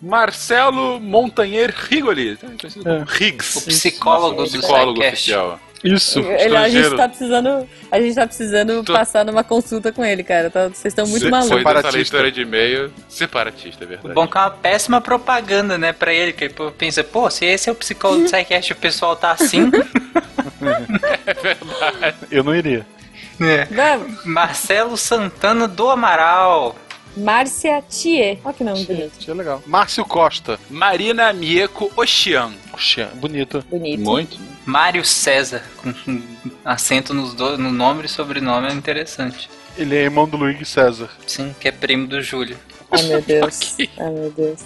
Marcelo Montanher Rigoli. como Riggs. O psicólogo do psicólogo Sidecast. oficial. Isso, Ele, a gente tá precisando. A gente tá precisando passar numa consulta com ele, cara. Tá- Vocês estão muito Se- malucos. Foi dessa leitura de e-mail separatista, é verdade. Bom que é uma péssima propaganda, né, pra ele, que ele pensa, pô, se esse é o psicólogo do Psycast e o pessoal tá assim, Eu não iria. Vamos. Marcelo Santana do Amaral. Márcia Thier. Olha que nome bonito. Isso é legal. Márcio Costa. Marina Mieko Oxian. Oxian, bonito. Bonito. Muito. Mário César, com acento nos do, no nome e sobrenome é interessante. Ele é irmão do Luigi César. Sim, que é primo do Júlio. Ai, meu Deus. Ai, meu Deus.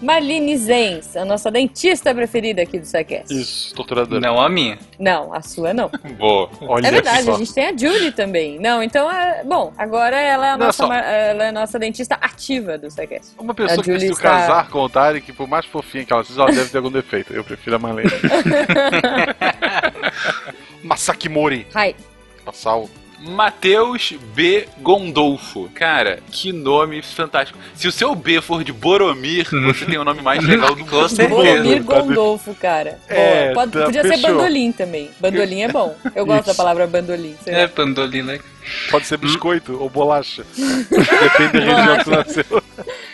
Marlene Zenz, a nossa dentista preferida aqui do SciCast. Isso, torturadora. Não a minha. Não, a sua não. Boa. Olha é verdade, só. a gente tem a Julie também. Não, então, é, bom, agora ela é a Não, nossa, só- ela é a nossa dentista ativa do SciCast. Uma pessoa A que decidiu está- casar com o Tarek, por mais fofinha que ela seja, ela deve ter algum defeito. Eu prefiro a Marlene. Masaki Mori. Hi. Passal. Matheus B. Gondolfo. Cara, que nome fantástico. Se o seu B for de Boromir, você tem o nome mais legal do mundo. Boromir Gondolfo, cara. É. Pode- tá, podia ser fechou. bandolim também. Bandolim é bom. Eu gosto da Isso. palavra bandolim. É, Pandolina. Pode ser biscoito ou bolacha. Depende da região que você nasceu.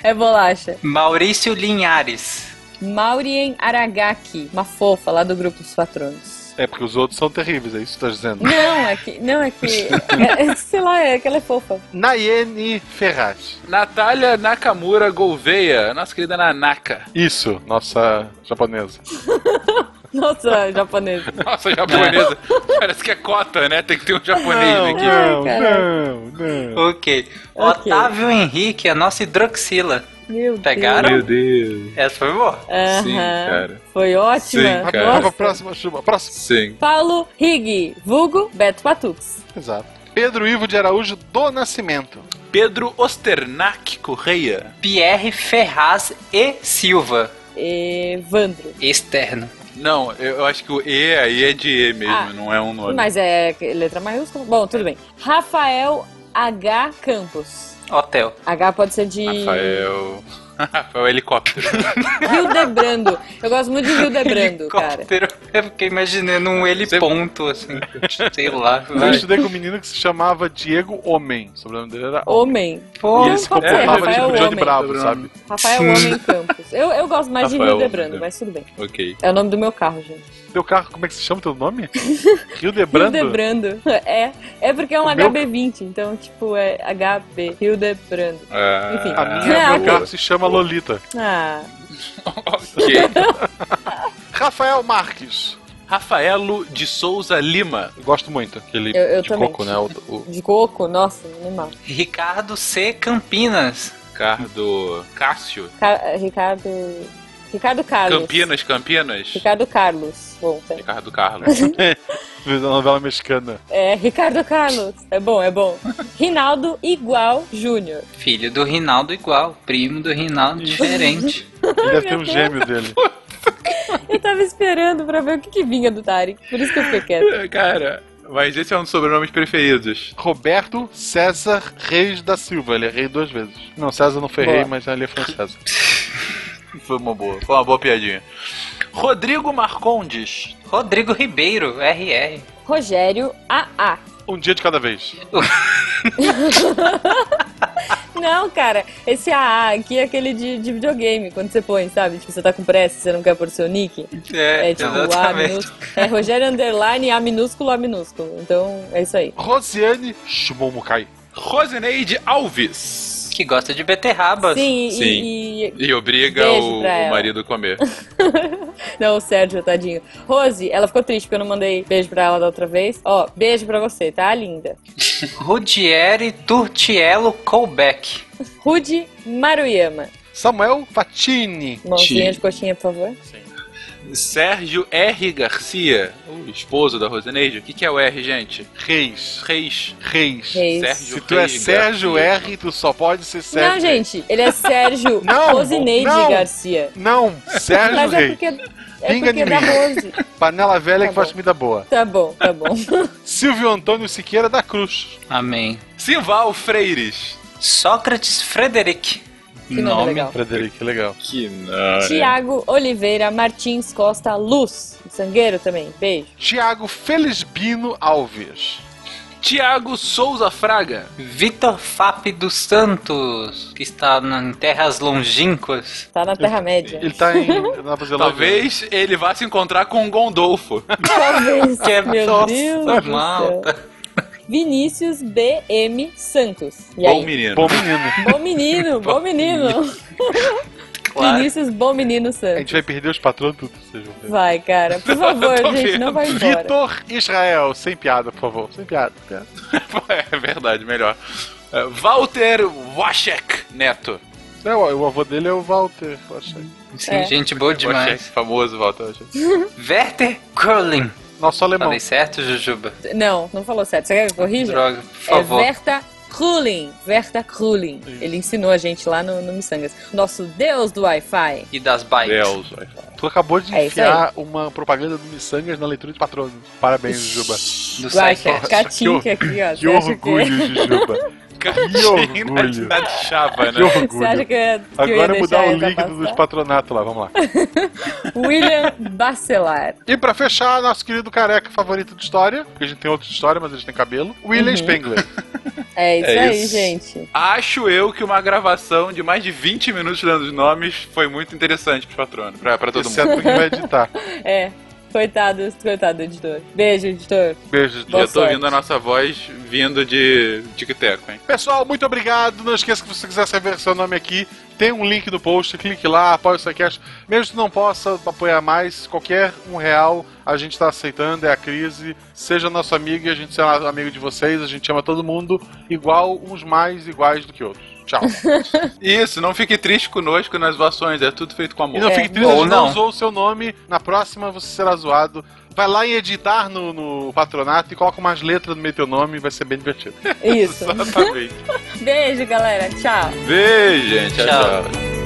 É bolacha. Maurício Linhares. Maurien Aragaki, uma fofa lá do grupo dos patronos. É, porque os outros são terríveis, é isso que você tá dizendo. Não, é que. Não, é que. é- é- sei lá, é que ela é fofa. Nayene Ferraz. Natália Nakamura Gouveia, nossa querida Nanaka. Isso, nossa japonesa. Nossa, japonesa. Nossa, japonesa. Parece que é cota, né? Tem que ter um japonês aqui. não, caralho. não, não. Ok. Ok. Otávio Henrique, a nossa hidroxila. Meu Pegaram? Meu Deus. Essa foi boa. Deus. Sim, cara. Foi ótima. Sim, cara. Vamos pra próxima chuva. Próximo. Sim. Paulo Rig, vulgo Beto Patux. Exato. Pedro Ivo de Araújo do Nascimento. Pedro Osternak Correia. Pierre Ferraz e Silva. Evandro. Externo. Não, eu acho que o E aí é de E mesmo, Ah. não é um nome. Mas é letra maiúscula? Bom, tudo bem. Rafael H. Campos. Hotel. H pode ser de Rafael. Rafael Helicóptero. Hildebrando. Eu gosto muito de Hildebrando, cara. Helicóptero. Eu fiquei imaginando um ele ponto, assim. Sei lá. Eu estudei com um menino que se chamava Diego Homem. O sobrenome dele era Homem. Pô, E ele se comportava de Rafael Johnny Homem. Bravo, sabe? Rafael Homem Campos. Eu, eu gosto mais de Rafael Hildebrando, Homem. mas tudo bem. ok. É o nome do meu carro, gente. Teu carro, como é que se chama teu nome? Hildebrando? Hildebrando. É, é porque é um O meu- HB20, então, tipo, é HB, Hildebrando. Ah, Enfim. A minha, Ah, meu carro se chama Lolita. Ah, ok. Rafael Marques. Rafaelo de Souza Lima. Eu gosto muito. Aquele Eu- eu de também. coco, né? O, o- de coco, nossa, animal. Ricardo C. Campinas. Ricardo Cássio. Ca- Ricardo. Ricardo Carlos. Campinas, Campinas. Ricardo Carlos. Bom, tá. Ricardo Carlos. da novela mexicana. É, Ricardo Carlos. É bom, é bom. Rinaldo igual Júnior. Filho do Rinaldo igual. Primo do Rinaldo diferente. Ele deve ter um gêmeo dele. Eu tava esperando pra ver o que, que vinha do Tarek. Por isso que eu fiquei quieto. Cara, mas esse é um dos sobrenomes preferidos. Roberto César Reis da Silva. Ele é rei duas vezes. Não, César não foi Boa. rei, mas ele é francesa. Foi uma boa. Foi uma boa piadinha. Rodrigo Marcondes. Rodrigo Ribeiro, RR. Rogério AA. Um dia de cada vez. Não, cara, esse AA aqui é aquele de, de videogame, quando você põe, sabe? Tipo, você tá com pressa, você não quer pôr seu nick. É, É tipo A minúsculo. É Rogério Underline A minúsculo A minúsculo. Então, é isso aí. Rosiane Shimomukai. Rosineide Alves. Que gosta de beterrabas. Sim, e- Sim. E, E obriga Beijo o, o marido a comer. Não, o Sérgio, tadinho. Rose, ela ficou triste porque eu não mandei beijo pra ela da outra vez. Ó, beijo pra você, tá, linda? Rudieri Turtiello Colbeck. Rude Maruyama. Samuel Fatini. Mãozinha de coxinha, por favor. Sérgio R. Garcia, o esposo da Roseneide. O que, que é o R, gente? Reis. Reis. Reis. Reis. Sérgio Se tu é Reis Sérgio Garcia. R, tu só pode ser Sérgio. Não, gente, ele é Sérgio Não, Rosineide não. Garcia. Não, Sérgio Mas é Reis. porque, é Pinga em é da mim. Rose. Panela velha Tá que faz bom. comida boa. Tá bom, tá bom. Silvio Antônio Siqueira da Cruz. Amém. Simval Freires. Sócrates Frederic. Que nome legal. Frederico, legal. Que não. Tiago Oliveira Martins Costa Luz. Sangueiro também. Beijo. Tiago Felisbino Alves. Tiago Souza Fraga. Vitor Fap dos Santos, que está em terras longínquas. Tá na Terra-média. Ele tá em Nova Zelândia. Talvez ele vá se encontrar com o Gondolfo. Talvez. Que é- Meu Nossa, Deus do céu. malta. Vinícius BM Santos. E Bom aí? menino. Bom menino. Bom menino, bom menino. Claro. Vinícius, bom menino A Santos. gente vai perder os patrões tudo, ver. Vai, cara. Por favor, gente, vendo. não vai embora. Vitor Israel, sem piada, por favor. Sem piada. é verdade, melhor. É, Walter Waszek Neto. É, o, avô dele é o Walter. Poxa. Sim, É. gente boa demais. famoso Walter Waszek. Werther Curling. Nosso alemão. Falei certo, Jujuba? Não, não falou certo. Você quer que eu corrija? Droga, por É favor. Verta Krulin. Verta Krulin. Ele ensinou a gente lá no, no Missangas. Nosso deus do Wi-Fi. E das bikes. Deus, vai falar. Tu acabou de É isso enfiar uma propaganda do Missangas na leitura de patronos. Parabéns, Jujuba. Do. Catinca aqui, ó. Que Você acha que... orgulho, Jujuba. Catinho orgulho. na chapa, Que né? Você orgulho. acha que ia, que Agora é mudar o líquido dos patronatos lá, vamos lá. William Bacelar. E pra fechar, nosso querido careca favorito de história, porque a gente tem outros de história, mas eles têm cabelo, William Uhum. Spengler. É isso É aí, isso. gente. Acho eu que uma gravação de mais de 20 minutos dando os nomes foi muito interessante pros patronos, pra, pra todo Exceto mundo. quem vai editar. É. Coitado, coitado do editor. Beijo, editor. Beijos. Boa Já tô ouvindo a nossa voz vindo de tic-teco, hein? Pessoal, muito obrigado. Não esqueça que se você quiser escrever seu nome aqui, tem um link no post, clique lá, apoie o SciCast. Mesmo que não possa apoiar mais, qualquer um real a gente está aceitando, é a crise. Seja nosso amigo e a gente será amigo de vocês, a gente ama todo mundo igual, uns mais iguais do que outros. Tchau. Isso, não fique triste conosco nas zoações, é tudo feito com amor. E não É, fique triste, a ou gente não não. usou o seu nome. Na próxima você será zoado. Vai lá em editar no, no patronato e coloca umas letras no meio do teu nome, vai ser bem divertido. Isso. Exatamente. Beijo, galera. Tchau. Beijo, gente. Tchau. Tchau. tchau.